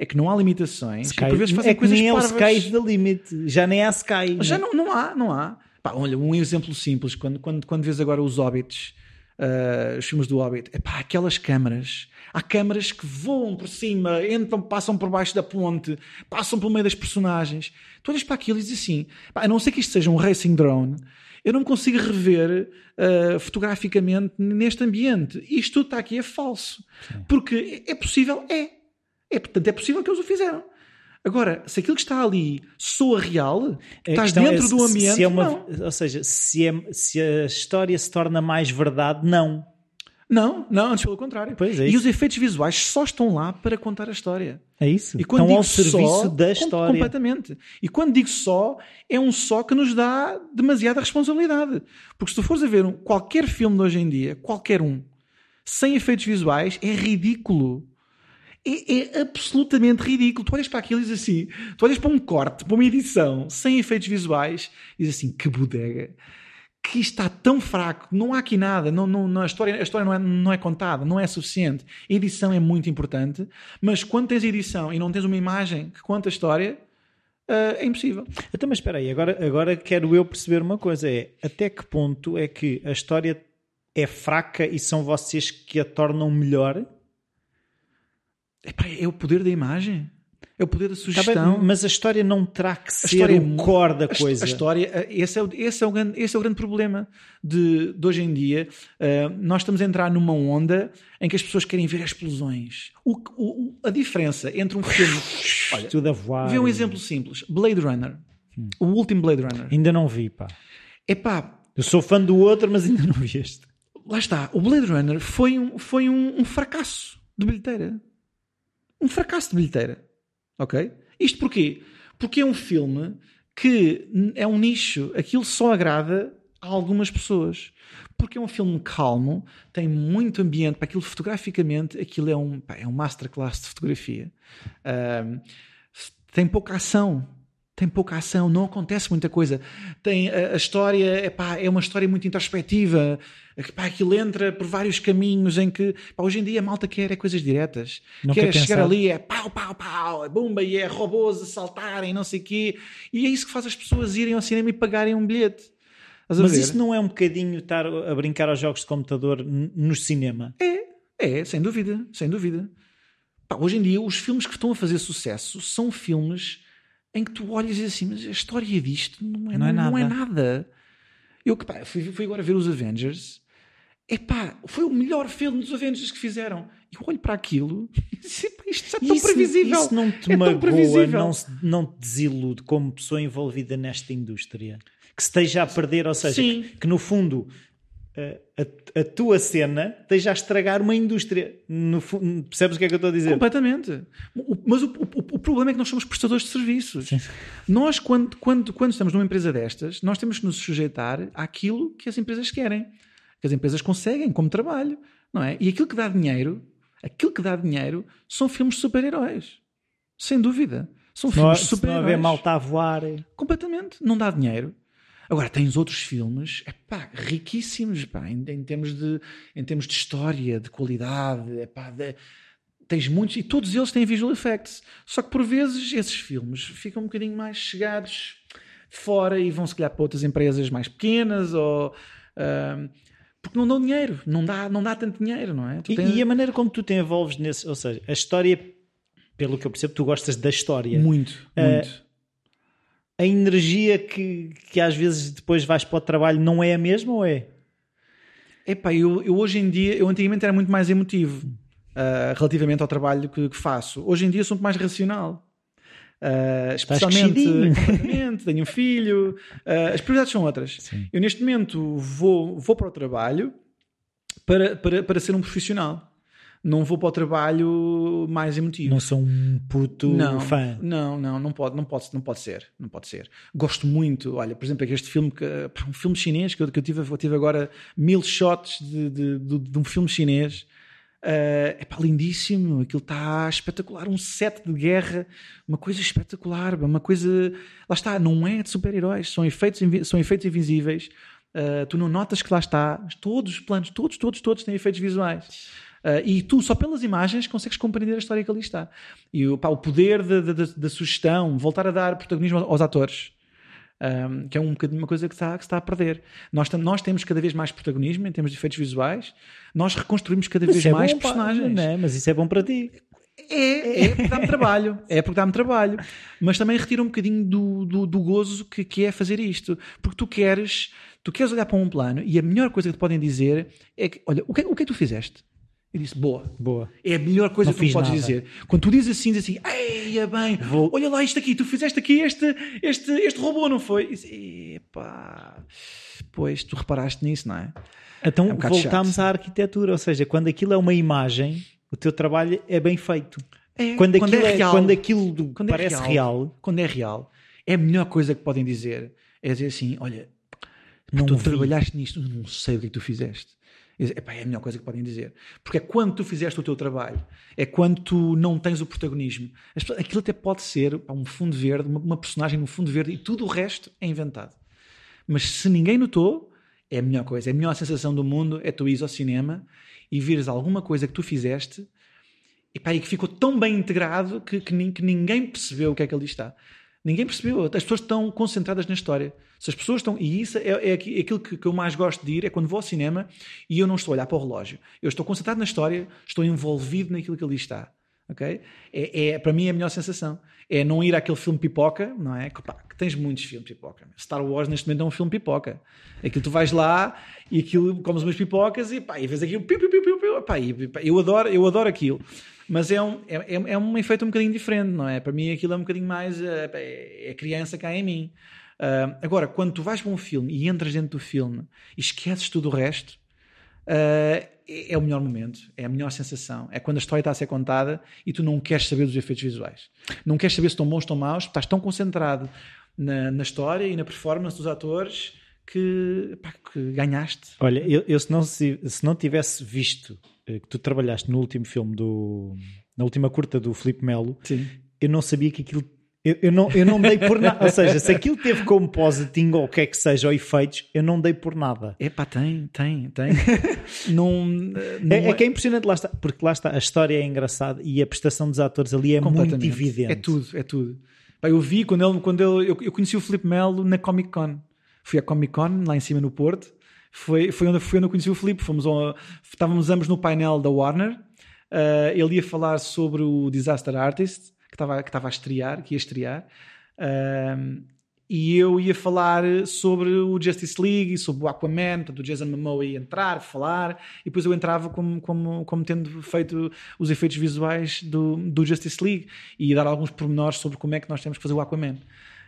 É que não há limitações. Sky, por vezes fazem é que coisas nem é o Sky da limite. Já nem há Sky. Já não, não há, não há. Pá, olha, um exemplo simples, quando, quando, quando vês agora os Hobbits, uh, os filmes do Hobbit, epá, aquelas câmaras, há câmaras que voam por cima, entram, passam por baixo da ponte, passam pelo meio das personagens. Tu olhas para aquilo e dizes assim, pá, a não ser que isto seja um racing drone, eu não consigo rever uh, fotograficamente neste ambiente. Isto tudo está aqui é falso. Sim. Porque é possível, é. é. Portanto, é possível que eles o fizeram. Agora, se aquilo que está ali soa real, estás dentro é, do ambiente. Se é uma, não. Ou seja, se, é, se a história se torna mais verdade, não. Não, não, antes pelo contrário. Pois é e os efeitos visuais só estão lá para contar a história. É isso. E quando Estão ao serviço só, da história. Completamente. E quando digo só, é um só que nos dá demasiada responsabilidade. Porque se tu fores a ver um, qualquer filme de hoje em dia, qualquer um, sem efeitos visuais, é ridículo é, é, absolutamente ridículo. Tu olhas para aquilo e dizes assim: tu olhas para um corte, para uma edição sem efeitos visuais e dizes assim: que bodega, que está tão fraco, não há aqui nada, não, não, não a história, a história não, é, não é contada, não é suficiente. A edição é muito importante, mas quando tens edição e não tens uma imagem que conta a história. Uh, é impossível. Então, mas espera aí, agora, agora quero eu perceber uma coisa: é até que ponto é que a história é fraca e são vocês que a tornam melhor? Epá, é o poder da imagem. É o poder da tá sugestão. Tá mas a história não terá que ser história, o core da coisa. A, história, esse é, o, esse, é o grande, esse é o grande problema de, de hoje em dia. Uh, nós estamos a entrar numa onda em que as pessoas querem ver explosões. O, o, a diferença entre um filme. Olha, Tudo a voar. Vê um exemplo simples: Blade Runner. Hum. O último Blade Runner. Ainda não vi, pá. Epá. Eu sou fã do outro, mas ainda não vi este. Lá está. O Blade Runner foi um, foi um, um fracasso de bilheteira um fracasso de bilheteira. Ok? Isto porquê? Porque é um filme que é um nicho, aquilo só agrada a algumas pessoas. Porque é um filme calmo, tem muito ambiente, para aquilo fotograficamente, aquilo é um, pá, é um masterclass de fotografia. Um, tem pouca ação, tem pouca ação, não acontece muita coisa. Tem a, a história, epá, é uma história muito introspectiva. Epá, aquilo entra por vários caminhos em que epá, hoje em dia a malta quer é coisas diretas. Não quer, quer chegar ali, é pau, pau, pau, é bomba e é robôs a saltarem, não sei o quê. E é isso que faz as pessoas irem ao cinema e pagarem um bilhete. Mas isso não é um bocadinho estar a brincar aos jogos de computador no cinema? É, é, sem dúvida, sem dúvida. Pá, hoje em dia os filmes que estão a fazer sucesso são filmes em que tu olhas e assim, mas a história disto não é, não é nada. Não é nada. Eu que pá, fui, fui, agora ver os Avengers. Epá, foi o melhor filme dos Avengers que fizeram. Eu olho para aquilo e disse, Isto é tão isso, previsível. Isso não te é magoa, não, não te desilude como pessoa envolvida nesta indústria? Que esteja a perder, ou seja, Sim. que, no fundo a, a, tua cena esteja a estragar uma indústria. No, percebes o que é que eu estou a dizer? Completamente. O, mas o, o, o, problema é que nós somos prestadores de serviços. Sim. Nós, quando, quando, quando estamos numa empresa destas, nós temos que nos sujeitar àquilo que as empresas querem, que as empresas conseguem como trabalho, não é? E aquilo que dá dinheiro, aquilo que dá dinheiro são filmes de super-heróis. Sem dúvida. São se filmes não, de super-heróis. Se não malta a voar. Completamente. Não dá dinheiro. Agora, tens outros filmes epá, riquíssimos epá, em, em, termos de, em termos de história, de qualidade. Epá, de, tens muitos, e todos eles têm visual effects. Só que por vezes esses filmes ficam um bocadinho mais chegados fora e vão se calhar para outras empresas mais pequenas ou. Uh, porque não dão dinheiro, não dá, não dá tanto dinheiro, não é? E, tens... e, a maneira como tu te envolves nesse, ou seja, a história, pelo que eu percebo, tu gostas da história. Muito, uh, muito a energia que, que às vezes depois vais para o trabalho não é a mesma ou é? Epá, eu, eu hoje em dia, eu antigamente era muito mais emotivo uh, relativamente ao trabalho que, que, faço. Hoje em dia sou muito mais racional. Uh, especialmente, tenho um filho, uh, as prioridades são outras. Sim. Eu neste momento vou, vou para o trabalho para, para, para ser um profissional não vou para o trabalho mais emotivo. Não sou um puto não, fã. Não, não, não pode, não pode, não pode ser, não pode ser. Gosto muito, olha, por exemplo, este filme que um filme chinês que eu, que eu tive, eu tive agora mil shots de, de, de, de um filme chinês. Uh, é pá, lindíssimo, aquilo está espetacular, um set de guerra, uma coisa espetacular, uma coisa. Lá está, não é de super-heróis, são efeitos, são efeitos invisíveis. Uh, tu não notas que lá está, todos os planos, todos, todos, todos têm efeitos visuais. Uh, e tu, só pelas imagens, consegues compreender a história que ali está. E pá, o poder da sugestão, voltar a dar protagonismo aos atores. Um, que é um bocadinho uma coisa que está, que está a perder. Nós, nós temos cada vez mais protagonismo em termos de efeitos visuais, nós reconstruímos cada mas vez é mais personagens. Não é? Mas isso é bom para ti. É, é porque dá-me trabalho, é porque dá-me trabalho, mas também retira um bocadinho do, do, do gozo que, que é fazer isto, porque tu queres, tu queres olhar para um plano e a melhor coisa que te podem dizer é que, olha, o que, o que é que tu fizeste? Eu disse, boa. Boa. É a melhor coisa não que tu podes nada. dizer. Quando tu dizes assim, diz assim, eia bem, Vou... olha lá isto aqui, tu fizeste aqui este, este, este robô, não foi? E epá, pois tu reparaste nisso, não é? Então é um chato. à arquitetura, ou seja, quando aquilo é uma imagem, o teu trabalho é bem feito. É, quando, quando, aquilo é real, é, quando aquilo quando parece é real, real, Quando é real, é a melhor coisa que podem dizer. É dizer assim, olha, não tu vi. trabalhaste nisto, não sei o que, é que fizeste. Epá, é a melhor coisa que podem dizer. Porque é quando tu fizeste o teu trabalho, é quando tu não tens o protagonismo. Aquilo até pode ser pá, um fundo verde, uma, uma personagem no fundo verde e tudo o resto é inventado. Mas se ninguém notou, é a melhor coisa. É a melhor sensação do mundo é tu ires ao cinema e vires alguma coisa que tu fizeste e, e que ficou tão bem integrado que, que, que ninguém percebeu o que é que ali está. Ninguém percebeu. As pessoas estão concentradas na história. Se as pessoas estão. E isso é, é aquilo que, que, eu mais gosto de ir: é quando vou ao cinema e eu não estou a olhar para o relógio. Eu estou concentrado na história, estou envolvido naquilo que ali está. ok? É, é, para mim é a melhor sensação. É não ir àquele filme pipoca, não é? Que, pá, que tens muitos filmes pipoca. Star Wars neste momento é um filme pipoca. Aquilo tu vais lá e aquilo comes umas pipocas e, pá, e vês aquilo. Piu, piu, piu, piu, piu, pá, e, pá, eu, adoro, eu adoro aquilo. Mas é um, é, é, é um efeito um bocadinho diferente, não é? Para mim aquilo é um bocadinho mais. É, é, é criança cá em mim. Uh, agora, quando tu vais para um filme e entras dentro do filme e esqueces tudo o resto, uh, é, é, o melhor momento, é a melhor sensação. É quando a história está a ser contada e tu não queres saber dos efeitos visuais. Não queres saber se estão bons ou estão maus, estás tão concentrado na, na história e na performance dos atores que, pá, que ganhaste. Olha, eu, eu, se, não, se, se não tivesse visto eh, que tu trabalhaste no último filme do. na última curta do Filipe Melo, Sim. eu não sabia que aquilo. Eu, eu, não, eu não dei por nada. Ou seja, se aquilo teve como positing ou o que é que seja, ou efeitos, eu não dei por nada. É pá, tem, tem, tem. não, não é, é, que é impressionante, lá está, porque lá está, a história é engraçada e a prestação dos atores ali é muito evidente. É tudo, é tudo. Pá, eu vi quando ele, quando ele eu, eu conheci o Filipe Melo na Comic Con. Fui à Comic Con, lá em cima no Porto, foi, foi, onde, foi onde eu conheci o Filipe. Fomos estávamos ambos no painel da Warner. Uh, ele ia falar sobre o Disaster Artist, que estava, que estava a estrear, que ia estrear. Uh, e eu ia falar sobre o Justice League, sobre o Aquaman, portanto o Jason Momoa ia entrar, falar, e depois eu entrava como, como, como tendo feito os efeitos visuais do, do Justice League e dar alguns pormenores sobre como é que nós temos que fazer o Aquaman.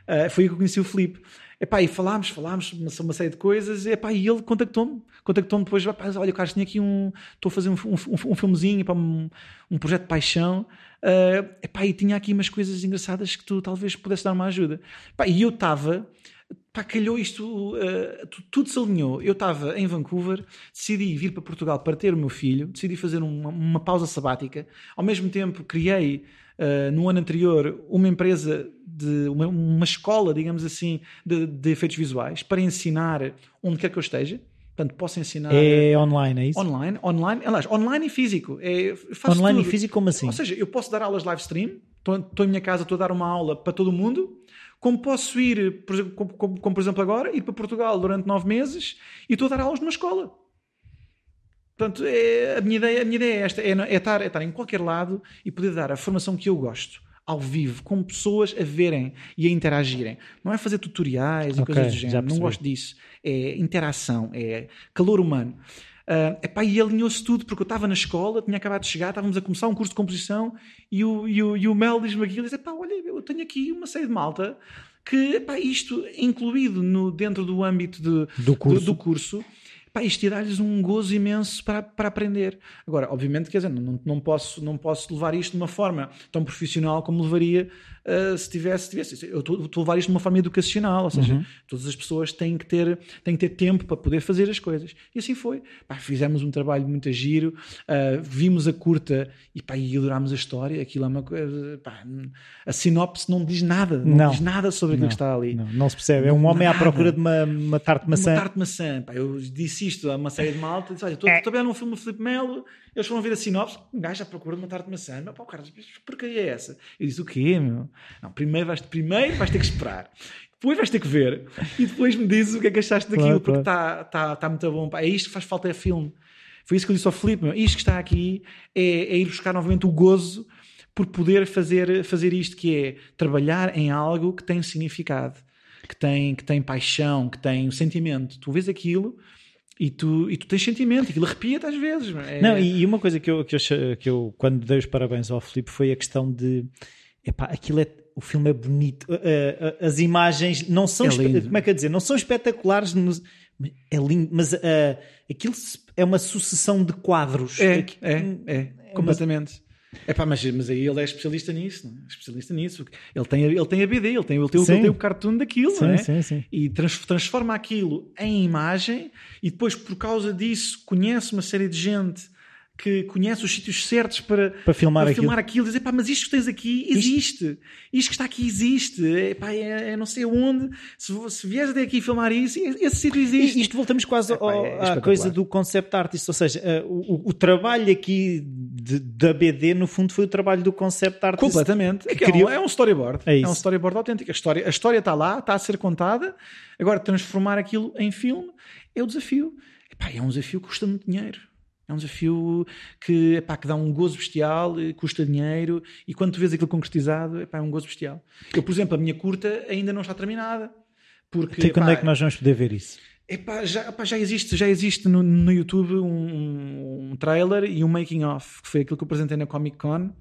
Uh, foi aí que eu conheci o Felipe. Epá, e falámos, falámos uma, uma série de coisas, epá, e ele contactou-me, contactou-me depois, epá, olha Carlos, tinha aqui um, estou a fazer um, um, um filmezinho, epá, um, um projeto de paixão, uh, epá, e tinha aqui umas coisas engraçadas que tu talvez pudesse dar uma ajuda. Epá, e eu estava, pá, calhou isto, uh, tudo se alinhou. Eu estava em Vancouver, decidi vir para Portugal para ter o meu filho, decidi fazer uma, uma pausa sabática, ao mesmo tempo criei uh, no ano anterior uma empresa de uma, uma escola, digamos assim, de, de, efeitos visuais para ensinar onde quer que eu esteja. Portanto, posso ensinar. É online, é isso? Online, online, aliás, online e físico. É, online tudo. e físico, como assim? Ou seja, eu posso dar aulas live stream, estou, estou em minha casa, estou a dar uma aula para todo mundo, como posso ir, por exemplo, como, como, como, por exemplo agora, ir para Portugal durante nove meses e estou a dar aulas numa escola. Portanto, é, a, minha ideia, a minha ideia é esta: é, é, estar, é estar em qualquer lado e poder dar a formação que eu gosto ao vivo, com pessoas a verem e a interagirem. Não é fazer tutoriais e okay, coisas do género, não gosto disso. É interação, é calor humano. Uh, epá, e alinhou-se tudo, porque eu estava na escola, tinha acabado de chegar, estávamos a começar um curso de composição e o, e o, e o Mel diz-me aquilo: diz, epá, olha, eu tenho aqui uma série de malta que, epá, isto incluído no, dentro do âmbito de, do curso, do, do curso pá, isto dar-lhes um gozo imenso para, para aprender. Agora, obviamente, quer dizer, não, não, posso, não posso levar isto de uma forma tão profissional como levaria uh, se tivesse, tivesse. Eu estou a levar isto de uma forma educacional, ou seja, uhum. todas as pessoas têm que, ter, têm que ter tempo para poder fazer as coisas. E assim foi. Pá, fizemos um trabalho muito giro, uh, vimos a curta e, pá, e adorámos a história. Aquilo é uma coisa. Pá, a sinopse não diz nada, não, não. diz nada sobre aquilo que está ali. Não, não se percebe. É um homem nada. à procura de uma, uma tarte de maçã. Uma tarte de maçã. Pá, eu disse isto a uma série de malta, disse: Olha, estou é. a ver num filme do Filipe Melo eles foram ver a sinopse, um gajo à procura de uma tarte de maçã. Mas, pá, Carlos, que porcaria é essa? Eu disse, o quê, meu? Não, primeiro vais, primeiro vais ter que esperar. Depois vais ter que ver. E depois me dizes o que é que achaste daquilo, claro, porque está tá, tá muito bom. Pá, é isto que faz falta, é filme. Foi isso que eu disse ao Filipe, meu. Isto que está aqui é, é ir buscar novamente o gozo por poder fazer, fazer isto, que é trabalhar em algo que tem significado, que tem, que tem paixão, que tem sentimento. Tu vês aquilo e tu, e tu tens sentimento, aquilo arrepia-te às vezes. É... Não, e uma coisa que eu, que, eu, que eu, quando dei os parabéns ao Filipe, foi a questão de epá, aquilo é, o filme é bonito, as imagens não são, é como é que eu dizer, não são espetaculares, é lindo, mas uh, aquilo é uma sucessão de quadros. É, é, é, é completamente. É mas, mas aí ele é especialista nisso, não é? especialista nisso. Ele tem, ele tem a BD, ele tem, ele tem, ele tem o cartoon daquilo, sim, não é? Sim, sim. E trans, transforma aquilo em imagem e depois, por causa disso, conhece uma série de gente que conhece os sítios certos para, para filmar, para aquilo. filmar aquilo. Dizer, pá, mas isto que tens aqui existe. Isto, isto que está aqui existe. É, pá, é, é não sei onde. Se, se vieres até aqui filmar isso, esse sítio existe. E isto voltamos quase é, pá, é à coisa do concept artist. Ou seja, uh, o, o, trabalho aqui de, da BD, no fundo, foi o trabalho do concept artist. Completamente. Que é, criou... é, um, storyboard. É, é, um storyboard autêntico. A história, a história está lá, está a ser contada. Agora, transformar aquilo em filme é o desafio. Epá, é um desafio que custa muito dinheiro. É um desafio que, epá, que dá um gozo bestial, eh, custa dinheiro, e quando tu vês aquilo concretizado, epá, é um gozo bestial. Eu, por exemplo, a minha curta ainda não está terminada. Porque, Até quando é que nós vamos poder ver isso? Epá, já, epá, já existe, já existe no, no YouTube um, um, trailer e um making of, que foi aquilo que eu apresentei na Comic Con, uh,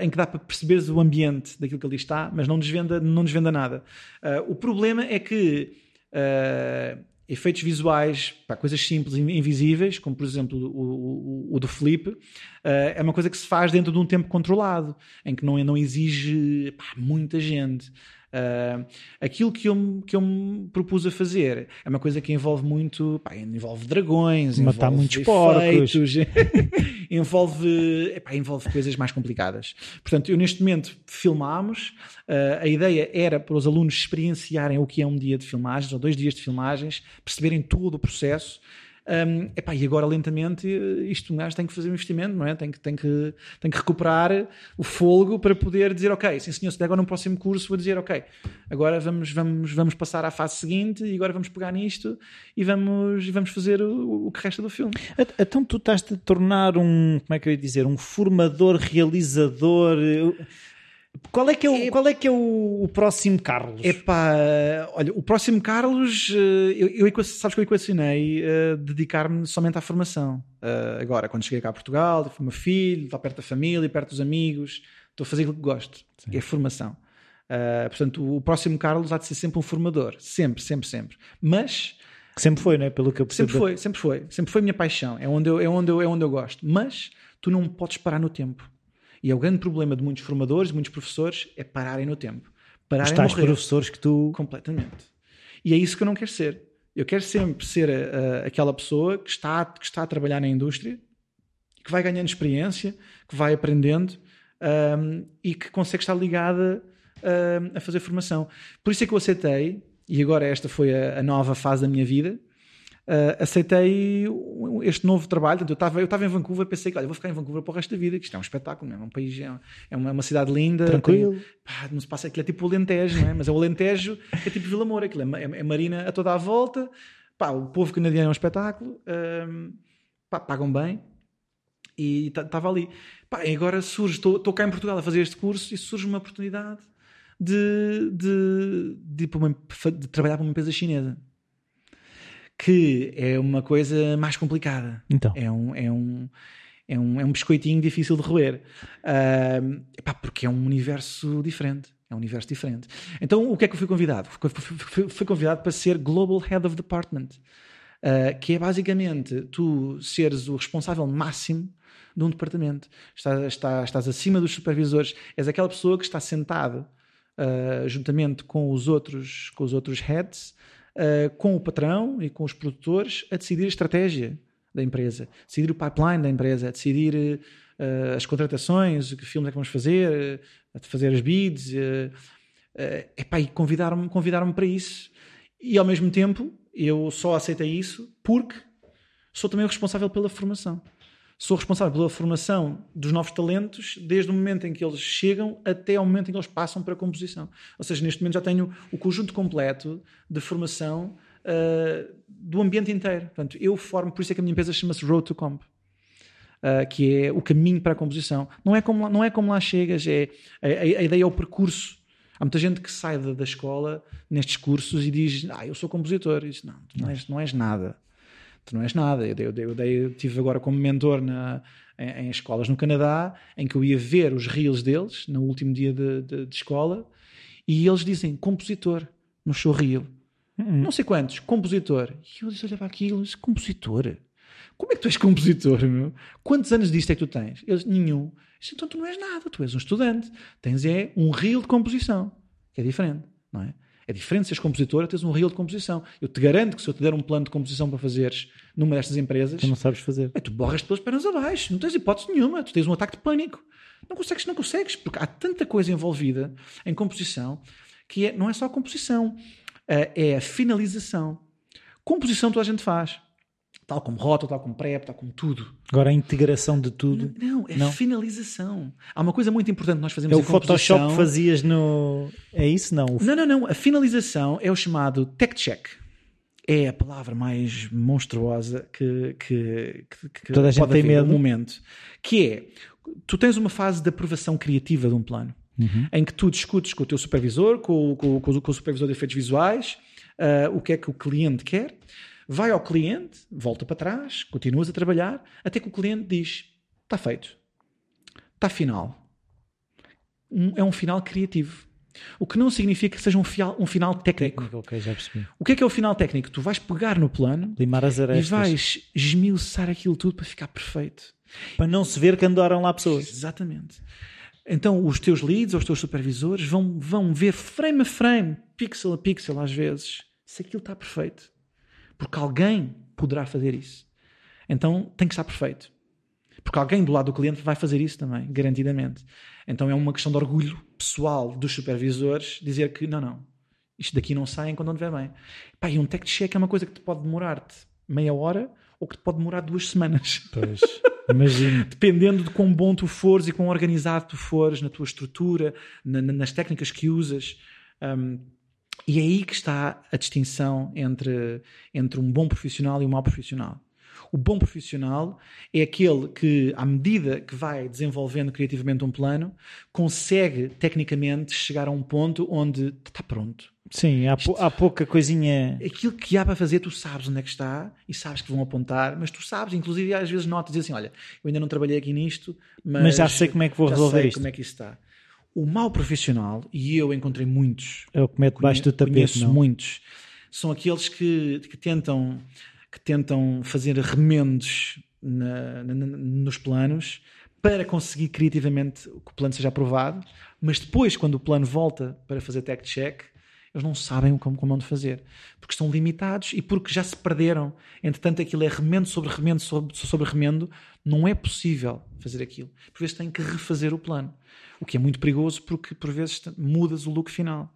em que dá para perceberes o ambiente daquilo que ali está, mas não desvenda, não desvenda nada. Uh, o problema é que uh, efeitos visuais, pá, coisas simples invisíveis, como por exemplo o, o, o do Flip, uh, é uma coisa que se faz dentro de um tempo controlado, em que não, não exige pá, muita gente. Uh, aquilo que eu, que eu me propus a fazer é uma coisa que envolve muito, pá, envolve dragões, matar envolve muitos porcos, envolve, epá, envolve coisas mais complicadas. Portanto, eu neste momento filmámos, uh, a ideia era para os alunos experienciarem o que é um dia de filmagens ou dois dias de filmagens, perceberem todo o processo um, epá, e agora, lentamente, isto um gajo tem que fazer um investimento, não é? Tem que, tem, que, tem que recuperar o fogo para poder dizer, ok, sim senhor, se agora no próximo curso vou dizer, ok, agora vamos, vamos, vamos passar à fase seguinte e agora vamos pegar nisto e vamos, vamos fazer o, o que resta do filme. Então tu estás-te a tornar um, como é que eu ia dizer, um formador, realizador Qual é que é o, qual é, que é o, o próximo Carlos? Epá, olha, o próximo Carlos, eh, eu, eu sabes que eu equacionei eh, dedicar-me somente à formação. Eh, agora, quando cheguei cá a Portugal, o meu filho, estou perto da família, perto dos amigos, estou a fazer aquilo que gosto, que é formação. Eh, portanto, o próximo Carlos há de ser sempre um formador, sempre, sempre, sempre. Mas Que sempre foi, né? Pelo que eu percebo. Sempre foi, sempre foi. Sempre foi a minha paixão. É onde eu, é onde eu, é onde eu gosto. Mas tu não podes parar no tempo. E é o grande problema de muitos formadores, de muitos professores, é pararem no tempo. Os Pararem tais morrer. professores que tu. Completamente. E é isso que eu não quero ser. Eu quero sempre ser a- a- aquela pessoa que está, que está a trabalhar na indústria, que vai ganhando experiência, que vai aprendendo ahm, e que consegue estar ligada ahm, a fazer formação. Por isso é que eu aceitei, e agora esta foi a, a nova fase da minha vida, ah, aceitei este novo trabalho. Eu estava eu em Vancouver, pensei que olha, vou ficar em Vancouver para o resto da vida, que isto é um espetáculo, não é? É um país, é é uma, é uma cidade linda. Tranquilo. tem- pá, não se passa aquilo é tipo o Alentejo, não é? Mas é o Alentejo é tipo Vila Moura, aquilo é, é, é marina a toda a volta, pá, o povo canadiano é um espetáculo, hum, pá, pagam bem e estava ali. Pá, e agora surge, estou cá em Portugal a fazer este curso e surge uma oportunidade de, de, de, uma- de trabalhar para uma empresa chinesa. Que é uma coisa mais complicada. Então. É um, é um, é um, é um biscoitinho difícil de roer. Ahm, epá, porque é um universo diferente. É um universo diferente. Então, o que é que eu fui convidado? Fui, fui- fui- fui convidado para ser Global Head of Department. Uh, que é basicamente tu seres o responsável máximo de um departamento. Estás, estás, estás acima dos supervisores. És aquela pessoa que está sentado uh, juntamente com os outros, com os outros heads, uh, com o patrão e com os produtores, a decidir a estratégia da empresa, decidir o pipeline da empresa, decidir uh, as contratações, que filmes é que vamos fazer, uh, a fazer as bids. Uh, uh, e convidaram-me convidaram para isso. E ao mesmo tempo, eu só aceitei isso porque sou também o responsável pela formação. Sou responsável pela formação dos novos talentos desde o momento em que eles chegam até ao momento em que eles passam para a composição. Ou seja, neste momento já tenho o conjunto completo de formação uh, do ambiente inteiro. Portanto, eu formo, por isso é que a minha empresa chama-se Road to Comp. Uh, que é o caminho para a composição. Não é como, lá- não é como lá chegas, é, a, a- a ideia é o percurso. Há muita gente que sai da, da escola nestes cursos e diz: Ah, eu sou compositor. E diz: Não, tu não és, não és nada. Tu não és nada. Eu, eu, eu, eu tive agora como mentor na, em, em escolas no Canadá, em que eu ia ver os reels deles no último dia de, de- de escola e eles dizem compositor no show reel. Não sei quantos, compositor. E eu disse: Olha para aquilo, disse, compositor. Como é que tu és compositor, meu? Quantos anos disto é que tu tens? Eles, nenhum. Disse, então tu não és nada, tu és um estudante. Tens é um reel de composição, que é diferente, não é? É diferente seres compositor a teres um reel de composição. Eu te garanto que se eu te der um plano de composição para fazeres numa destas empresas, Tu não sabes fazer. é, tu borras pelas pernas abaixo, não tens hipótese nenhuma, tu tens um ataque de pânico. Não consegues, não consegues, porque há tanta coisa envolvida em composição que é- não é só a composição, eh, é a finalização. Composição toda a gente faz, tal como rótulo, tal como prep, tal como tudo. Agora a integração de tudo. Não, é Não. finalização. Há uma coisa muito importante que nós fazemos É o Photoshop composição. que fazias no. É isso? Não. Não, não, não. A finalização é o chamado tech check. É a palavra mais monstruosa que, que, que, que Toda a gente pode tem medo. no momento. Que é, tu tens uma fase de aprovação criativa de um plano, em que tu discutes com o teu supervisor, com, o- com, com com o supervisor de efeitos visuais, ah, o que é que o cliente quer, vai ao cliente, volta para trás, continuas a trabalhar, até que o cliente diz, está feito, está final. É um final criativo. O que não significa que seja um, fial- um final técnico. técnico, ok, já percebi. O que é que é o final técnico? Tu vais pegar no plano e vais esmiuçar aquilo tudo para ficar perfeito. Para não se ver que andaram lá pessoas. Exatamente. Então os teus leads ou os teus supervisores vão, vão ver frame a frame, pixel a pixel às vezes, se aquilo está perfeito. Porque alguém poderá fazer isso. Então tem que estar perfeito. Porque alguém do lado do cliente vai fazer isso também, garantidamente. Então é uma questão de orgulho pessoal dos supervisores dizer que não, não, isto daqui não sai enquanto não estiver bem. Pá, e um tech check é uma coisa que te pode demorar-te meia hora ou que te pode demorar duas semanas. Pois. Imagino. Dependendo de quão bom tu fores e quão organizado tu fores na tua estrutura, na- na- nas técnicas que usas. Um, e é aí que está a distinção entre, entre um bom profissional e um mau profissional. O bom profissional é aquele que, à medida que vai desenvolvendo criativamente um plano, consegue tecnicamente chegar a um ponto onde está pronto. Sim, há, Isto, há, pouca coisinha. Aquilo que há para fazer, tu sabes onde é que está e sabes que vão apontar, mas tu sabes, inclusive às vezes notas e assim: olha, eu ainda não trabalhei aqui nisto, mas, mas já sei como é que vou resolver sei isto. como é que isso está. O mau profissional, e eu encontrei muitos, é o que mete baixo do tapete, conheço não? muitos, são aqueles que, que tentam que tentam fazer remendos na, na, nos planos para conseguir criativamente que o plano seja aprovado, mas depois, quando o plano volta para fazer tech check, eles não sabem como, como fazer, porque estão limitados e porque já se perderam. Entretanto, aquilo é remendo sobre remendo sobre, sobre remendo, não é possível fazer aquilo. Por vezes tem que refazer o plano, o que é muito perigoso porque por vezes mudas o look final.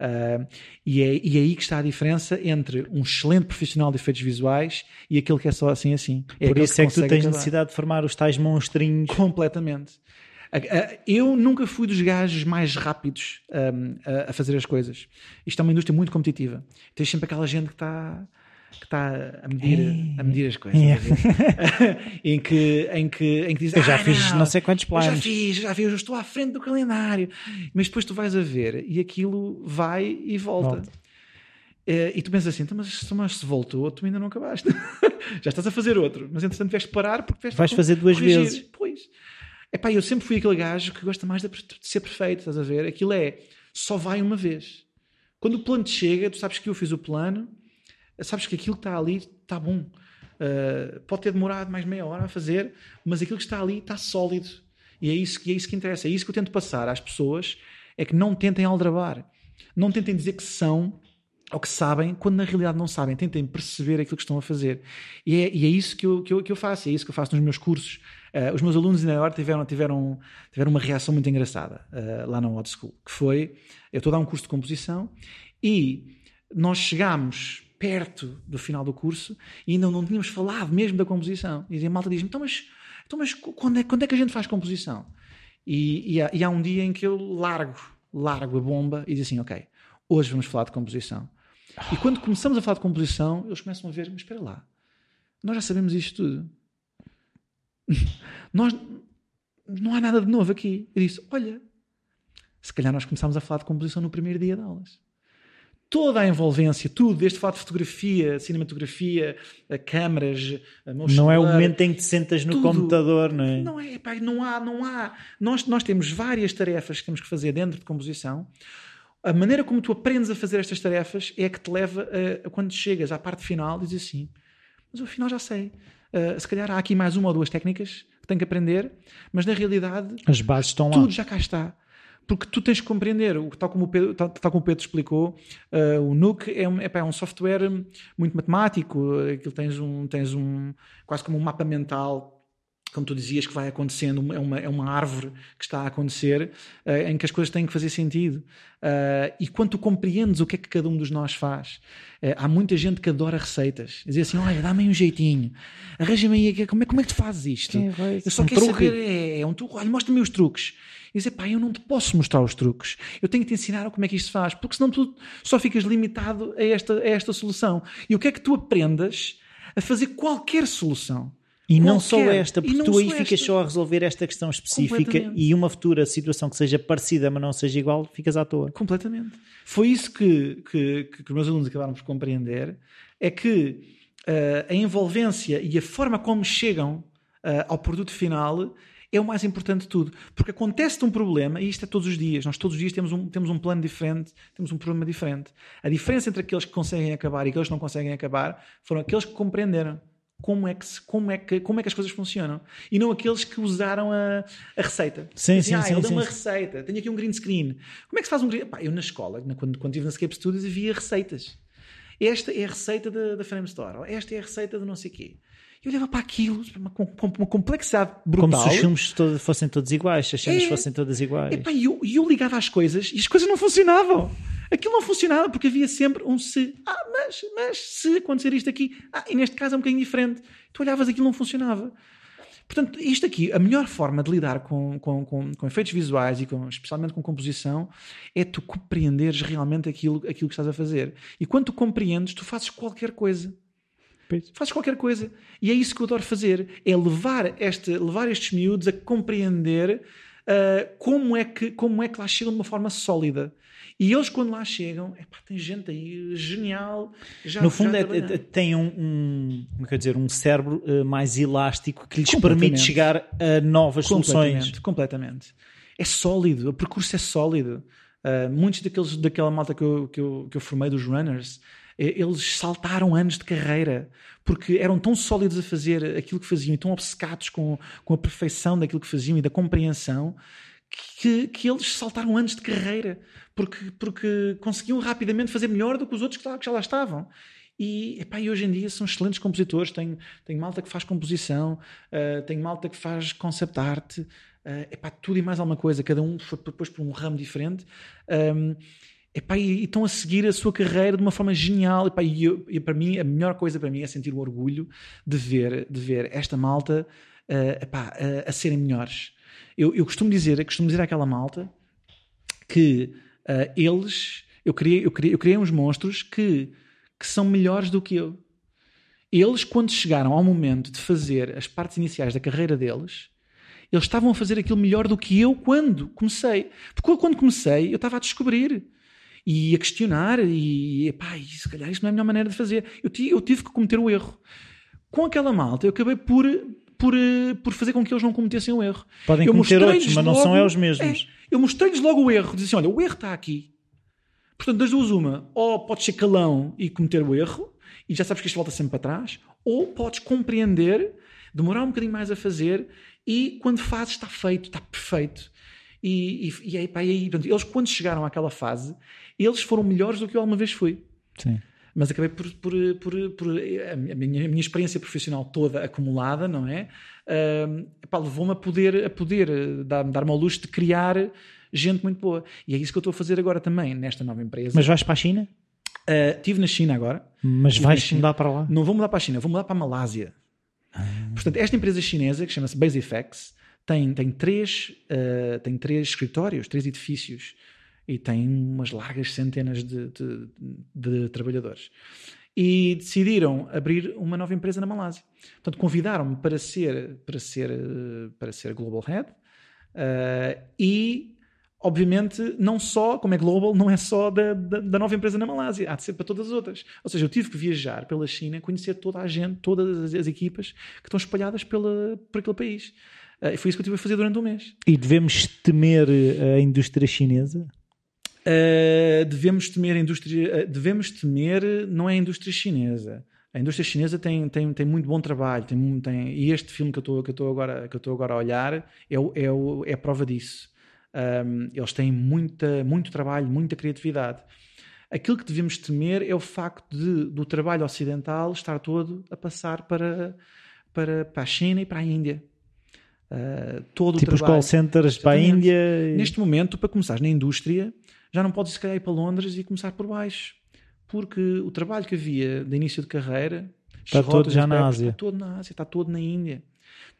Uh, e, é, e é aí que está a diferença entre um excelente profissional de efeitos visuais e aquele que é só assim assim. É Por isso que é que tu tens acabar. necessidade de formar os tais monstrinhos. Completamente. Eu nunca fui dos gajos mais rápidos um, a, fazer as coisas. Isto é uma indústria muito competitiva. Tens sempre aquela gente que está que está a medir, a medir as coisas. É. em, que, em, que, em que diz, eu já ah, fiz não, não, sei quantos planos. Eu já fiz, já fiz, eu estou à frente do calendário. Mas depois tu vais a ver e aquilo vai e volta. volta. É, e tu pensas assim, então, mas, mas se voltou, tu ainda não acabaste. já estás a fazer outro, mas entretanto que parar porque tiveste Vais fazer duas corrigir. vezes. Pois. Epá, eu sempre fui aquele gajo que gosta mais de ser perfeito, estás a ver? Aquilo é, só vai uma vez. Quando o plano te chega, tu sabes que eu fiz o plano, sabes que aquilo que está ali está bom. Uh, pode ter demorado mais meia hora a fazer, mas aquilo que está ali está sólido. E é isso, e é isso que interessa. É isso que eu tento passar às pessoas: é que não tentem aldrabar. Não tentem dizer que são ou que sabem, quando na realidade não sabem. Tentem perceber aquilo que estão a fazer. E é, e é isso que eu, que, eu, que eu faço. É isso que eu faço nos meus cursos. Uh, os meus alunos ainda agora tiveram, tiveram, tiveram uma reação muito engraçada uh, lá na Odd School, que foi, eu estou a dar um curso de composição e nós chegámos perto do final do curso e ainda não tínhamos falado mesmo da composição. E a malta diz-me, então mas, então, mas quando, é, quando é que a gente faz composição? E, e, há, e há um dia em que eu largo, largo a bomba e digo assim, ok, hoje vamos falar de composição. E quando começamos a falar de composição, eles começam a ver, mas espera lá, nós já sabemos isto tudo. nós, não há nada de novo aqui. Eu disse, olha, se calhar nós começámos a falar de composição no primeiro dia de aulas toda a envolvência, tudo, desde fato de fotografia, cinematografia, câmaras, a Não é o momento em que te sentas no tudo. computador, não é? Não é, pá, não há, não há. Nós, nós temos várias tarefas que temos que fazer dentro de composição. A maneira como tu aprendes a fazer estas tarefas é que te leva a, a quando chegas à parte final, dizes assim, mas afinal já sei. Uh, se calhar há aqui mais uma ou duas técnicas que tenho que aprender, mas na realidade as bases estão tudo lá. já cá está porque tu tens que compreender, tal como o Pedro, tal, tal como o Pedro explicou, uh, o Nuke é um, é um software muito matemático, aquilo tens um, tens um quase como um mapa mental como tu dizias, que vai acontecendo, é uma, é uma árvore que está a acontecer, uh, em que as coisas têm que fazer sentido. Uh, e quando tu compreendes o que é que cada um dos nós faz, uh, há muita gente que adora receitas. Dizer assim: olha, dá-me um jeitinho, arranja-me aí, como é, como é que tu fazes isto? É, eu só um quero truque. saber, é, é um truque, olha, mostra-me os truques e dizer, pá, eu não te posso mostrar os truques, eu tenho que te ensinar como é que isto se faz, porque senão tu só ficas limitado a esta, a esta solução. E o que é que tu aprendas a fazer qualquer solução? E qualquer. não só esta, porque tu aí ficas só a resolver esta questão específica e uma futura situação que seja parecida, mas não seja igual, ficas à toa. Completamente. Foi isso que, que, que os meus alunos acabaram por compreender, é que uh, a envolvência e a forma como chegam uh, ao produto final é o mais importante de tudo. Porque acontece-te um problema, e isto é todos os dias. Nós todos os dias temos um, temos um plano diferente, temos um problema diferente. A diferença entre aqueles que conseguem acabar e aqueles que não conseguem acabar foram aqueles que compreenderam como é que, como é que, como é que as coisas funcionam. E não aqueles que usaram a, a receita. Sim, assim, sim, ah, sim. Ele deu uma receita, tenho aqui um green screen. Como é que se faz um green Pá, Eu na escola, quando, quando estive na Scape Studios, havia receitas. Esta é a receita da, da Frame Store, esta é a receita de não sei o quê eu olhava para aquilo uma, uma, complexidade brutal. Como se os filmes todos, fossem todos iguais, se as cenas é, fossem todas iguais. E eu, eu ligava às coisas e as coisas não funcionavam. Aquilo não funcionava porque havia sempre um se. Ah, mas, mas se acontecer isto aqui. Ah, e neste caso é um bocadinho diferente. Tu olhavas aquilo não funcionava. Portanto, isto aqui, a melhor forma de lidar com, com, com, com efeitos visuais e com, especialmente com composição é tu compreenderes realmente aquilo, aquilo que estás a fazer. E quando tu compreendes, tu fazes qualquer coisa. Pois. Fazes qualquer coisa. E é isso que eu adoro fazer. É levar, este, levar estes miúdos a compreender uh, como, é que, como é que lá chegam de uma forma sólida. E eles, quando lá chegam, epá, tem gente aí genial. Já, no fundo, já é, é- tem um, um, como é que eu ia dizer, um cérebro eh, mais elástico que lhes Completamente. permite chegar a novas soluções. Completamente, completamente. É sólido, o percurso é sólido. Uh, muitos daqueles, daquela malta que eu, que, eu, que eu formei, dos runners, eles saltaram anos de carreira porque eram tão sólidos a fazer aquilo que faziam e tão obcecados com, com a perfeição daquilo que faziam e da compreensão que, que eles saltaram anos de carreira porque, porque conseguiam rapidamente fazer melhor do que os outros que, já lá estavam. E, epá, e hoje em dia são excelentes compositores. Tem, tem malta que faz composição, uh, tem malta que faz concept art, uh, epá, tudo e mais alguma coisa. Cada um foi depois por um ramo diferente. Um, epá, e, estão a seguir a sua carreira de uma forma genial. Epá, e, eu- e para mim, a melhor coisa para mim é sentir o orgulho de ver, de ver esta malta uh, epá, a- a serem melhores. Eu, eu costumo dizer, eu costumo dizer àquela malta que ah, eles, eu criei, eu, criei, eu criei uns monstros que, que são melhores do que eu. Eles, quando chegaram ao momento de fazer as partes iniciais da carreira deles, eles estavam a fazer aquilo melhor do que eu quando comecei. Porque eu, quando comecei, eu estava a descobrir e a questionar e, epá, e se calhar isto não é a melhor maneira de fazer. Eu, eu tive que cometer o erro. Com aquela malta, eu acabei por, por, por fazer com que eles não cometessem o erro. Podem Eu cometer outros, mas não são logo- eles mesmos. É, eu mostrei-lhes logo o erro. Disse assim, olha, o erro está aqui. Portanto, das duas uma. Ou podes ser calão e cometer o erro, e já sabes que isto volta sempre para trás. Ou podes compreender, demorar um bocadinho mais a fazer, e quando fazes está feito, está perfeito. E, e, e aí, pá, e aí portanto, eles quando chegaram àquela fase, eles foram melhores do que eu alguma vez fui Sim. mas acabei por, por, por, por- a, minha, a minha experiência profissional toda acumulada, não é? Epá, levou-me a poder, a poder eh, dar- dar-me ao luxo de criar gente muito boa. E é isso que eu estou a fazer agora também, nesta nova empresa. Mas vais para a China? Ah, estive na China agora. Mas vais mudar para lá? Não vou mudar para a China, vou mudar para a Malásia. Portanto, esta empresa chinesa, que chama-se BaseFX, tem, tem, três, ah, tem três escritórios, três edifícios e tem umas largas centenas de, de- de trabalhadores. E decidiram abrir uma nova empresa na Malásia. Portanto, convidaram-me para ser, para ser, eh, para ser Global Head ah, e, obviamente, não só, como é global, não é só da, da, da nova empresa na Malásia, há de ser para todas as outras. Ou seja, eu tive que viajar pela China, conhecer toda a gente, todas as, as equipas que estão espalhadas pela, por aquele país. Ah, e foi isso que eu tive a fazer durante um mês. E devemos temer eh, a indústria chinesa? Uh, devemos temer a indústria, uh, devemos temer não é a indústria chinesa. A indústria chinesa tem, tem, tem muito bom trabalho, tem, tem, e este filme que eu estou que eu agora que eu estou agora a olhar é, o- é, o- é a prova disso. Um, eles têm muita, muito trabalho, muita criatividade. Aquilo que devemos temer é o facto de, do trabalho ocidental estar todo a passar para, para, para a China e para a Índia. Uh, todo Tipo o os trabalho. call centers para a. Índia? e- Neste momento, para começares na indústria, já não podes se calhar ir para Londres e começar por baixo. Porque o trabalho que havia de início de carreira Está todo já na Ásia. Está todo na Ásia, está todo na Índia.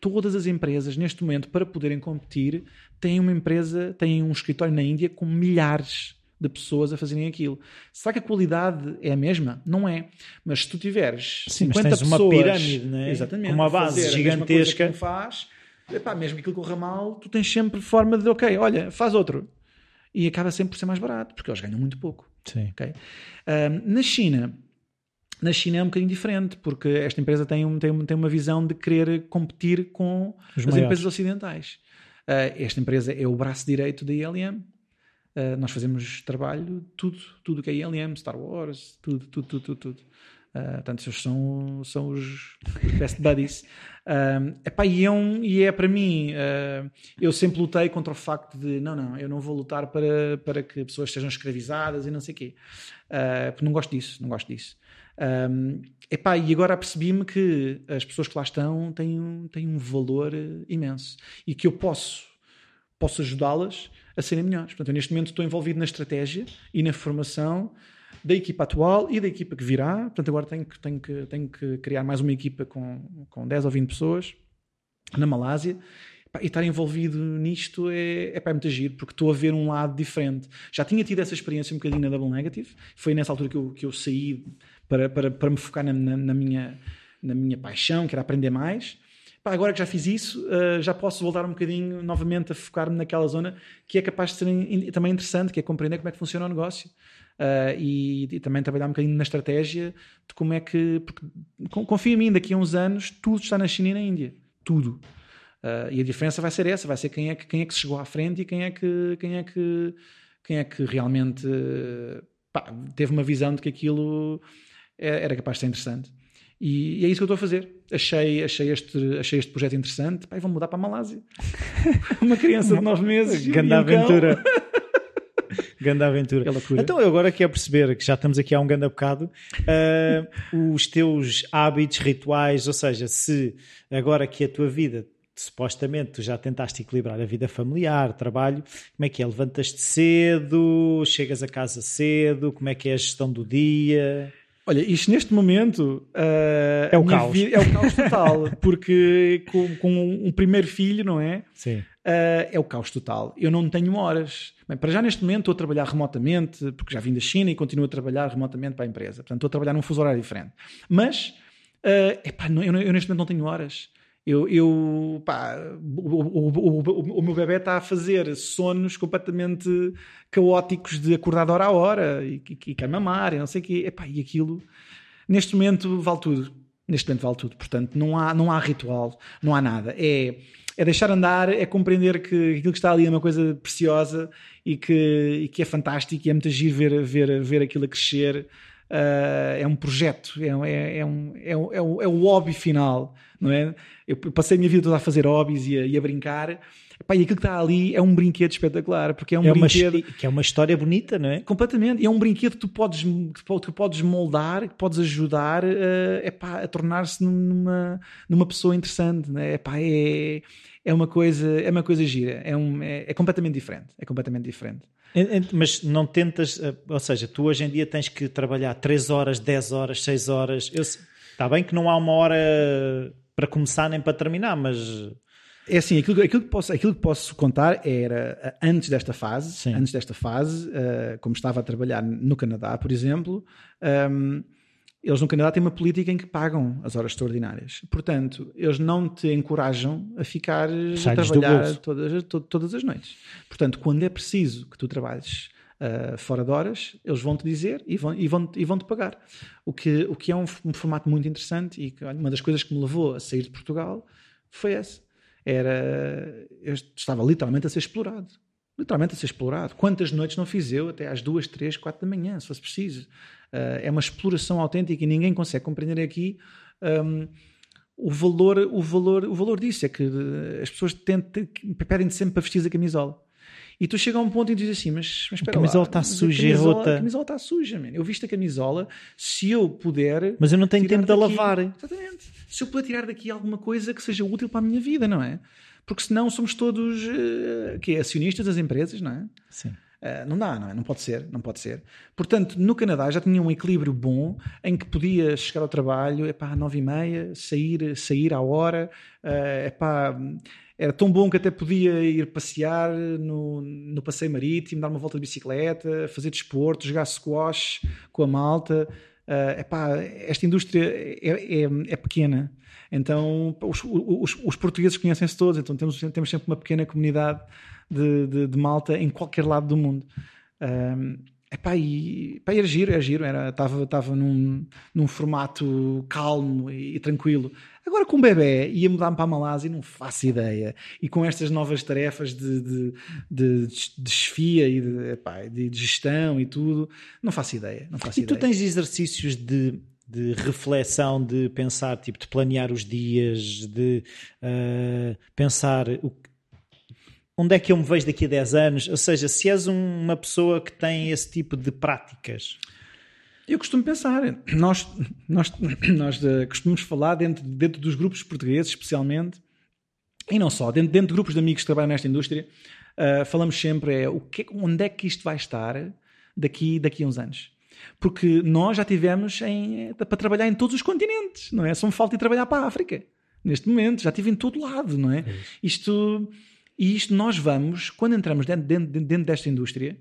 Todas as empresas, neste momento, para poderem competir, têm uma empresa, têm um escritório na Índia com milhares de pessoas a fazerem aquilo. Será que a qualidade é a mesma? Não é. Mas se tu tiveres Sim, mas 50 tens uma pessoas, pirâmide, não é? Exatamente, Com uma base fazer a mesma coisa gigantesca. que faz, epá, mesmo que aquilo corra mal, tu tens sempre forma de, ok, olha, faz outro. E acaba sempre por ser mais barato, porque eles ganham muito pouco. Sim. ok? Ahm, na China, na China é um bocadinho diferente, porque esta empresa tem, um- tem, um- tem uma visão de querer competir com Os as maiores. empresas ocidentais. Ah, esta empresa é o braço direito da ILM. Ah, nós fazemos trabalho, tudo, tudo que é ILM, Star Wars, tudo, tudo, tudo, tudo. tudo. Ah, portanto, esses são, são os best buddies. Epá, e, é um- e é para mim, ah, eu sempre lutei contra o facto de não, não, eu não vou lutar para, para que pessoas sejam escravizadas e não sei o quê. Ah, porque não gosto disso, não gosto disso. Um, epá, e agora percebi-me que as pessoas que lá estão têm, um- têm um valor eh, imenso e que eu posso, posso ajudá-las a serem melhores. Portanto, eu neste momento estou envolvido na estratégia e na formação da equipa atual e da equipa que virá. Portanto, agora tenho que, tenho que, tenho que criar mais uma equipa com, com 10 ou 20 pessoas na Malásia. E estar envolvido nisto é, é, pá, é muito giro, porque estou a ver um lado diferente. Já tinha tido essa experiência um bocadinho na Double Negative, foi nessa altura que eu, que eu saí para, para, para me focar na, na- na minha, na minha paixão, que era aprender mais. Pá, agora que já fiz isso, uh, já posso voltar um bocadinho novamente a focar-me naquela zona que é capaz de ser também interessante, que é compreender como é que funciona o negócio. Uh, e, e, também trabalhar um bocadinho na estratégia de como é que. Porque, confia em mim, daqui a uns anos tudo está na China e na Índia. Tudo. Uh, e a diferença vai ser essa: vai ser quem é que, quem é que chegou à frente e quem é que, quem é que, quem é que realmente pá, teve uma visão de que aquilo é, era capaz de ser interessante. E, e, é isso que eu estou a fazer. Achei, achei, este, achei este projeto interessante. Pai, vou mudar para a Malásia. uma criança de 9 meses. Grande aventura. Ganda aventura. Então, eu agora quero perceber que já estamos aqui há um grande bocado, uh, os teus hábitos, rituais, ou seja, se agora que a tua vida supostamente tu já tentaste equilibrar a vida familiar, trabalho, como é que é? Levantas-te cedo, chegas a casa cedo, como é que é a gestão do dia? Olha, isto neste momento uh, é o caos. Vida, é o caos total, porque com, com, um primeiro filho, não é? Sim. Uh, é o caos total. Eu não tenho horas. Bem, para já neste momento estou a trabalhar remotamente, porque já vim da China e continuo a trabalhar remotamente para a empresa. Portanto, estou a trabalhar num fuso horário diferente. Mas, uh, epá, eu, eu, neste momento não tenho horas. Eu, eu pá, o, o, o, meu bebê está a fazer sonos completamente caóticos de acordar de hora a hora e, e, e quer mamar e não sei o quê. Epá, e aquilo, neste momento, vale tudo. Neste momento vale tudo. Portanto, não há, não há ritual, não há nada. É, é deixar andar, é compreender que aquilo que está ali é uma coisa preciosa e que, e que é fantástico e é muito giro ver, ver, ver aquilo a crescer. Uh, é um projeto, é, é, é, um, é, um, é, um, é o hobby final, não é? Eu passei a minha vida toda a fazer hobbies e a, e a brincar. Epá, e aquilo que está ali é um brinquedo espetacular, porque é um é brinquedo. Uma, que é uma história bonita, não é? Completamente. E é um brinquedo que tu podes, que podes moldar, que podes ajudar uh, epá, a tornar-se numa, numa pessoa interessante, não é? Epá, é, é, uma coisa, é uma coisa gira, é, um, é, é completamente diferente. É completamente diferente. Mas não tentas, eh, ou seja, tu hoje em dia tens que trabalhar 3 horas, 10 horas, 6 horas. Eu, está bem que não há uma hora para começar nem para terminar, mas. É assim, aquilo, aquilo, que, posso, aquilo que posso contar era eh, antes desta fase, Sim. antes desta fase, uh, como estava a trabalhar no Canadá, por exemplo, um, ehm, eles no Canadá têm uma política em que pagam as horas extraordinárias. Portanto, eles não te encorajam a ficar a trabalhar todas, todas as noites. Portanto, quando é preciso que tu trabalhes uh, fora de horas, eles vão te dizer e vão, e vão, e vão te pagar. O que, o que é um, um formato muito interessante e que, uma das coisas que me levou a sair de Portugal foi essa. Era, eu estava literalmente a ser explorado. Literalmente a ser explorado. Quantas noites não fiz eu até às duas, três, quatro da manhã, se fosse preciso. Uh, é uma exploração autêntica e ninguém consegue compreender aqui um, o valor, o valor, o valor disso. É que as pessoas tentam, pedem sempre para vestir a camisola. E tu chega a um ponto e dizes assim, mas, mas espera A camisola está suja e rota. A camisola está suja, man. Eu visto a camisola, se eu puder... Mas eu não tenho tempo de daqui, lavar. Exatamente. Se eu puder tirar daqui alguma coisa que seja útil para a minha vida, não é? Porque senão somos todos uh, que acionistas das empresas, não é? Sim. Uh, não dá, não é? Não pode ser, não pode ser. Portanto, no Canadá já tinha um equilíbrio bom em que podia chegar ao trabalho, é pá, nove e meia, sair, sair à hora, é uh, pá era tão bom que até podia ir passear no, no passeio marítimo, dar uma volta de bicicleta, fazer desporto, jogar squash com a malta. Uh, epá, esta indústria é, é, é pequena, então os, os, os portugueses conhecem-se todos, então temos, temos sempre uma pequena comunidade de, de, de malta em qualquer lado do mundo. Um, Epá, e, epá, era giro, era giro, estava tava num, num formato calmo e, e, tranquilo. Agora com o bebê ia mudar-me para a Malásia e não faço ideia. E com estas novas tarefas de, de, de, de desfia e de, epá, de, gestão e tudo, não faço ideia. Não faço e ideia. tu tens exercícios de, de reflexão, de pensar, tipo, de planear os dias, de uh, pensar o, onde é que eu me vejo daqui a 10 anos? Ou seja, se és um, uma pessoa que tem esse tipo de práticas. Eu costumo pensar, nós, nós, nós uh, costumamos falar dentro, dentro dos grupos portugueses, especialmente, e não só, dentro, dentro de grupos de amigos que trabalham nesta indústria, uh, falamos sempre é, o que, onde é que isto vai estar daqui, daqui a uns anos. Porque nós já tivemos em, para trabalhar em todos os continentes, não é? Só me falta ir trabalhar para a África, neste momento, já estive em todo lado, não é? é isto, e isto nós vamos, quando entramos dentro, dentro, dentro desta indústria,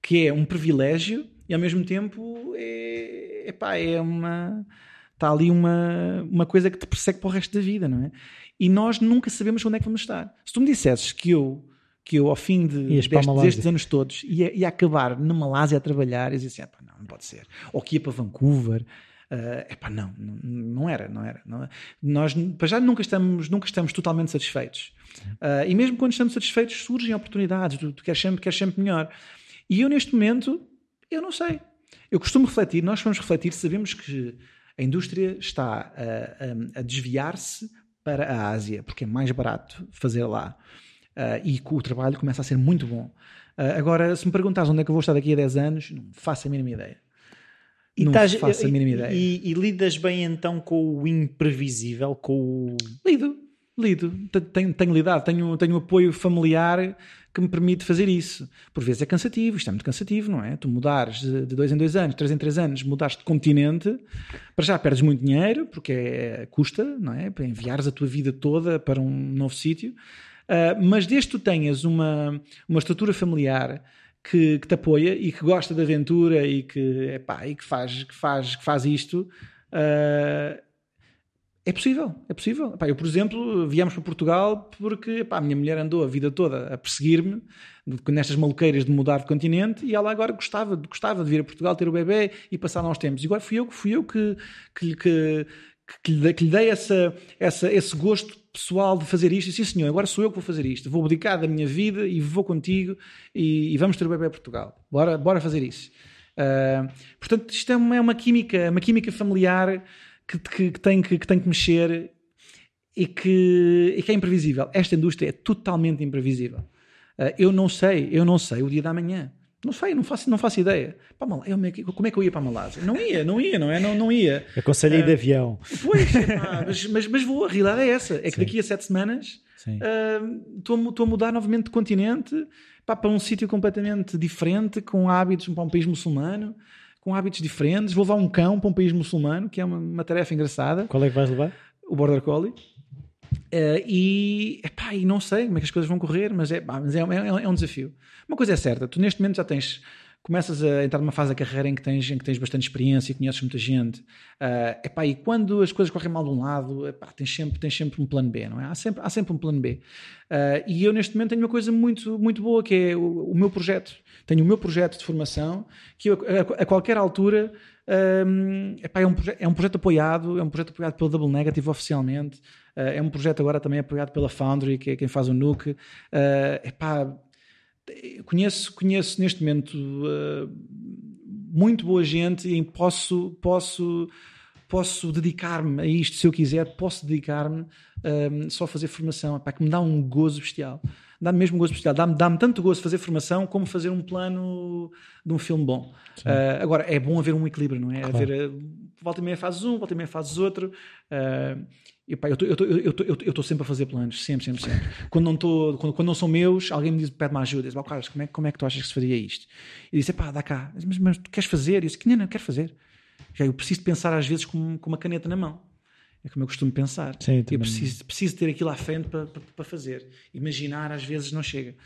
que é um privilégio e ao mesmo tempo é, epá, é uma está ali uma, uma coisa que te persegue para o resto da vida, não é? E nós nunca sabemos onde é que vamos estar. Se tu me dissesses que eu, que eu ao fim de, destes, destes anos todos, ia, ia acabar na Malásia a trabalhar, eu dizia assim, não, não pode ser. Ou que ia para Vancouver, Uh, epá, não, não, não era, não era. Não, nós, para já, nunca estamos, nunca estamos totalmente satisfeitos. Uh, e mesmo quando estamos satisfeitos, surgem oportunidades, tu, tu queres, sempre, queres sempre melhor. E eu, neste momento, eu não sei. Eu costumo refletir, nós vamos refletir, sabemos que a indústria está a, a, a desviar-se para a Ásia, porque é mais barato fazer lá. Uh, e o trabalho começa a ser muito bom. Uh, agora, se me perguntares onde é que eu vou estar daqui a 10 anos, não faço a mínima ideia. E não tás, faço a mínima ideia. E, e, lidas bem então com o imprevisível, com o... Lido, lido. Tenho, tenho lidado, tenho, tenho apoio familiar que me permite fazer isso. Por vezes é cansativo, isto é muito cansativo, não é? Tu mudares de dois em dois anos, três em três anos, mudares de continente, para já perdes muito dinheiro, porque é, custa, não é? Para enviares a tua vida toda para um novo sítio. Uh, mas desde que tu tenhas uma, uma estrutura familiar que, que, te apoia e que gosta de aventura e que, epá, e que, faz, que, faz, que faz isto, uh, é possível, é possível. Epá, eu, por exemplo, viemos para Portugal porque epá, a minha mulher andou a vida toda a perseguir-me nestas maluqueiras de mudar de continente e ela agora gostava, gostava de vir a Portugal ter o bebê e passar uns tempos. E agora fui eu, fui eu que, que, que, que, lhe, que lhe dei essa, essa, esse gosto pessoal de fazer isto. E sim, senhor, agora sou eu que vou fazer isto. Vou abdicar da minha vida e vou contigo e, e vamos ter o bebê a Portugal. Bora, bora fazer isso. Uh, portanto, isto é uma, é uma química, uma química familiar que, que, que, tem, que, que tem que mexer e que, e que é imprevisível. Esta indústria é totalmente imprevisível. Uh, eu não sei, eu não sei o dia da manhã. Não sei, não faço, não faço ideia. Para Mal... como é que eu ia para a Malásia? Não ia, não ia, não é? Não, não ia. Aconselho uh, ir de avião. Pois, mas, mas, mas, vou, a realidade é essa. É que Sim. daqui a sete semanas estou uh, a mudar novamente de continente pá, para um sítio completamente diferente, com hábitos para um país muçulmano, com hábitos diferentes. Vou levar um cão para um país muçulmano, que é uma, uma tarefa engraçada. Qual é que vais levar? O Border Collie. Uh, e, epá, e não sei como é que as coisas vão correr, mas, é, mas é, é, é, um desafio. Uma coisa é certa, tu neste momento já tens, começas a entrar numa fase da carreira em que tens, em que tens bastante experiência e conheces muita gente. Uh, epá, e quando as coisas correm mal de um lado, epá, tens, sempre, tens sempre um plano B, não é? Há sempre, há sempre um plano B. Uh, e eu neste momento tenho uma coisa muito, muito boa que é o, o meu projeto. Tenho o meu projeto de formação que eu, a, a qualquer altura um, epá, é, um é um projeto apoiado, é um projeto apoiado pelo Double Negative oficialmente, uh, é um projeto agora também apoiado pela Foundry, que é quem faz o Nuke. Uh, epá, conheço, conheço neste momento uh, muito boa gente e posso, posso, posso dedicar-me a isto se eu quiser, posso dedicar-me um, só a fazer formação, epá, que me dá um gozo bestial dá-me mesmo gosto especial. Dá-me dá tanto gosto fazer formação como fazer um plano de um filme bom. Uh, agora, é bom haver um equilíbrio, não é? Claro. Haver, volta e meia fazes um, volta e meia fazes outro. Uh, e, pá, eu estou sempre a fazer planos, sempre, sempre, sempre. quando, não tô, quando, quando não são meus, alguém me diz, pede-me ajuda. Diz, oh, Carlos, como é, como é que tu achas que se faria isto? E disse, pá, dá cá. Mas, mas tu queres fazer? E eu disse, não, não, quero fazer. Já eu preciso pensar às vezes com, com uma caneta na mão. É como eu costumo pensar. Sim, eu preciso, preciso ter aquilo à frente para, para, para fazer. Imaginar às vezes não chega.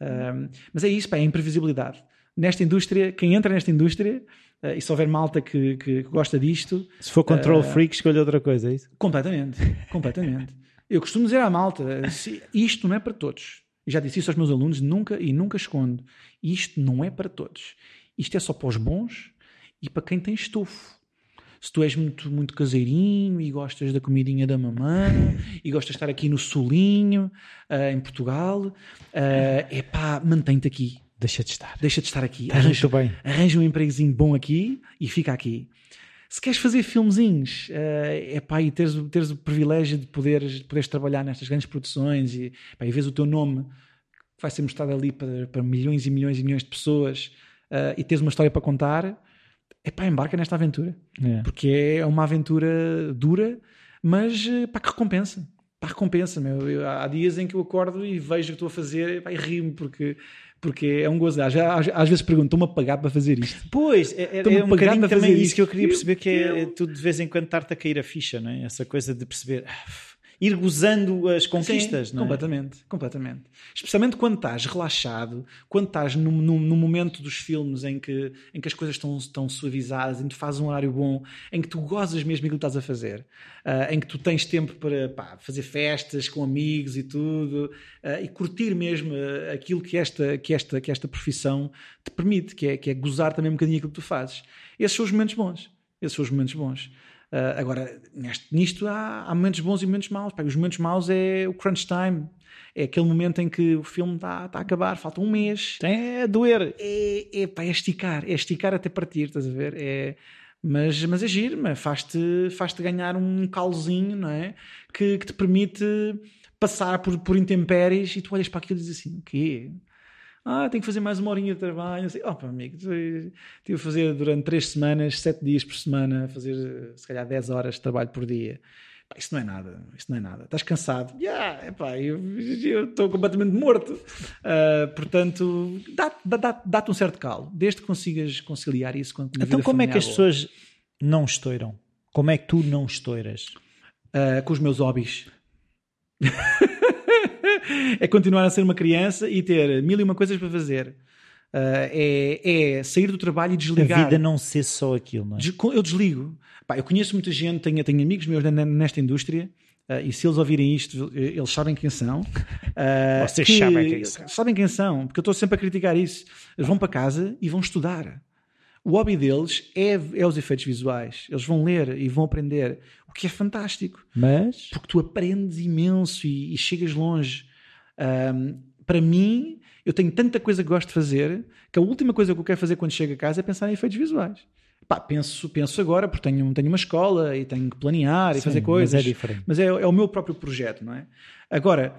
Um, mas é isso, pá, é a imprevisibilidade. Nesta indústria, quem entra nesta indústria, uh, e se houver malta que, que, que gosta disto. Se for control uh, freak, escolha outra coisa, é isso? Completamente, completamente. eu costumo dizer à malta: isto não é para todos. E já disse isso aos meus alunos, nunca e nunca escondo. Isto não é para todos. Isto é só para os bons e para quem tem estofo se tu és muito, muito caseirinho e gostas da comidinha da mamãe e gostas de estar aqui no Solinho, uh, em Portugal, uh, epá, mantém-te aqui. Deixa de estar. Deixa de estar aqui. Estás arranja, bem. Arranja um empregozinho bom aqui e fica aqui. Se queres fazer filmezinhos, uh, epá, e teres, teres o privilégio de poderes, de poderes trabalhar nestas grandes produções e, epá, e vês o teu nome que vai ser mostrado ali para, para milhões e milhões e milhões de pessoas uh, e tens uma história para contar, epá, embarca nesta aventura. É. Porque é uma aventura dura, mas eh, pá, que recompensa. Pá, recompensa, meu. Eu, há dias em que eu acordo e vejo o que estou a fazer pá, e rio-me porque, porque é um gozo. Às, às, às vezes pergunto, estou-me a pagar para fazer isto? Pois, é, é, é um bocadinho também isso que eu queria perceber, que é, tu de vez em quando estar-te a cair a ficha, não é? Essa coisa de perceber... Ah, ir gozando as conquistas, Sim, não é? completamente, completamente. Especialmente quando estás relaxado, quando estás no, no, no momento dos filmes em que, em que as coisas estão, estão suavizadas, em que tu fazes um horário bom, em que tu gozas mesmo aquilo que estás a fazer, uh, em que tu tens tempo para pá, fazer festas com amigos e tudo, uh, e curtir mesmo uh, aquilo que esta, que, esta, que esta profissão te permite, que é, que é gozar também um bocadinho aquilo que tu fazes. Esses são os momentos bons. Esses são os momentos bons. Uh, agora, neste, nisto há, há, momentos bons e momentos maus. Pá, os momentos maus é o crunch time. É aquele momento em que o filme está tá a acabar, falta um mês. É a doer. É, é, pá, é esticar, é esticar até partir, estás a ver? É, mas, mas é giro, faz-te faz -te ganhar um calzinho, não é? Que, que te permite passar por, por intempéries e tu olhas para aquilo e dizes assim: o quê? Ah, tenho que fazer mais uma horinha de trabalho. Assim, opa, amigo, tive a fazer durante três semanas, sete dias por semana, fazer se calhar 10 horas de trabalho por dia. Pá, isso não é nada, isso não é nada. Estás cansado? Yeah, epá, eu estou completamente morto. Uh, portanto, dá-te dá, dá um certo calo, desde que consigas conciliar isso com a Então, como é que as pessoas não estouram? Como é que tu não estouras? Uh, com os meus hobbies. é continuar a ser uma criança e ter mil e uma coisas para fazer. Uh, é, é, sair do trabalho e desligar. A vida não ser só aquilo, não é? Eu desligo. Pá, eu conheço muita gente, tenho, tenho amigos meus nesta indústria. Uh, e se eles ouvirem isto, eles sabem quem são. Uh, Vocês que, sabem quem são. Sabem quem são, porque eu estou sempre a criticar isso. Eles vão para casa e vão estudar. O hobby deles é, é os efeitos visuais. Eles vão ler e vão aprender, o que é fantástico. Mas. Porque tu aprendes imenso e, e chegas longe. Um, para mim, eu tenho tanta coisa que gosto de fazer que a última coisa que eu quero fazer quando chego a casa é pensar em efeitos visuais. Pá, penso, penso agora, porque tenho, tenho uma escola e tenho que planear e fazer coisas. Mas é diferente. Mas é, é o meu próprio projeto, não é? Agora,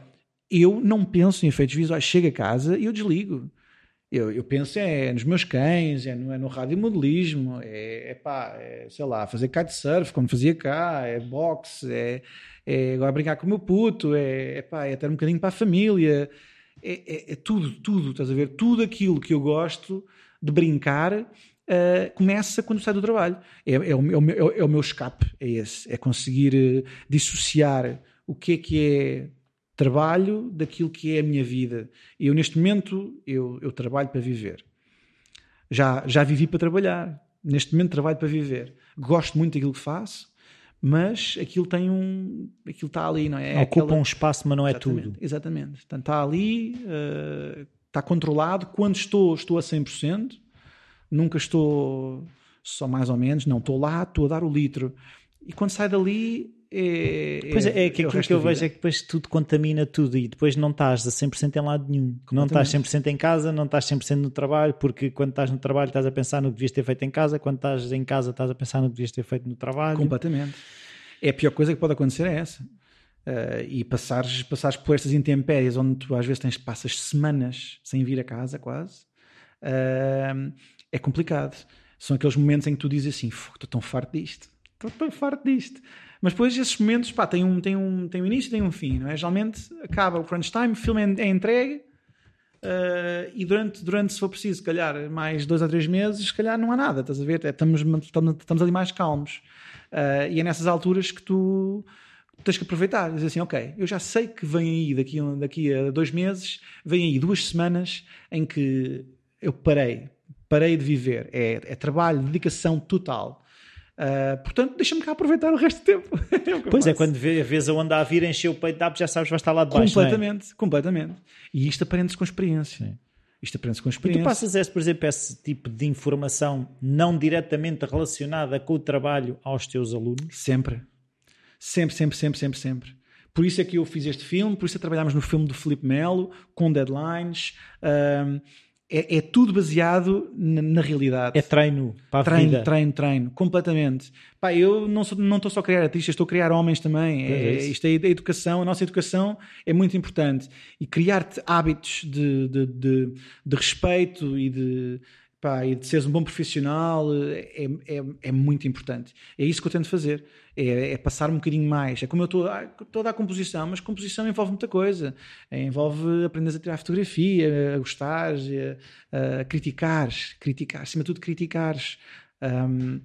eu não penso em efeitos visuais. Chego a casa e eu desligo. Eu, eu penso é nos meus cães, é no, é no radiomodelismo, é, é pá, é, sei lá, fazer kitesurf, como fazia cá, é boxe, é, é agora brincar com o meu puto, é, é, pá, é ter um bocadinho para a família, é, é, é, tudo, tudo, estás a ver? Tudo aquilo que eu gosto de brincar uh, começa quando sai do trabalho. É, é, o, é, o meu, é o meu escape, é esse, é conseguir uh, dissociar o que é que é trabalho daquilo que é a minha vida. Eu, neste momento, eu, eu trabalho para viver. Já, já vivi para trabalhar. Neste momento, trabalho para viver. Gosto muito daquilo que faço, mas aquilo tem um. Aquilo está ali, não é? é Ocupa aquela... um espaço, mas não é exatamente, tudo. Exatamente. Portanto, está ali, uh, está controlado. Quando estou, estou a 100%. Nunca estou só mais ou menos. Não, estou lá, estou a dar o litro. E quando sai dali, é, pois é, é que aquilo que eu vejo é que depois tudo contamina tudo e depois não estás a 100% em lado nenhum. Não estás 100% em casa, não estás 100% no trabalho, porque quando estás no trabalho estás a pensar no que devias ter feito em casa, quando estás em casa estás a pensar no que devias ter feito no trabalho. Completamente. É a pior coisa que pode acontecer é essa. Uh, e passares, passares por estas intempéries onde tu às vezes tens, passas semanas sem vir a casa quase, uh, é complicado. São aqueles momentos em que tu dizes assim, estou tão farto disto, estou tão farto disto. Mas depois esses momentos, pá, tem um, tem um, tem um início e tem um fim, não é? Geralmente acaba o crunch time, o filme é, é entregue uh, e durante, durante, se for preciso, se calhar mais dois ou três meses, se calhar não há nada, estás a ver? É, estamos, estamos, ali mais calmos. Uh, e é nessas alturas que tu tens que aproveitar, dizer assim, ok, eu já sei que vem aí daqui, daqui a dois meses, vem aí duas semanas em que eu parei, parei de viver. É, é trabalho, dedicação total. Uh, portanto, deixa-me cá aproveitar o resto do tempo. é pois é, quando vês a onda a vir, encher o peito já sabes, vai estar lá de baixo. Completamente, é? completamente. E isto aprende-se com experiência. Sim. Isto aprende-se com experiência. E tu passas, esse, por exemplo, esse tipo de informação não diretamente relacionada com o trabalho aos teus alunos? Sempre. Sempre, sempre, sempre, sempre, sempre. Por isso é que eu fiz este filme, por isso é que trabalhámos no filme do Felipe Melo, com deadlines. Um, é, é, tudo baseado na, na, realidade. É treino para a treino, vida. Treino, treino, completamente. Pá, eu não, sou, não estou só a criar artistas, estou a criar homens também. É, é isto é a educação, a nossa educação é muito importante. E criar-te hábitos de, de, de, de respeito e de, pá, e de seres um bom profissional é, é, é, muito importante. É isso que eu tento fazer. É, é passar um bocadinho mais. É como eu estou a dar composição, mas composição envolve muita coisa. É, envolve aprender a tirar fotografia, a gostar, a, a criticar, criticar, acima de tudo criticar. Um,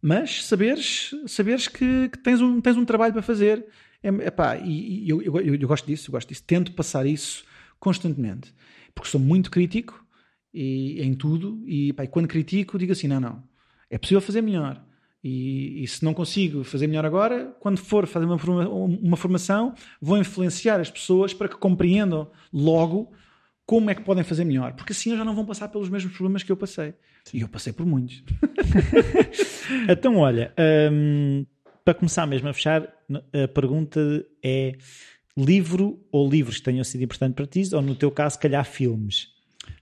mas saberes, saberes que, que, tens, um, tens um trabalho para fazer É, epá, e, e eu, eu, eu, gosto disso, eu gosto disso. Tento passar isso constantemente. Porque sou muito crítico e, em tudo. E, epá, e quando critico, digo assim: não, não, é possível fazer melhor. E, e, se não consigo fazer melhor agora, quando for fazer uma, uma formação, vou influenciar as pessoas para que compreendam logo como é que podem fazer melhor. Porque assim já não vão passar pelos mesmos problemas que eu passei. E eu passei por muitos. então, olha, hum, para começar mesmo a fechar, a pergunta é: livro ou livros que tenham sido importantes para ti, ou no teu caso, calhar filmes?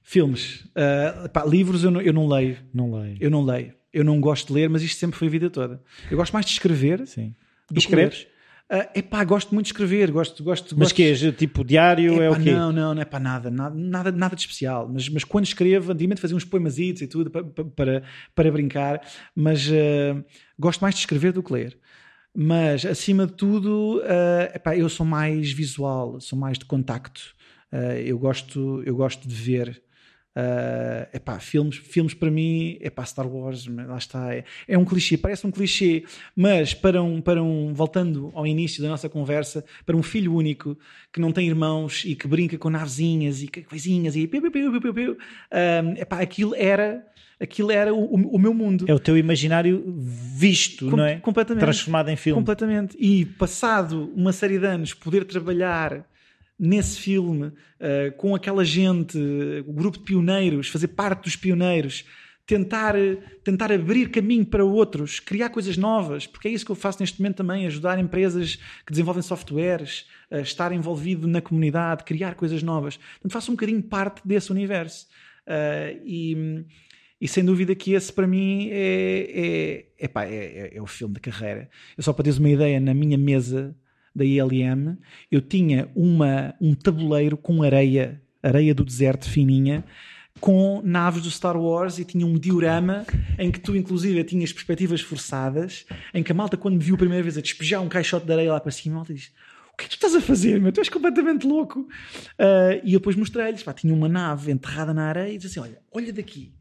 Filmes. Uh, pá, livros eu não, eu não leio. Não leio. Eu não leio eu não gosto de ler, mas isto sempre foi a vida toda. Eu gosto mais de escrever. Sim. Do escreves? Uh, epá, gosto muito de escrever, gosto, gosto, Mas que é tipo diário? Epá, é o quê? Não, não, não é para nada, nada, nada, nada de especial. Mas, mas quando escrevo, antigamente fazia uns poemasitos e tudo para, para, para brincar, mas uh, gosto mais de escrever do que ler. Mas acima de tudo, uh, epá, eu sou mais visual, sou mais de contacto. Uh, eu, gosto, eu gosto de ver. Uh, epá, filmes, filmes para mim, é para Star Wars, lá está, é, é, um clichê, parece um clichê, mas para um, para um, voltando ao início da nossa conversa, para um filho único que não tem irmãos e que brinca com navezinhas e coisinhas e piu, piu, piu, piu, piu, uh, epá, aquilo era aquilo era o, o, meu mundo. É o teu imaginário visto, Com, não é? Completamente. Transformado em filme. Completamente. E passado uma série de anos, poder trabalhar nesse filme, uh, com aquela gente, o grupo de pioneiros, fazer parte dos pioneiros, tentar, tentar abrir caminho para outros, criar coisas novas, porque é isso que eu faço neste momento também, ajudar empresas que desenvolvem softwares, a estar envolvido na comunidade, criar coisas novas. Portanto, faço um bocadinho parte desse universo. Uh, e, e sem dúvida que esse para mim é, é, epá, é, é, é o filme da carreira. Eu só para teres uma ideia, na minha mesa da ILM, eu tinha uma, um tabuleiro com areia, areia do deserto fininha, com naves do Star Wars e tinha um diorama em que tu, inclusive, tinhas perspectivas forçadas, em que a malta, quando me viu a primeira vez a despejar um caixote de areia lá para cima, a malta diz: O que é que tu estás a fazer, meu? Tu és completamente louco. Uh, e eu depois mostrei-lhes: tinha uma nave enterrada na areia e disse assim: Olha, olha daqui,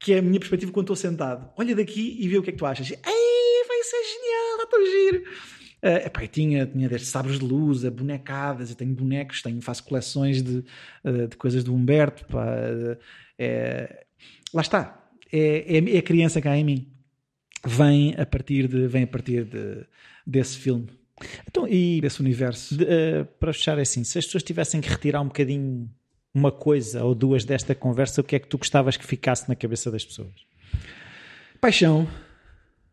que é a minha perspectiva quando estou sentado. Olha daqui e vê o que é que tu achas. Ei, vai ser genial, está tão giro. Uh, epá, tinha, tinha desde sabres de luz a bonecadas, eu tenho bonecos, tenho, faço coleções de, uh, de coisas do Humberto. Pá, uh, é, lá está, é, é, é, a criança cá em mim. Vem a partir, de, vem a partir de, desse filme. Então, e desse universo. De, para fechar é assim, se as pessoas tivessem que retirar um bocadinho uma coisa ou duas desta conversa, o que é que tu gostavas que ficasse na cabeça das pessoas? Paixão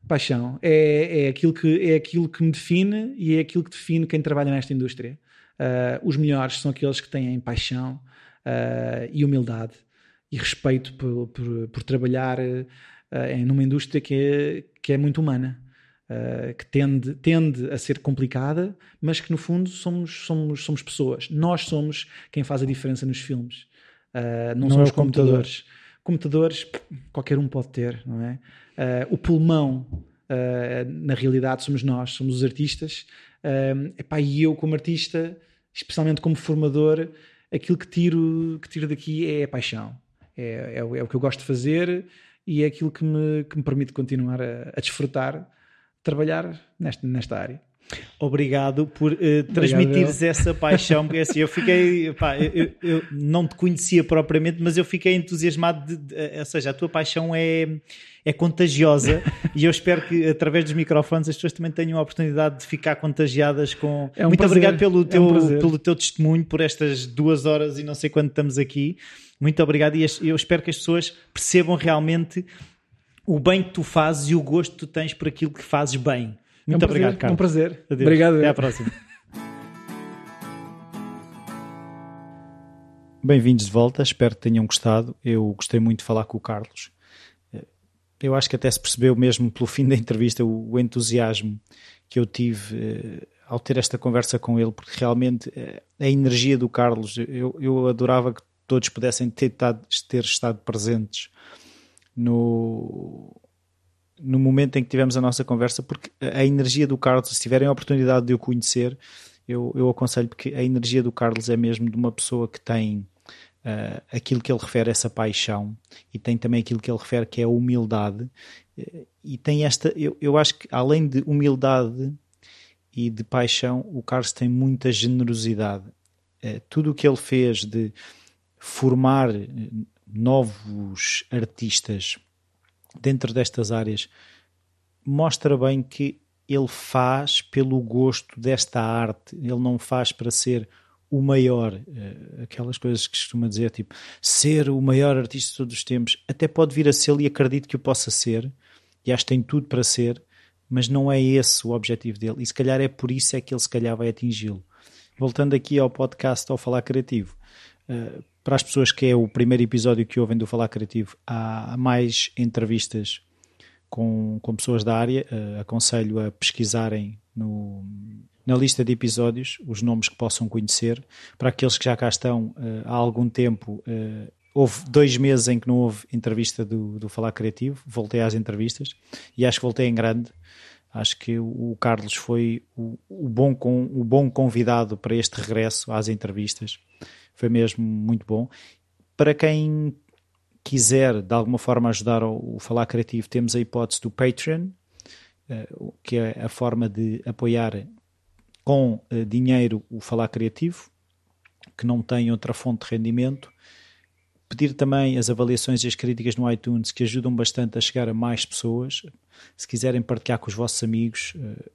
Paixão. É, é, aquilo que, é aquilo que me define e é aquilo que define quem trabalha nesta indústria. Uh, os melhores são aqueles que têm paixão uh, e humildade e respeito por, por, por trabalhar uh, numa indústria que é, que é muito humana. que tende, tende a ser complicada, mas que no fundo somos, somos, somos pessoas. Nós somos quem faz a diferença nos filmes. não, não somos é computadores. Computadores, qualquer um pode ter, não é? Uh, o pulmão, uh, na realidade, somos nós, somos os artistas. Uh, epá, e eu, como artista, especialmente como formador, aquilo que tiro, que tiro daqui é a paixão. É, é, é, o que eu gosto de fazer e é aquilo que me, que me permite continuar a, a desfrutar, trabalhar nesta, nesta área. Obrigado por uh, transmitires essa paixão, porque assim, eu fiquei, pá, eu, eu, não te conhecia propriamente, mas eu fiquei entusiasmado, de, de, ou seja, a tua paixão é, é contagiosa e eu espero que através dos microfones as pessoas também tenham a oportunidade de ficar contagiadas com... É um Muito prazer. obrigado pelo teu, é um pelo teu testemunho, por estas duas horas e não sei quando estamos aqui. Muito obrigado e eu espero que as pessoas percebam realmente o bem que tu fazes e o gosto que tu tens por aquilo que fazes bem. Muito é um obrigado, Carlos. É um prazer. Adeus. Obrigado. Até à próxima. Bem-vindos de volta, espero que tenham gostado. Eu gostei muito de falar com o Carlos. Eu acho que até se percebeu mesmo pelo fim da entrevista o, entusiasmo que eu tive eh, ao ter esta conversa com ele, porque realmente eh, a energia do Carlos, eu, eu adorava que todos pudessem ter, ter estado presentes no, no momento em que tivemos a nossa conversa, porque a energia do Carlos, se tiverem a oportunidade de o conhecer, eu, eu aconselho porque a energia do Carlos é mesmo de uma pessoa que tem uh, aquilo que ele refere, essa paixão, e tem também aquilo que ele refere que é a humildade, e tem esta, eu, eu acho que além de humildade e de paixão, o Carlos tem muita generosidade. Uh, tudo o que ele fez de formar eh, novos artistas dentro destas áreas mostra bem que ele faz pelo gosto desta arte, ele não faz para ser o maior, eh, aquelas coisas que costuma dizer, tipo, ser o maior artista de todos os tempos, até pode vir a ser e acredito que o possa ser, e acho que tem tudo para ser, mas não é esse o objetivo dele, e se calhar é por isso é que ele se calhar vai atingi-lo. Voltando aqui ao podcast ao Falar Criativo, eh, para as pessoas que é o primeiro episódio que ouvem do Falar Criativo, há mais entrevistas com, com pessoas da área, uh, aconselho a pesquisarem no, na lista de episódios os nomes que possam conhecer. Para aqueles que já cá estão uh, há algum tempo, uh, houve dois meses em que não houve entrevista do, do Falar Criativo, voltei às entrevistas e acho que voltei em grande. Acho que o Carlos foi o, o, bom, com, o bom convidado para este regresso às entrevistas. Foi mesmo muito bom. Para quem quiser de alguma forma ajudar o, Falar Criativo, temos a hipótese do Patreon, uh, que é a forma de apoiar com uh, dinheiro o Falar Criativo, que não tem outra fonte de rendimento. Pedir também as avaliações e as críticas no iTunes, que ajudam bastante a chegar a mais pessoas. Se quiserem partilhar com os vossos amigos uh,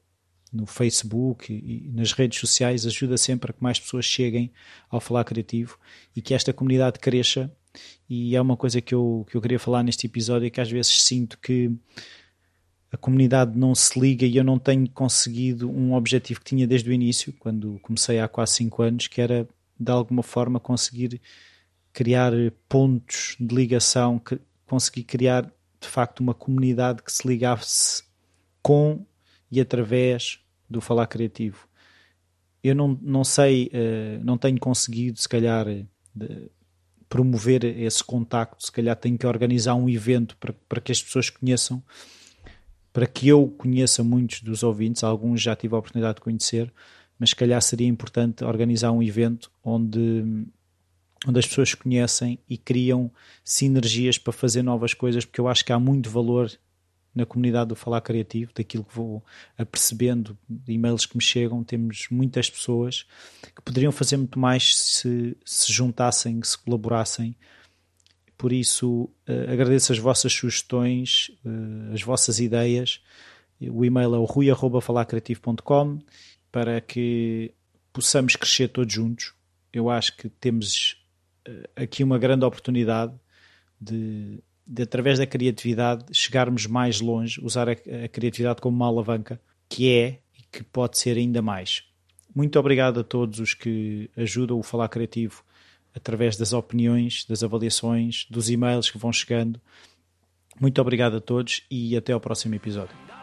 no Facebook e, e nas redes sociais, ajuda sempre a que mais pessoas cheguem ao Falar Criativo e que esta comunidade cresça e é uma coisa que eu, que eu queria falar neste episódio, é que às vezes sinto que a comunidade não se liga e eu não tenho conseguido um objetivo que tinha desde o início, quando comecei há quase 5 anos, que era de alguma forma conseguir criar pontos de ligação, que, conseguir criar de facto uma comunidade que se ligasse com e através do falar criativo. Eu não, não sei, uh, não tenho conseguido, se calhar, de, promover esse contacto, se calhar tenho que organizar um evento para, para que as pessoas conheçam, para que eu conheça muitos dos ouvintes, alguns já tive a oportunidade de conhecer, mas se calhar seria importante organizar um evento onde, onde as pessoas conhecem e criam sinergias para fazer novas coisas, porque eu acho que há muito valor na comunidade do Falar Criativo, daquilo que vou apercebendo, e-mails que me chegam, temos muitas pessoas que poderiam fazer muito mais se se juntassem, se colaborassem. Por isso, uh, agradeço as vossas sugestões, uh, as vossas ideias. O e-mail é o rui.falarcreativo.com para que possamos crescer todos juntos. Eu acho que temos uh, aqui uma grande oportunidade de de através da criatividade chegarmos mais longe, usar a, a criatividade como uma alavanca, que é e que pode ser ainda mais. Muito obrigado a todos os que ajudam o Falar Criativo através das opiniões, das avaliações, dos e-mails que vão chegando. Muito obrigado a todos e até ao próximo episódio.